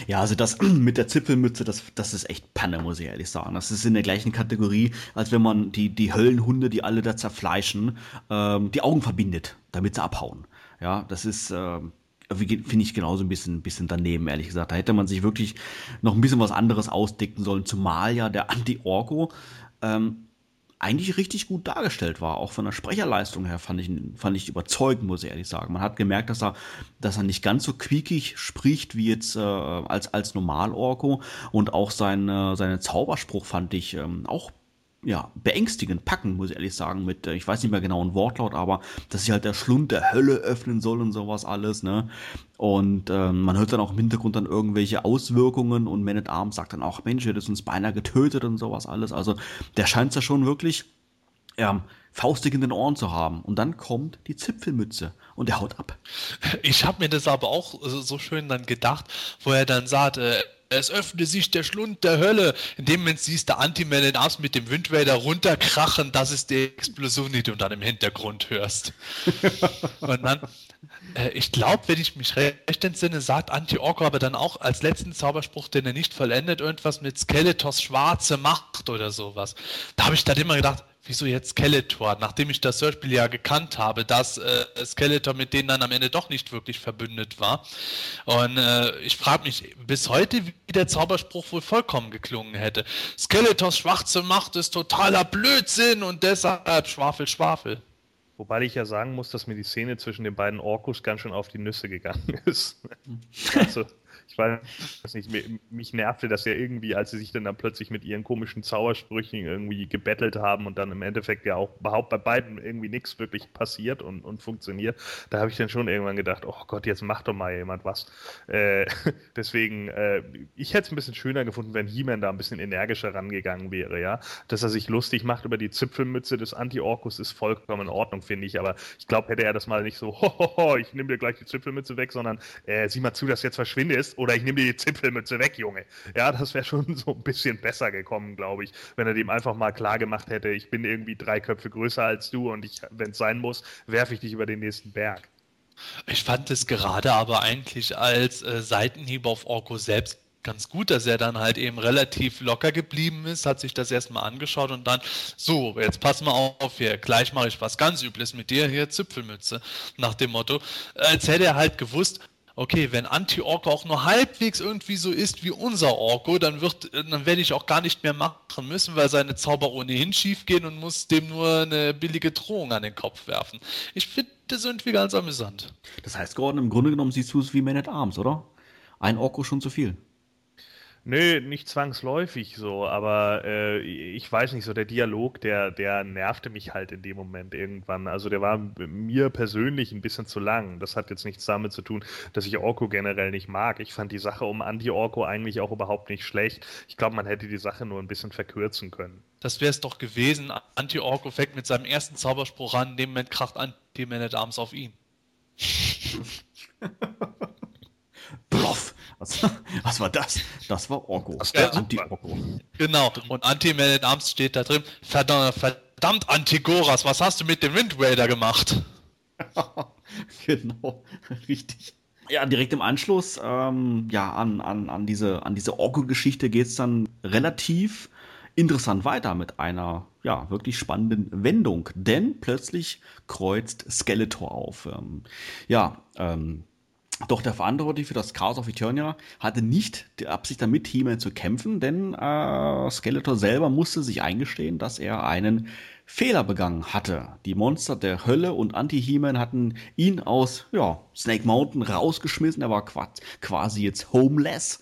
S1: Ja, also das mit der Zipfelmütze, das, das ist echt Panne, muss ich ehrlich sagen. Das ist in der gleichen Kategorie, als wenn man die, die Höllenhunde, die alle da zerfleischen, ähm, die Augen verbindet, damit sie abhauen. Ja, das ist, ähm, finde ich genauso ein bisschen, bisschen daneben, ehrlich gesagt. Da hätte man sich wirklich noch ein bisschen was anderes ausdicken sollen, zumal ja der Anti-Orko ähm, eigentlich richtig gut dargestellt war. Auch von der Sprecherleistung her fand ich, fand ich überzeugend, muss ich ehrlich sagen. Man hat gemerkt, dass er, dass er nicht ganz so quiekig spricht wie jetzt äh, als, als Normal-Orko und auch sein, seinen Zauberspruch fand ich ähm, auch ja, beängstigend packen, muss ich ehrlich sagen, mit, äh, ich weiß nicht mehr genau ein Wortlaut, aber dass sich halt der Schlund der Hölle öffnen soll und sowas alles, ne? Und ähm, man hört dann auch im Hintergrund dann irgendwelche Auswirkungen und Man at Arms sagt dann auch, Mensch, ihr hättet uns beinahe getötet und sowas alles. Also der scheint ja schon wirklich ja, faustig in den Ohren zu haben. Und dann kommt die Zipfelmütze und er haut ab.
S2: Ich habe mir das aber auch so schön dann gedacht, wo er dann sagt, äh, es öffne sich der Schlund der Hölle. In dem Moment siehst du Anti-Man in Arms mit dem Wind runterkrachen, das ist die Explosion, die du dann im Hintergrund hörst. Und dann, äh, ich glaube, wenn ich mich recht entsinne, sagt Anti-Orko aber dann auch als letzten Zauberspruch, den er nicht vollendet, irgendwas mit Skeletors schwarze Macht oder sowas. Da habe ich dann immer gedacht, wieso jetzt Skeletor? Nachdem ich das Hörspiel ja gekannt habe, dass äh, Skeletor mit denen dann am Ende doch nicht wirklich verbündet war. Und äh, ich frage mich bis heute, wie der Zauberspruch wohl vollkommen geklungen hätte. Skeletors schwarze Macht ist totaler Blödsinn und deshalb Schwafel, Schwafel.
S3: Wobei ich ja sagen muss, dass mir die Szene zwischen den beiden Orkus ganz schön auf die Nüsse gegangen ist. also, ich weiß nicht, mich nervte das ja irgendwie, als sie sich dann, dann plötzlich mit ihren komischen Zaubersprüchen irgendwie gebettelt haben und dann im Endeffekt ja auch überhaupt bei beiden irgendwie nichts wirklich passiert und, und funktioniert. Da habe ich dann schon irgendwann gedacht, oh Gott, jetzt macht doch mal jemand was. Äh, deswegen, äh, ich hätte es ein bisschen schöner gefunden, wenn He-Man da ein bisschen energischer rangegangen wäre, ja. Dass er sich lustig macht über die Zipfelmütze des Anti-Orkus ist vollkommen in Ordnung, finde ich. Aber ich glaube, hätte er das mal nicht so, hohoho, ich nehme dir gleich die Zipfelmütze weg, sondern äh, sieh mal zu, dass jetzt verschwindest oder ich nehme dir die Zipfelmütze weg, Junge. Ja, das wäre schon so ein bisschen besser gekommen, glaube ich, wenn er dem einfach mal klar gemacht hätte, ich bin irgendwie drei Köpfe größer als du und ich, wenn es sein muss, werfe ich dich über den nächsten Berg.
S2: Ich fand es gerade aber eigentlich als äh, Seitenhieb auf Orko selbst ganz gut, dass er dann halt eben relativ locker geblieben ist, hat sich das erstmal angeschaut und dann, so, jetzt pass mal auf hier, gleich mache ich was ganz Übles mit dir, hier Zipfelmütze, nach dem Motto, als hätte er halt gewusst, okay, wenn Anti-Orko auch nur halbwegs irgendwie so ist wie unser Orko, dann wird, dann werde ich auch gar nicht mehr machen müssen, weil seine Zauber ohnehin schief gehen und muss dem nur eine billige Drohung an den Kopf werfen. Ich finde das irgendwie ganz amüsant.
S1: Das heißt, Gordon, im Grunde genommen siehst du es wie Man at Arms, oder? Ein Orko schon zu viel.
S3: Nö, nicht zwangsläufig so, aber äh, ich weiß nicht, so der Dialog, der, der nervte mich halt in dem Moment irgendwann. Also der war mir persönlich ein bisschen zu lang. Das hat jetzt nichts damit zu tun, dass ich Orko generell nicht mag. Ich fand die Sache um Anti-Orko eigentlich auch überhaupt nicht schlecht. Ich glaube, man hätte die Sache nur ein bisschen verkürzen können.
S2: Das wäre es doch gewesen. Anti-Orko fängt mit seinem ersten Zauberspruch an, in dem Moment kracht Anti-Man-at-Arms auf ihn.
S1: Bluff! Was, was war das? Das war Orko.
S2: Das war Anti-Orko. Genau, und Anti-Man in Arms steht da drin. Verdammt, verdammt Antigoras, was hast du mit dem Wind Raider gemacht?
S1: genau, richtig. Ja, direkt im Anschluss ähm, ja, an, an, an diese, an diese Orko-Geschichte geht es dann relativ interessant weiter mit einer ja, wirklich spannenden Wendung. Denn plötzlich kreuzt Skeletor auf. Ähm, ja, ähm, doch der Verantwortliche für das Chaos of Eternia hatte nicht die Absicht damit, He-Man zu kämpfen, denn äh, Skeletor selber musste sich eingestehen, dass er einen Fehler begangen hatte. Die Monster der Hölle und Anti-He-Man hatten ihn aus ja, Snake Mountain rausgeschmissen. Er war quasi jetzt homeless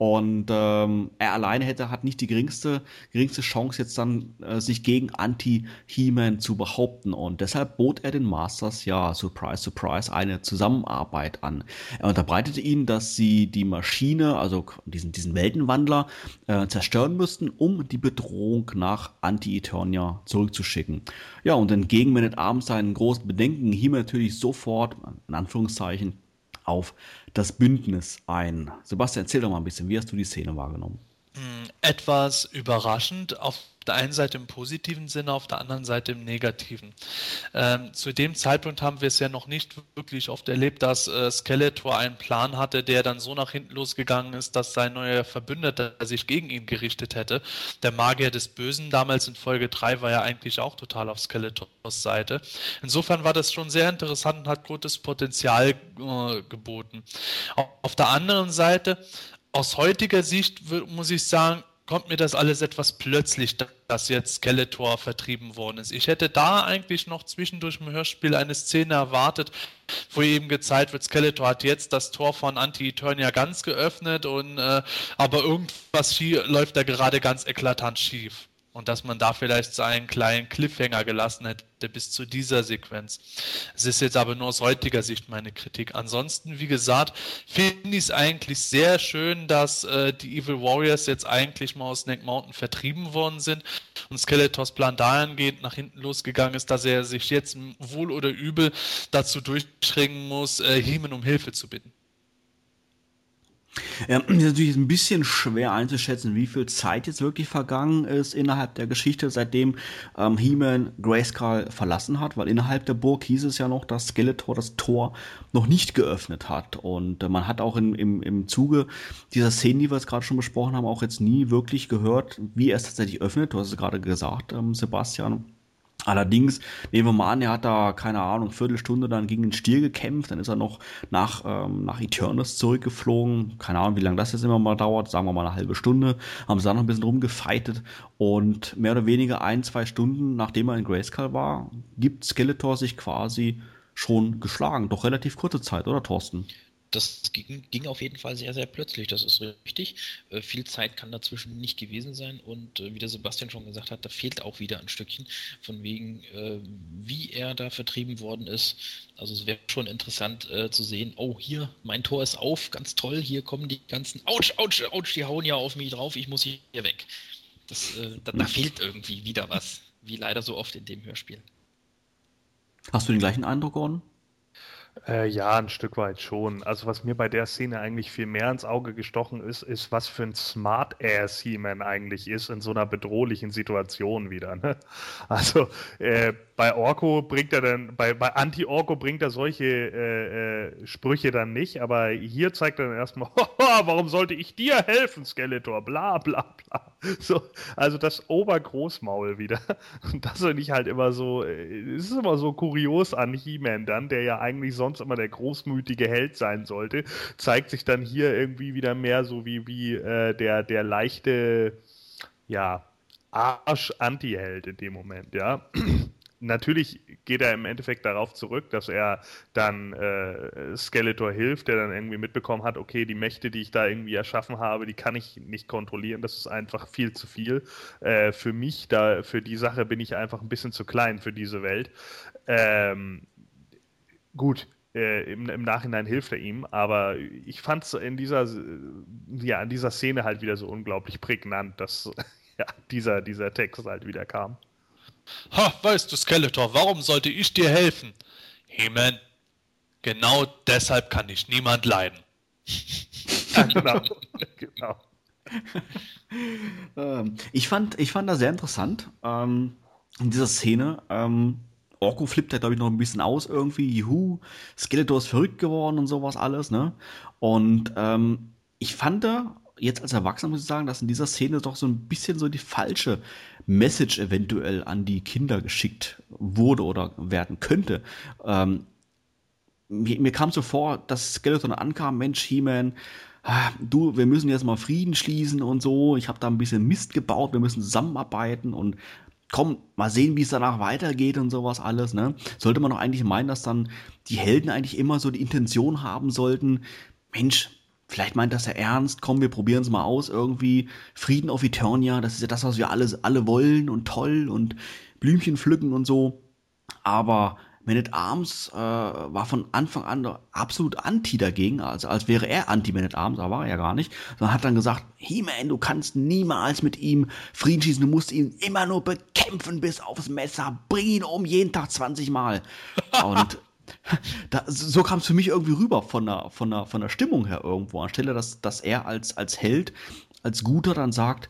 S1: und ähm, er alleine hätte, hat nicht die geringste, geringste Chance, jetzt dann äh, sich gegen Anti-He-Man zu behaupten. Und deshalb bot er den Masters ja, surprise, surprise, eine Zusammenarbeit an. Er unterbreitete ihnen, dass sie die Maschine, also diesen, diesen Weltenwandler, äh, zerstören müssten, um die Bedrohung nach Anti-Eternia zurückzuschicken. Ja, und entgegen Man at Arms seinen großen Bedenken, He-Man natürlich sofort, in Anführungszeichen, auf das Bündnis ein. Sebastian, erzähl doch mal ein bisschen, wie hast du die Szene wahrgenommen?
S2: Hm, etwas überraschend, auf der einen Seite im positiven Sinne, auf der anderen Seite im negativen. Ähm, zu dem Zeitpunkt haben wir es ja noch nicht wirklich oft erlebt, dass äh, Skeletor einen Plan hatte, der dann so nach hinten losgegangen ist, dass sein neuer Verbündeter sich gegen ihn gerichtet hätte. Der Magier des Bösen damals in Folge 3 war ja eigentlich auch total auf Skeletors Seite. Insofern war das schon sehr interessant und hat gutes Potenzial äh, geboten. Auf der anderen Seite, aus heutiger Sicht muss ich sagen, kommt mir das alles etwas plötzlich, dass jetzt Skeletor vertrieben worden ist. Ich hätte da eigentlich noch zwischendurch im Hörspiel eine Szene erwartet, wo eben gezeigt wird, Skeletor hat jetzt das Tor von Anti-Eternia ganz geöffnet und äh, aber irgendwas läuft da gerade ganz eklatant schief. Und dass man da vielleicht so einen kleinen Cliffhanger gelassen hätte bis zu dieser Sequenz. Es ist jetzt aber nur aus heutiger Sicht meine Kritik. Ansonsten, wie gesagt, finde ich es eigentlich sehr schön, dass äh, die Evil Warriors jetzt eigentlich mal aus Snake Mountain vertrieben worden sind und Skeletors Plan dahingehend nach hinten losgegangen ist, dass er sich jetzt wohl oder übel dazu durchschringen muss, äh, Hemen um Hilfe zu bitten.
S1: Ja, ist natürlich ein bisschen schwer einzuschätzen, wie viel Zeit jetzt wirklich vergangen ist innerhalb der Geschichte, seitdem ähm, He-Man Grayskull verlassen hat, weil innerhalb der Burg hieß es ja noch, dass Skeletor das Tor noch nicht geöffnet hat. Und äh, man hat auch in, im, im Zuge dieser Szenen, die wir jetzt gerade schon besprochen haben, auch jetzt nie wirklich gehört, wie er es tatsächlich öffnet. Du hast es gerade gesagt, ähm, Sebastian. Allerdings, nehmen wir mal an, er hat da, keine Ahnung, Viertelstunde dann gegen den Stier gekämpft, dann ist er noch nach, ähm, nach Eternus zurückgeflogen. Keine Ahnung, wie lange das jetzt immer mal dauert, sagen wir mal eine halbe Stunde. Haben sie da noch ein bisschen rumgefeitet und mehr oder weniger ein, zwei Stunden, nachdem er in Grayskull war, gibt Skeletor sich quasi schon geschlagen. Doch relativ kurze Zeit, oder Thorsten?
S4: Das ging, ging, auf jeden Fall sehr, sehr plötzlich, das ist richtig. Äh, viel Zeit kann dazwischen nicht gewesen sein und äh, wie der Sebastian schon gesagt hat, da fehlt auch wieder ein Stückchen von wegen, äh, wie er da vertrieben worden ist. Also es wäre schon interessant äh, zu sehen, oh hier, mein Tor ist auf, ganz toll, hier kommen die ganzen, ouch, ouch, ouch, die hauen ja auf mich drauf, ich muss hier weg. Das, äh, da, da fehlt irgendwie wieder was, wie leider so oft in dem Hörspiel.
S1: Hast du den gleichen Eindruck, Gordon?
S3: Äh, ja, ein Stück weit schon. Also was mir bei der Szene eigentlich viel mehr ins Auge gestochen ist, ist, was für ein Smart-Ass He-Man eigentlich ist in so einer bedrohlichen Situation wieder. Ne? Also äh, bei Orko bringt er dann, bei, bei Anti-Orko bringt er solche äh, äh Sprüche dann nicht, aber hier zeigt er dann erstmal, warum sollte ich dir helfen, Skeletor? Bla bla bla. So, also das Obergroßmaul wieder. Und das finde ich halt immer so, äh, es ist immer so kurios an He-Man dann, der ja eigentlich sonst immer der großmütige Held sein sollte, zeigt sich dann hier irgendwie wieder mehr so wie, wie äh, der, der leichte, ja, Arsch-Anti-Held in dem Moment, ja natürlich geht er im Endeffekt darauf zurück, dass er dann äh, Skeletor hilft, der dann irgendwie mitbekommen hat, okay, die Mächte, die ich da irgendwie erschaffen habe, die kann ich nicht kontrollieren. Das ist einfach viel zu viel. Äh, für mich, da, für die Sache bin ich einfach ein bisschen zu klein für diese Welt. Ähm, gut, äh, im, im, Nachhinein hilft er ihm, aber ich fand es in dieser, ja, in dieser Szene halt wieder so unglaublich prägnant, dass ja, dieser, dieser Text halt wieder kam.
S2: Ha, weißt du, Skeletor, warum sollte ich dir helfen? He-Man, genau deshalb kann ich niemand leiden.
S1: genau. genau. ähm, ich, fand, ich fand das sehr interessant. Ähm, in dieser Szene. Ähm, Orko flippt ja, glaube ich, noch ein bisschen aus irgendwie. Juhu, Skeletor ist verrückt geworden und sowas alles, ne? Und ähm, ich fand da, jetzt als Erwachsener muss ich sagen, dass in dieser Szene doch so ein bisschen so die falsche Message eventuell an die Kinder geschickt wurde oder werden könnte. Ähm, mir, mir, kam so vor, dass Skeleton ankam, Mensch, He-Man, ah, du, wir müssen jetzt mal Frieden schließen und so. Ich habe da ein bisschen Mist gebaut, wir müssen zusammenarbeiten und komm, mal sehen, wie es danach weitergeht und sowas alles, ne? Sollte man doch eigentlich meinen, dass dann die Helden eigentlich immer so die Intention haben sollten, Mensch, Vielleicht meint das ja ernst, komm, wir probieren es mal aus irgendwie. Frieden auf Eternia, das ist ja das, was wir alle, alle wollen und toll und Blümchen pflücken und so. Aber Man at Arms äh, war von Anfang an absolut anti dagegen, also als wäre er anti-Man at Arms, aber war er ja gar nicht. Sondern hat dann gesagt, He-Man, du kannst niemals mit ihm Frieden schießen, du musst ihn immer nur bekämpfen bis aufs Messer, bring ihn um jeden Tag 20 Mal. Und da, so kam es für mich irgendwie rüber von der, von der, von der Stimmung her irgendwo. Anstelle, dass, dass er als, als Held, als Guter dann sagt,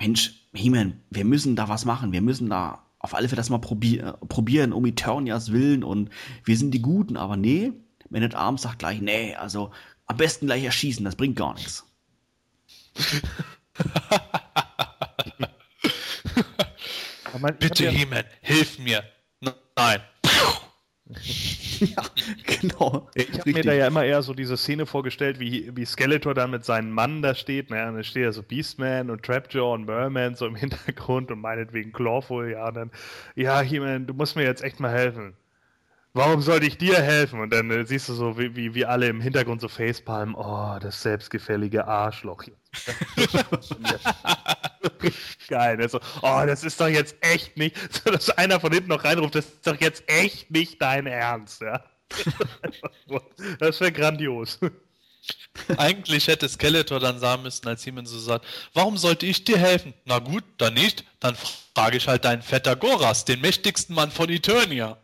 S1: Mensch, He-Man, wir müssen da was machen, wir müssen da auf alle Fälle das mal probier probieren, um Eternias Willen und wir sind die Guten, aber nee, Man at Arms sagt gleich, nee, also am besten gleich erschießen, das bringt gar nichts.
S2: Bitte, He-Man, hilf mir. Nein.
S3: ja, genau. Ich habe mir da ja immer eher so diese Szene vorgestellt, wie, wie Skeletor dann mit seinem Mann da steht. Ne? Und dann steht ja so Beastman und Trapjaw und Merman so im Hintergrund und meinetwegen Clawful. Ja, und dann, ja, He-Man, du musst mir jetzt echt mal helfen. Warum sollte ich dir helfen? Und dann äh, siehst du so, wie, wie, wie alle im Hintergrund so facepalmen. Oh, das selbstgefällige Arschloch. Geil. Also, oh, das ist doch jetzt echt nicht, so dass einer von hinten noch reinruft, das ist doch jetzt echt nicht dein Ernst, ja. das wäre grandios.
S2: Eigentlich hätte Skeletor dann sagen müssen, als Siemens so sagt, warum sollte ich dir helfen? Na gut, dann nicht. Dann frage ich halt deinen Vetter Goras, den mächtigsten Mann von Eternia.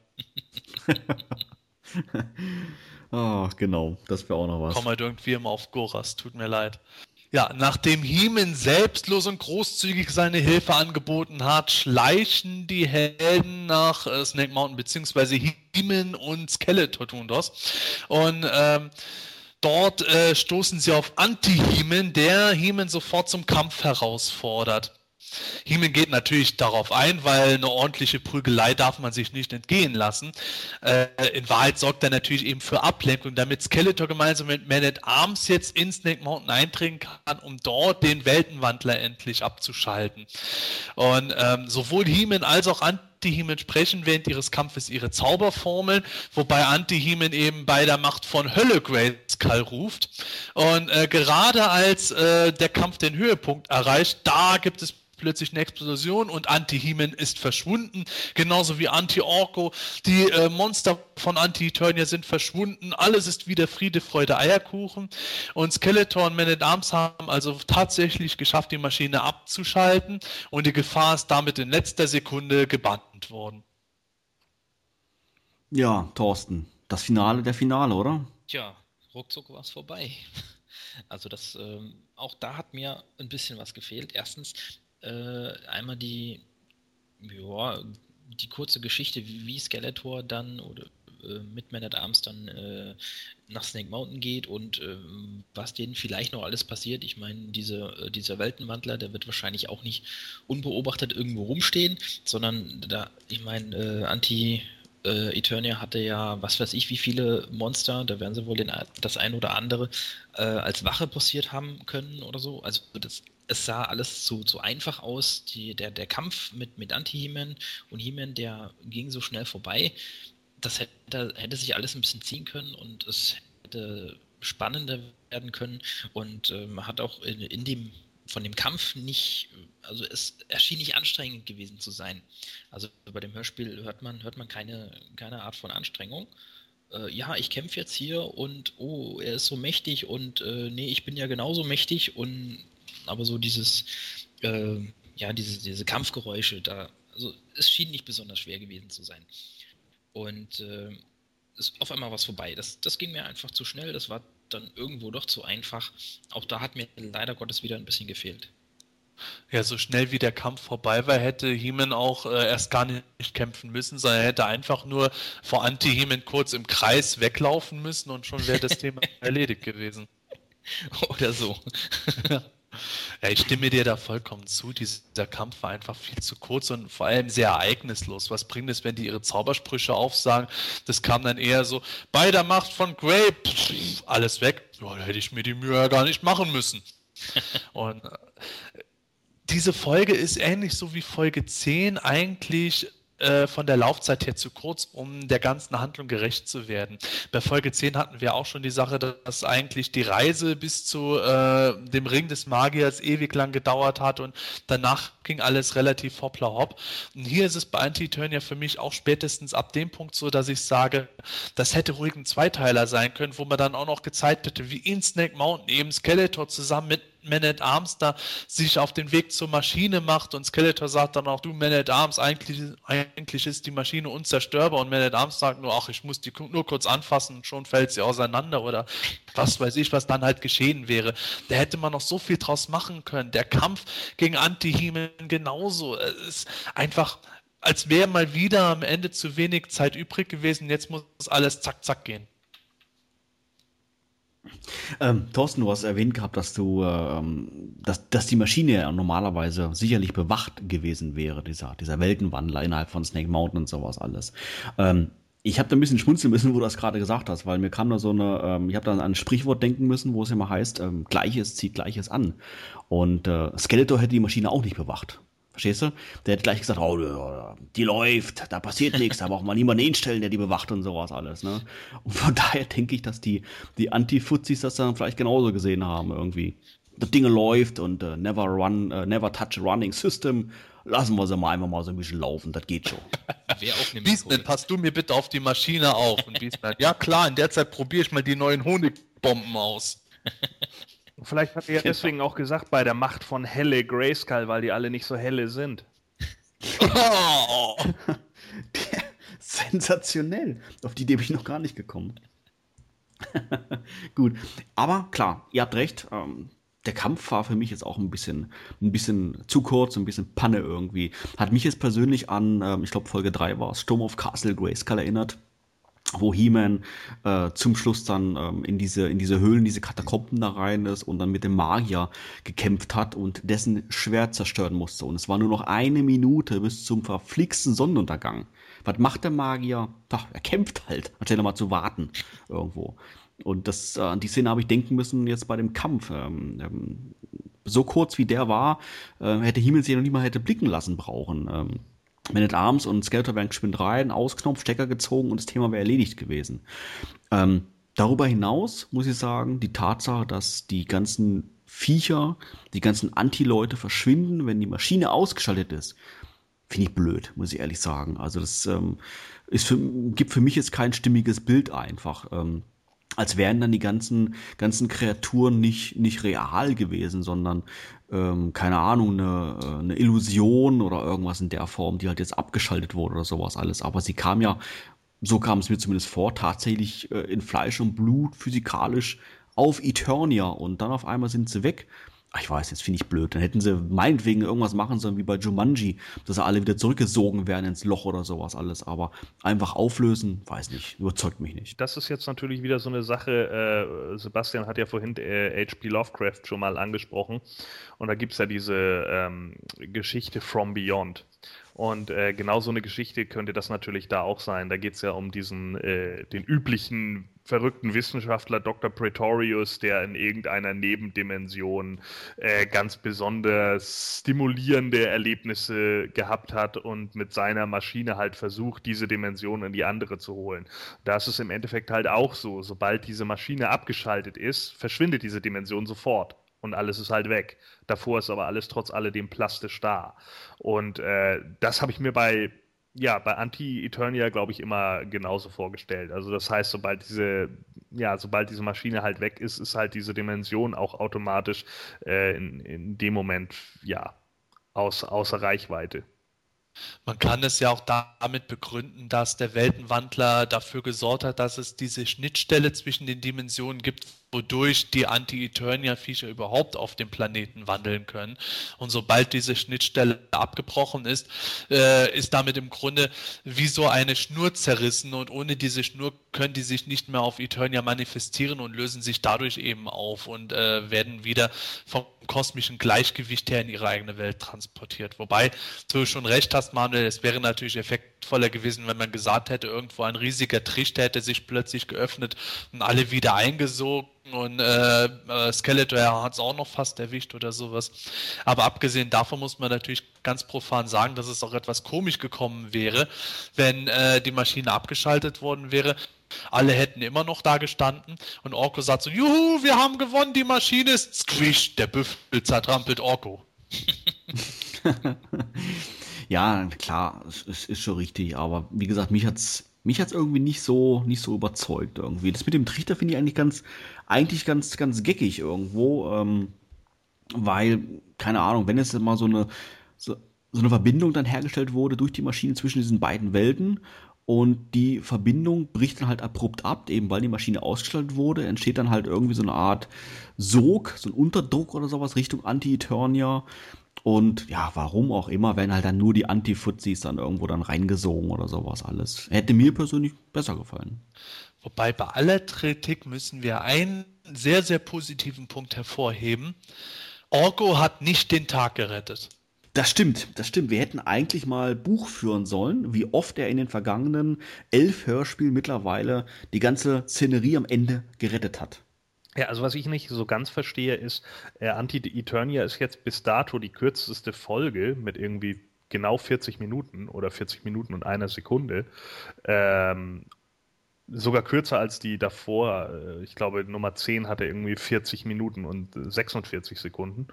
S1: Ah, genau, das wäre auch noch was.
S2: Komm halt irgendwie immer auf Goras, tut mir leid. Ja, nachdem Heeman selbstlos und großzügig seine Hilfe angeboten hat, schleichen die Helden nach äh, Snake Mountain, beziehungsweise Heeman und Skeletor tun das. Und ähm, dort äh, stoßen sie auf Anti-Heeman, der Heeman sofort zum Kampf herausfordert. Heeman geht natürlich darauf ein, weil eine ordentliche Prügelei darf man sich nicht entgehen lassen. Äh, in Wahrheit sorgt er natürlich eben für Ablenkung, damit Skeletor gemeinsam mit Man at Arms jetzt in Snake Mountain eintreten kann, um dort den Weltenwandler endlich abzuschalten. Und ähm, sowohl Heeman als auch Anti-Heeman sprechen während ihres Kampfes ihre Zauberformeln, wobei Anti-Heeman eben bei der Macht von Hölle Grayskull ruft. Und äh, gerade als äh, der Kampf den Höhepunkt erreicht, da gibt es plötzlich eine Explosion und Anti-Heman ist verschwunden, genauso wie Anti-Orko. Die äh, Monster von Anti-Eternia sind verschwunden, alles ist wieder Friede, Freude, Eierkuchen und Skeletor und Man at Arms haben also tatsächlich geschafft, die Maschine abzuschalten und die Gefahr ist damit in letzter Sekunde gebannt worden.
S1: Ja, Thorsten, das Finale der Finale, oder?
S4: Tja, ruckzuck war es vorbei. Also das, ähm, auch da hat mir ein bisschen was gefehlt. Erstens, äh, einmal die, ja, die kurze Geschichte, wie, Skeletor dann oder äh, mit Man at Arms dann äh, nach Snake Mountain geht und äh, was denen vielleicht noch alles passiert. Ich meine, diese, äh, dieser Weltenwandler, der wird wahrscheinlich auch nicht unbeobachtet irgendwo rumstehen, sondern da, ich meine, äh, Anti äh, Eternia hatte ja, was weiß ich, wie viele Monster, da werden sie wohl den, das ein oder andere äh, als Wache postiert haben können oder so. Also das es sah alles zu, zu einfach aus. Die, der, der Kampf mit, mit Anti-He-Man und He-Man, der ging so schnell vorbei. Das hätte, hätte sich alles ein bisschen ziehen können und es hätte spannender werden können und ähm, hat auch in, in dem von dem Kampf nicht, also es erschien nicht anstrengend gewesen zu sein. Also bei dem Hörspiel hört man, hört man keine, keine Art von Anstrengung. Äh, ja, ich kämpfe jetzt hier und oh, er ist so mächtig und äh, nee, ich bin ja genauso mächtig und aber so dieses, äh, ja, diese, diese Kampfgeräusche, da, also es schien nicht besonders schwer gewesen zu sein. Und äh, ist auf einmal was vorbei. Das, das ging mir einfach zu schnell, das war dann irgendwo doch zu einfach. Auch da hat mir leider Gottes wieder ein bisschen gefehlt.
S2: Ja, so schnell wie der Kampf vorbei war, hätte Heeman auch äh, erst gar nicht kämpfen müssen, sondern er hätte einfach nur vor Anti-Heeman kurz im Kreis weglaufen müssen und schon wäre das Thema erledigt gewesen.
S4: Oder so.
S2: Ja, ich stimme dir da vollkommen zu. Dieser Kampf war einfach viel zu kurz und vor allem sehr ereignislos. Was bringt es, wenn die ihre Zaubersprüche aufsagen? Das kam dann eher so, bei der Macht von Grey, pff, alles weg. Ja, da hätte ich mir die Mühe ja gar nicht machen müssen. und äh, diese Folge ist ähnlich so wie Folge 10 eigentlich äh, von der Laufzeit her zu kurz, um der ganzen Handlung gerecht zu werden. Bei Folge 10 hatten wir auch schon die Sache, dass eigentlich die Reise bis zu äh, dem Ring des Magiers ewig lang gedauert hat und danach ging alles relativ hoppla hopp. Und hier ist es bei Anti-Turn ja für mich auch spätestens ab dem Punkt so, dass ich sage, das hätte ruhig ein Zweiteiler sein können, wo man dann auch noch gezeigt hätte, wie in Snake Mountain eben Skeletor zusammen mit man at Arms da sich auf den Weg zur Maschine macht und Skeletor sagt dann auch, du Man at Arms, eigentlich, eigentlich ist die Maschine unzerstörbar und Man at Arms sagt nur, ach, ich muss die nur kurz anfassen und schon fällt sie auseinander oder was weiß ich, was dann halt geschehen wäre. Da hätte man noch so viel draus machen können. Der Kampf gegen Anti-Heman genauso. Es ist einfach, als wäre mal wieder am Ende zu wenig Zeit übrig gewesen. Jetzt muss alles zack, zack gehen.
S1: Ähm, Thorsten, du hast erwähnt gehabt, dass du, ähm, dass, dass die Maschine ja normalerweise sicherlich bewacht gewesen wäre, dieser, dieser Weltenwandler innerhalb von Snake Mountain und sowas alles. Ähm, ich habe da ein bisschen schmunzeln müssen, wo du das gerade gesagt hast, weil mir kam da so eine, ähm, ich habe da an ein Sprichwort denken müssen, wo es immer heißt, ähm, Gleiches zieht Gleiches an. Und äh, Skeletor hätte die Maschine auch nicht bewacht. Verstehst du? Der hätte gleich gesagt, oh, die läuft, da passiert nichts, da braucht man niemanden hinstellen, der die bewacht und sowas alles. Ne? Und von daher denke ich, dass die, die Anti-Fuzis das dann vielleicht genauso gesehen haben irgendwie. Das Ding läuft und uh, never run, uh, never touch a running system. Lassen wir sie mal einfach mal so ein bisschen laufen, das geht schon.
S2: Beastman, passt du mir bitte auf die Maschine auf. Und Beastman, ja klar, in der Zeit probiere ich mal die neuen Honigbomben aus.
S3: Vielleicht hat er ja deswegen auch gesagt, bei der Macht von helle Grayskull, weil die alle nicht so helle sind.
S1: Sensationell. Auf die Idee bin ich noch gar nicht gekommen. Gut, aber klar, ihr habt recht. Ähm, der Kampf war für mich jetzt auch ein bisschen, ein bisschen zu kurz, ein bisschen Panne irgendwie. Hat mich jetzt persönlich an, ähm, ich glaube Folge 3 war es, Sturm of Castle Grayskull erinnert wo He-Man äh, zum Schluss dann ähm, in diese in diese Höhlen, diese Katakomben da rein ist und dann mit dem Magier gekämpft hat und dessen Schwert zerstören musste. Und es war nur noch eine Minute bis zum verflixten Sonnenuntergang. Was macht der Magier? Ach, er kämpft halt, anstelle mal zu warten irgendwo. Und das, äh, an die Szene habe ich denken müssen jetzt bei dem Kampf. Ähm, ähm, so kurz wie der war, äh, hätte Himmel sich noch nie mal hätte blicken lassen brauchen. Ähm, Man at Arms und Skeletor wären geschwind rein, Ausknopf, Stecker gezogen und das Thema wäre erledigt gewesen. Ähm, darüber hinaus muss ich sagen, die Tatsache, dass die ganzen Viecher, die ganzen Anti-Leute verschwinden, wenn die Maschine ausgeschaltet ist, finde ich blöd, muss ich ehrlich sagen. Also das ähm, ist für, gibt für mich jetzt kein stimmiges Bild einfach. Ähm, als wären dann die ganzen, ganzen Kreaturen nicht, nicht real gewesen, sondern, ähm, keine Ahnung, eine, äh, eine Illusion oder irgendwas in der Form, die halt jetzt abgeschaltet wurde oder sowas alles. Aber sie kam ja, so kam es mir zumindest vor, tatsächlich äh, in Fleisch und Blut physikalisch auf Eternia und dann auf einmal sind sie weg ich weiß, jetzt finde ich blöd. Dann hätten sie meinetwegen irgendwas machen sollen wie bei Jumanji, dass sie alle wieder zurückgesogen werden ins Loch oder sowas alles. Aber einfach auflösen, weiß nicht, überzeugt mich nicht.
S3: Das ist jetzt natürlich wieder so eine Sache. Äh, Sebastian hat ja vorhin äh, H.P. Lovecraft schon mal angesprochen. Und da gibt es ja diese ähm, Geschichte From Beyond. Und äh, genau so eine Geschichte könnte das natürlich da auch sein. Da geht es ja um diesen, äh, den üblichen verrückten Wissenschaftler Dr. Pretorius, der in irgendeiner Nebendimension äh, ganz besonders stimulierende Erlebnisse gehabt hat und mit seiner Maschine halt versucht, diese Dimension in die andere zu holen. Da ist es im Endeffekt halt auch so, sobald diese Maschine abgeschaltet ist, verschwindet diese Dimension sofort und alles ist halt weg. Davor ist aber alles trotz alledem plastisch da. Und äh, das habe ich mir bei ja, bei Anti-Eternia, glaube ich, immer genauso vorgestellt. Also das heißt, sobald diese, ja, sobald diese Maschine halt weg ist, ist halt diese Dimension auch automatisch äh, in, in dem Moment, ja, aus, außer Reichweite.
S2: Man kann es ja auch damit begründen, dass der Weltenwandler dafür gesorgt hat, dass es diese Schnittstelle zwischen den Dimensionen gibt, wodurch die Anti-Eternia-Viecher überhaupt auf dem Planeten wandeln können. Und sobald diese Schnittstelle abgebrochen ist, äh, ist damit im Grunde wie so eine Schnur zerrissen und ohne diese Schnur können die sich nicht mehr auf Eternia manifestieren und lösen sich dadurch eben auf und äh, werden wieder vom kosmischen Gleichgewicht her in ihre eigene Welt transportiert. Wobei du schon recht hast, Manuel, es wäre natürlich effektvoller gewesen, wenn man gesagt hätte, irgendwo ein riesiger Trichter hätte sich plötzlich geöffnet und alle wieder eingesogen und äh, äh Skeletor hat es auch noch fast erwischt oder sowas. Aber abgesehen davon muss man natürlich ganz profan sagen, dass es auch etwas komisch gekommen wäre, wenn äh, die Maschine abgeschaltet worden wäre. Alle hätten immer noch da gestanden und Orko sagt so, juhu, wir haben gewonnen, die Maschine ist squish, der Büffel zertrampelt Orko.
S1: ja, klar, es ist schon richtig, aber wie gesagt, mich hat's mich hat's irgendwie nicht so nicht so überzeugt irgendwie. Das mit dem Trichter finde ich eigentlich ganz eigentlich ganz ganz geckig irgendwo, ähm, weil keine Ahnung, wenn es mal so eine so, so eine Verbindung dann hergestellt wurde durch die Maschine zwischen diesen beiden Welten und die Verbindung bricht dann halt abrupt ab, eben weil die Maschine ausgeschaltet wurde, entsteht dann halt irgendwie so eine Art Sog, so ein Unterdruck oder sowas Richtung Anti-Eternia. Und ja, warum auch immer, werden halt dann nur die Anti-Fuzis dann irgendwo dann reingesogen oder sowas alles. Hätte mir persönlich besser gefallen.
S2: Wobei bei aller Kritik müssen wir einen sehr, sehr positiven Punkt hervorheben. Orko hat nicht den Tag gerettet.
S1: Das stimmt, das stimmt. Wir hätten eigentlich mal Buch führen sollen, wie oft er in den vergangenen elf Hörspielen mittlerweile die ganze Szenerie am Ende gerettet hat.
S3: Ja, also was ich nicht so ganz verstehe, ist, äh, Anti-Eternia ist jetzt bis dato die kürzeste Folge mit irgendwie genau 40 Minuten oder 40 Minuten und einer Sekunde. Ähm, sogar kürzer als die davor. Äh, ich glaube, Nummer 10 hatte irgendwie 40 Minuten und 46 Sekunden.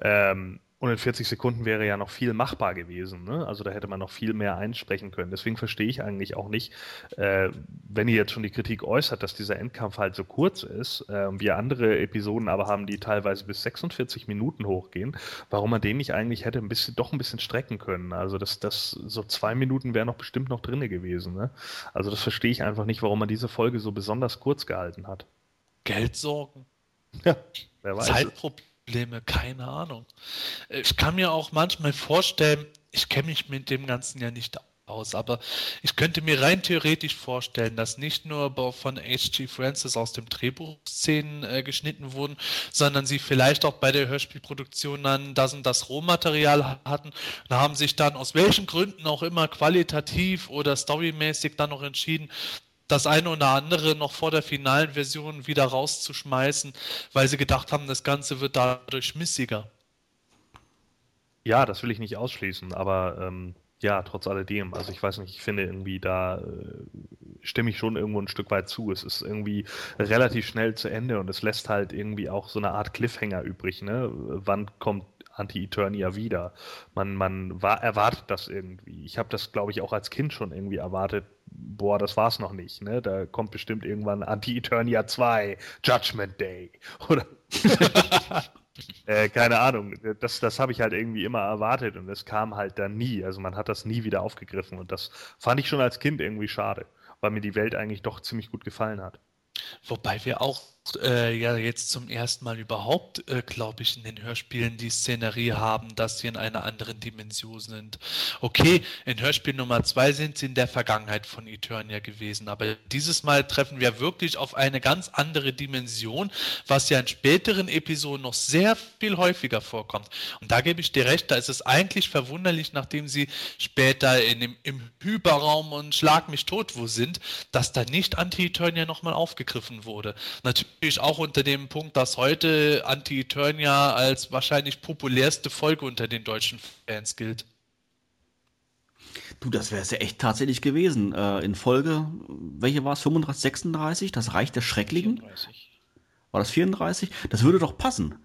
S3: Ähm, Und in 40 Sekunden wäre ja noch viel machbar gewesen. Ne? Also da hätte man noch viel mehr einsprechen können. Deswegen verstehe ich eigentlich auch nicht, äh, wenn ihr jetzt schon die Kritik äußert, dass dieser Endkampf halt so kurz ist, äh, wir andere Episoden aber haben, die teilweise bis 46 Minuten hochgehen, warum man den nicht eigentlich hätte ein bisschen, doch ein bisschen strecken können. Also das, das so zwei Minuten wäre noch bestimmt noch drinne gewesen. Ne? Also das verstehe ich einfach nicht, warum man diese Folge so besonders kurz gehalten hat.
S2: Geldsorgen.
S3: Ja, wer weiß.
S2: Zeitprobleme. Probleme, keine Ahnung. Ich kann mir auch manchmal vorstellen, ich kenne mich mit dem Ganzen ja nicht aus, aber ich könnte mir rein theoretisch vorstellen, dass nicht nur von H.G. Francis aus dem Drehbuch Szenen äh, geschnitten wurden, sondern sie vielleicht auch bei der Hörspielproduktion dann das und das Rohmaterial hatten und haben sich dann aus welchen Gründen auch immer qualitativ oder storymäßig dann noch entschieden, das eine oder andere noch vor der finalen Version wieder rauszuschmeißen, weil sie gedacht haben, das Ganze wird dadurch missiger.
S3: Ja, das will ich nicht ausschließen, aber ähm, ja, trotz alledem, also ich weiß nicht, ich finde irgendwie, da äh, stimme ich schon irgendwo ein Stück weit zu. Es ist irgendwie relativ schnell zu Ende und es lässt halt irgendwie auch so eine Art Cliffhanger übrig, ne? Wann kommt Anti-Eternia wieder. Man, man war, erwartet das irgendwie. Ich habe das, glaube ich, auch als Kind schon irgendwie erwartet. Boah, das war's noch nicht. Ne? Da kommt bestimmt irgendwann Anti-Eternia 2, Judgment Day. Oder. äh, keine Ahnung. Das, das habe ich halt irgendwie immer erwartet und es kam halt dann nie. Also man hat das nie wieder aufgegriffen und das fand ich schon als Kind irgendwie schade, weil mir die Welt eigentlich doch ziemlich gut gefallen hat.
S2: Wobei wir auch äh, ja jetzt zum ersten Mal überhaupt, äh, glaube ich, in den Hörspielen die Szenerie haben, dass sie in einer anderen Dimension sind. Okay, in Hörspiel Nummer zwei sind sie in der Vergangenheit von Eternia gewesen, aber dieses Mal treffen wir wirklich auf eine ganz andere Dimension, was ja in späteren Episoden noch sehr viel häufiger vorkommt. Und da gebe ich dir recht, da ist es eigentlich verwunderlich, nachdem sie später in dem, im Hyperraum und Schlag mich tot wo sind, dass da nicht Anti-Eternia nochmal aufgegriffen wurde. Natürlich natürlich auch unter dem Punkt, dass heute Anti-Eternia als wahrscheinlich populärste Folge unter den deutschen Fans gilt.
S1: Du, das wäre es ja echt tatsächlich gewesen. Äh, in Folge, welche war es? 35, 36? Das Reich der Schrecklichen? 34. War das 34? Das würde doch passen.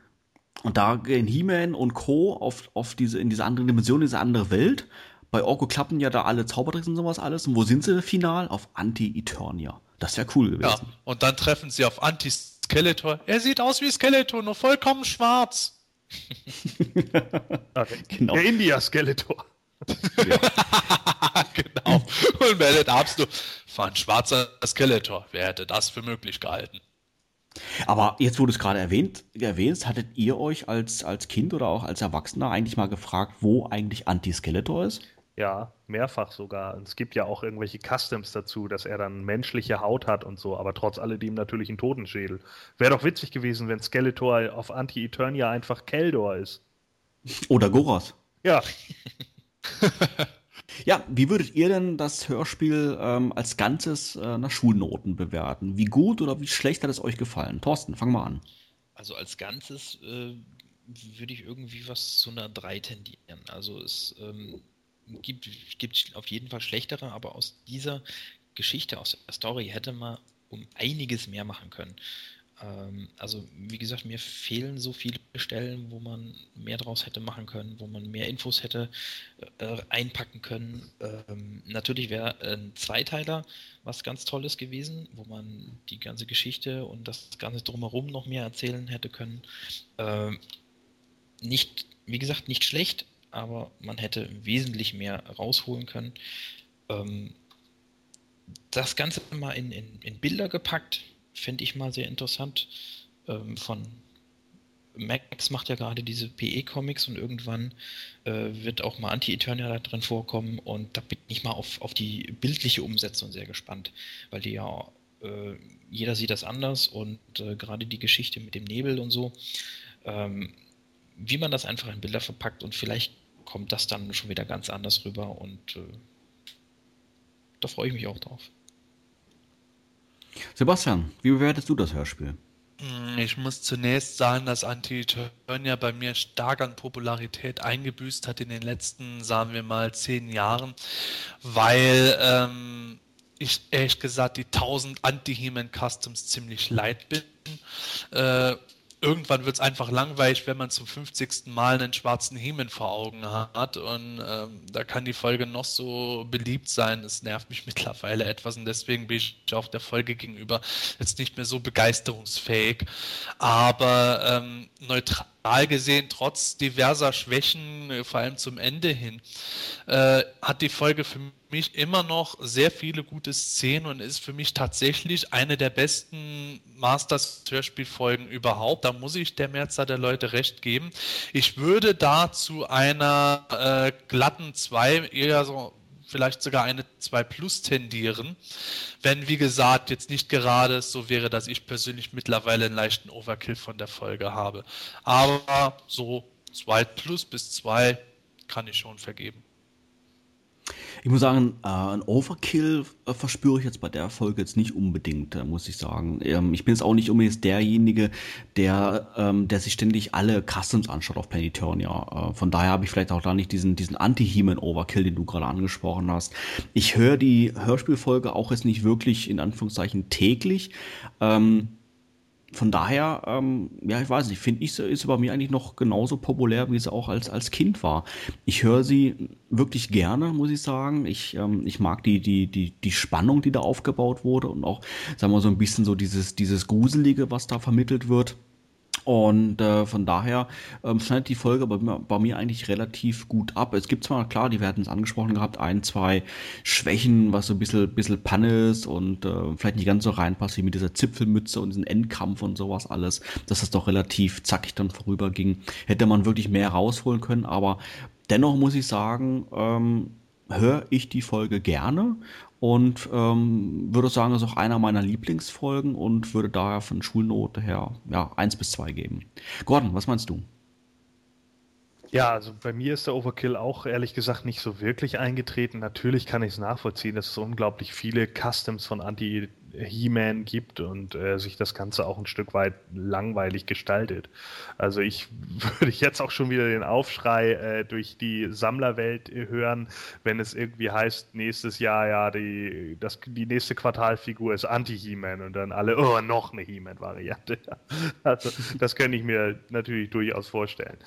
S1: Und da gehen He-Man und Co. Auf, auf diese, in diese andere Dimension, diese andere Welt. Bei Orko klappen ja da alle Zaubertricks und sowas alles. Und wo sind sie final? Auf Anti-Eternia. Das wäre cool gewesen. Ja,
S2: und dann treffen sie auf Anti-Skeletor. Er sieht aus wie Skeletor, nur vollkommen schwarz.
S3: okay. genau. Der India-Skeletor.
S2: genau. Und werdet habst du war ein schwarzer Skeletor. Wer hätte das für möglich gehalten?
S1: Aber jetzt, wo du es gerade erwähnt, erwähnst, hattet ihr euch als, als Kind oder auch als Erwachsener eigentlich mal gefragt, wo eigentlich Anti-Skeletor ist?
S3: Ja, mehrfach sogar. Und es gibt ja auch irgendwelche Customs dazu, dass er dann menschliche Haut hat und so, aber trotz alledem natürlich ein Totenschädel. Wäre doch witzig gewesen, wenn Skeletor auf Anti-Eternia einfach Keldor ist.
S1: Oder Goros.
S3: Ja.
S1: ja, wie würdet ihr denn das Hörspiel ähm, als Ganzes äh, nach Schulnoten bewerten? Wie gut oder wie schlecht hat es euch gefallen? Thorsten, fang mal an.
S4: Also als Ganzes äh, würde ich irgendwie was zu einer 3 tendieren. Also es ähm, gibt, gibt auf jeden Fall schlechtere, aber aus dieser Geschichte, aus der Story hätte man um einiges mehr machen können. Ähm, also, wie gesagt, mir fehlen so viele Stellen, wo man mehr draus hätte machen können, wo man mehr Infos hätte äh, einpacken können. Ähm, natürlich wäre ein Zweiteiler was ganz Tolles gewesen, wo man die ganze Geschichte und das Ganze drumherum noch mehr erzählen hätte können. Ähm, nicht, wie gesagt, nicht schlecht, aber man hätte wesentlich mehr rausholen können. Ähm, das Ganze mal in, in, in Bilder gepackt, fände ich mal sehr interessant. Ähm, von Max macht ja gerade diese PE-Comics und irgendwann äh, wird auch mal Anti-Eternia da drin vorkommen und da bin ich mal auf, auf die bildliche Umsetzung sehr gespannt, weil die ja, äh, jeder sieht das anders und äh, gerade die Geschichte mit dem Nebel und so, ähm, wie man das einfach in Bilder verpackt und vielleicht kommt das dann schon wieder ganz anders rüber und äh, da freue ich mich auch drauf.
S1: Sebastian, wie bewertest du das Hörspiel?
S2: Hm, ich muss zunächst sagen, dass Anti-Turn bei mir stark an Popularität eingebüßt hat in den letzten, sagen wir mal, zehn Jahren, weil ähm, ich ehrlich gesagt die 1000 Anti-Human Customs ziemlich leid bin. Äh, irgendwann wird es einfach langweilig, wenn man zum 50. Mal einen schwarzen Hemen vor Augen hat. Und ähm, da kann die Folge noch so beliebt sein. Es nervt mich mittlerweile etwas und deswegen bin ich auch der Folge gegenüber jetzt nicht mehr so begeisterungsfähig. Aber ähm, neutral gesehen, trotz diverser Schwächen, äh, vor allem zum Ende hin, äh, hat die Folge für mich immer noch sehr viele gute Szenen und ist für mich tatsächlich eine der besten Masters-Hörspielfolgen überhaupt. Da muss ich der Mehrzahl der Leute recht geben. Ich würde da zu einer äh, glatten 2 eher so vielleicht sogar eine 2 Plus tendieren, wenn, wie gesagt, jetzt nicht gerade so wäre, dass ich persönlich mittlerweile einen leichten Overkill von der Folge habe. Aber so 2 Plus bis 2 kann ich schon vergeben.
S1: Ich muss sagen, äh, ein Overkill äh, verspüre ich jetzt bei der Folge jetzt nicht unbedingt, äh, muss ich sagen. Ähm, ich bin jetzt auch nicht unbedingt derjenige, der, ähm, der sich ständig alle Customs anschaut auf Planetonia. Äh, von daher habe ich vielleicht auch da nicht diesen, diesen Anti-Human-Overkill, den du gerade angesprochen hast. Ich höre die Hörspielfolge auch jetzt nicht wirklich in Anführungszeichen täglich. Ähm, von daher, ähm, ja, ich weiß nicht, finde ich, ist bei mir eigentlich noch genauso populär, wie sie auch als, als Kind war. Ich höre sie wirklich gerne, muss ich sagen. Ich, ähm, ich mag die, die, die, die Spannung, die da aufgebaut wurde und auch, sagen wir so ein bisschen so dieses, dieses Gruselige, was da vermittelt wird. Und äh, von daher ähm, schneidet die Folge bei, bei, mir eigentlich relativ gut ab. Es gibt zwar, klar, die werden es angesprochen gehabt, ein, zwei Schwächen, was so ein bisschen, bisschen Panne ist und äh, vielleicht nicht ganz so reinpasst, wie mit dieser Zipfelmütze und diesem Endkampf und sowas alles, dass das doch relativ zackig dann vorüberging. Hätte man wirklich mehr rausholen können, aber dennoch muss ich sagen, ähm, höre ich die Folge gerne und ähm, würde sagen, das ist auch einer meiner Lieblingsfolgen und würde daher von Schulnote her ja, 1 bis 2 geben. Gordon, was meinst du?
S3: Ja, also bei mir ist der Overkill auch ehrlich gesagt nicht so wirklich eingetreten. Natürlich kann ich es nachvollziehen, dass es unglaublich viele Customs von Anti He-Man gibt und äh, sich das Ganze auch ein Stück weit langweilig gestaltet. Also ich würde jetzt auch schon wieder den Aufschrei äh, durch die Sammlerwelt hören, wenn es irgendwie heißt, nächstes Jahr ja die, das, die nächste Quartalfigur ist Anti-He-Man und dann alle, oh, noch eine He-Man-Variante. also das könnte ich mir natürlich durchaus vorstellen.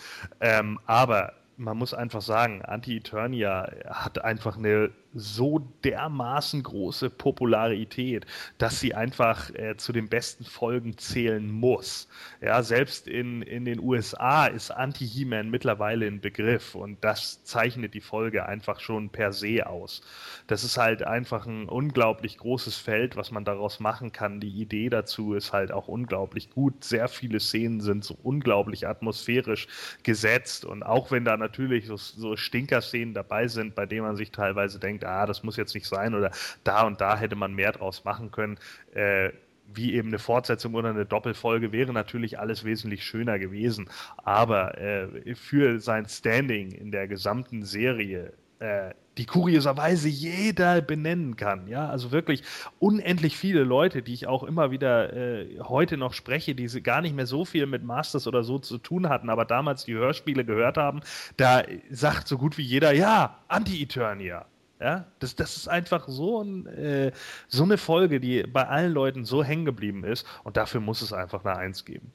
S3: Ähm, aber man muss einfach sagen, Anti-Eternia hat einfach eine so dermaßen große Popularität, dass sie einfach äh, zu den besten Folgen zählen muss. Ja, selbst in, in den USA ist Anti-He-Man mittlerweile ein Begriff und das zeichnet die Folge einfach schon per se aus. Das ist halt einfach ein unglaublich großes Feld, was man daraus machen kann. Die Idee dazu ist halt auch unglaublich gut. Sehr viele Szenen sind so unglaublich atmosphärisch gesetzt und auch wenn da natürlich so, so Stinker-Szenen dabei sind, bei denen man sich teilweise denkt, denkt, ah, das muss jetzt nicht sein oder da und da hätte man mehr draus machen können. Äh, wie eben eine Fortsetzung oder eine Doppelfolge wäre natürlich alles wesentlich schöner gewesen. Aber äh, für sein Standing in der gesamten Serie, äh, die kurioserweise jeder benennen kann, ja, also wirklich unendlich viele Leute, die ich auch immer wieder äh, heute noch spreche, die gar nicht mehr so viel mit Masters oder so zu tun hatten, aber damals die Hörspiele gehört haben, da sagt so gut wie jeder, ja, Anti-Eternia, ja, das, das ist einfach so, ein, äh, so eine Folge, die bei allen Leuten so hängen geblieben ist und dafür muss es einfach eine Eins geben.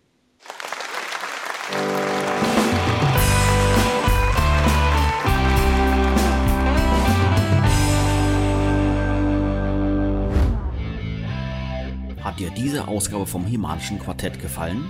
S1: Hat dir diese Ausgabe vom Himalischen Quartett gefallen?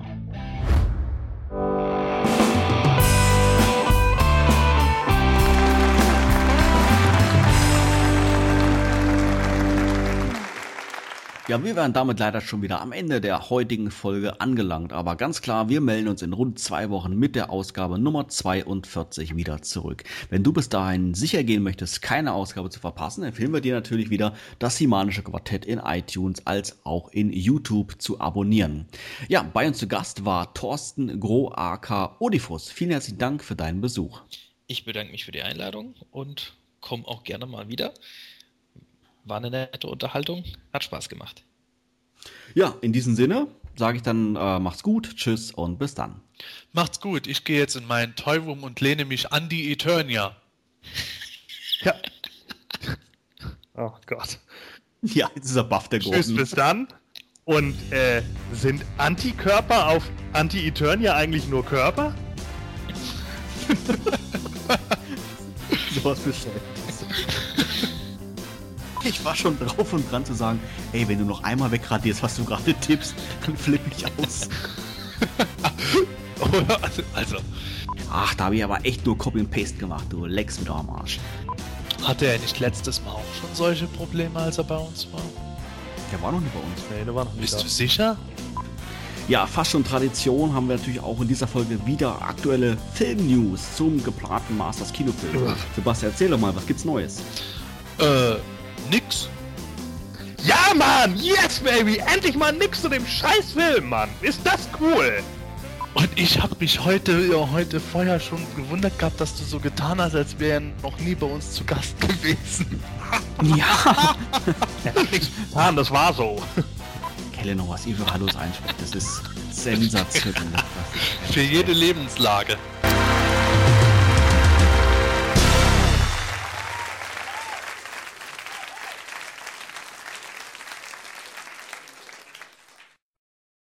S1: Ja, wir wären damit leider schon wieder am Ende der heutigen Folge angelangt. Aber ganz klar, wir melden uns in rund zwei Wochen mit der Ausgabe Nummer 42 wieder zurück. Wenn du bis dahin sicher gehen möchtest, keine Ausgabe zu verpassen, empfehlen wir dir natürlich wieder, das Himanische Quartett in iTunes als auch in YouTube zu abonnieren. Ja, bei uns zu Gast war Thorsten Gro AK Odifus. Vielen herzlichen Dank für deinen Besuch.
S4: Ich bedanke mich für die Einladung und komme auch gerne mal wieder. War eine nette Unterhaltung, hat Spaß gemacht.
S1: Ja, in diesem Sinne sage ich dann, äh, macht's gut, tschüss und bis dann.
S2: Macht's gut, ich gehe jetzt in meinen Toy Room und lehne mich an die Eternia.
S3: Ja. Oh Gott.
S1: Ja, jetzt ist er baff, der
S3: Tschüss,
S1: Gordon.
S3: bis dann. Und äh, sind Antikörper auf Anti-Eternia eigentlich nur Körper?
S1: Sowas bestellt. Ich war schon drauf und dran zu sagen, ey, wenn du noch einmal wegradierst, was du gerade tippst, dann flippe ich aus.
S2: Also,
S1: Ach, da habe ich aber echt nur Copy und Paste gemacht, du Lex mit am Arsch.
S2: hatte er nicht letztes Mal auch schon solche Probleme, als er bei uns war?
S1: Der war noch nicht bei uns.
S3: Nee, der war noch
S2: Bist du sicher?
S1: Ja, fast schon Tradition haben wir natürlich auch in dieser Folge wieder aktuelle Film-News zum geplanten Masters Kinofilm. Sebastian, erzähl doch mal, was gibt's Neues?
S2: Äh, nix.
S3: Ja, Mann! Yes, baby! Endlich mal nix zu dem Scheißfilm, Mann! Ist das cool?
S2: Und ich habe mich heute, ja, heute vorher schon gewundert gehabt, dass du so getan hast, als wäre er noch nie bei uns zu Gast gewesen.
S1: Ja!
S3: Er hat nichts getan, das war so.
S1: Kelle noch was ihr für Hallos einspricht, das ist sensationell.
S2: Für jede Lebenslage.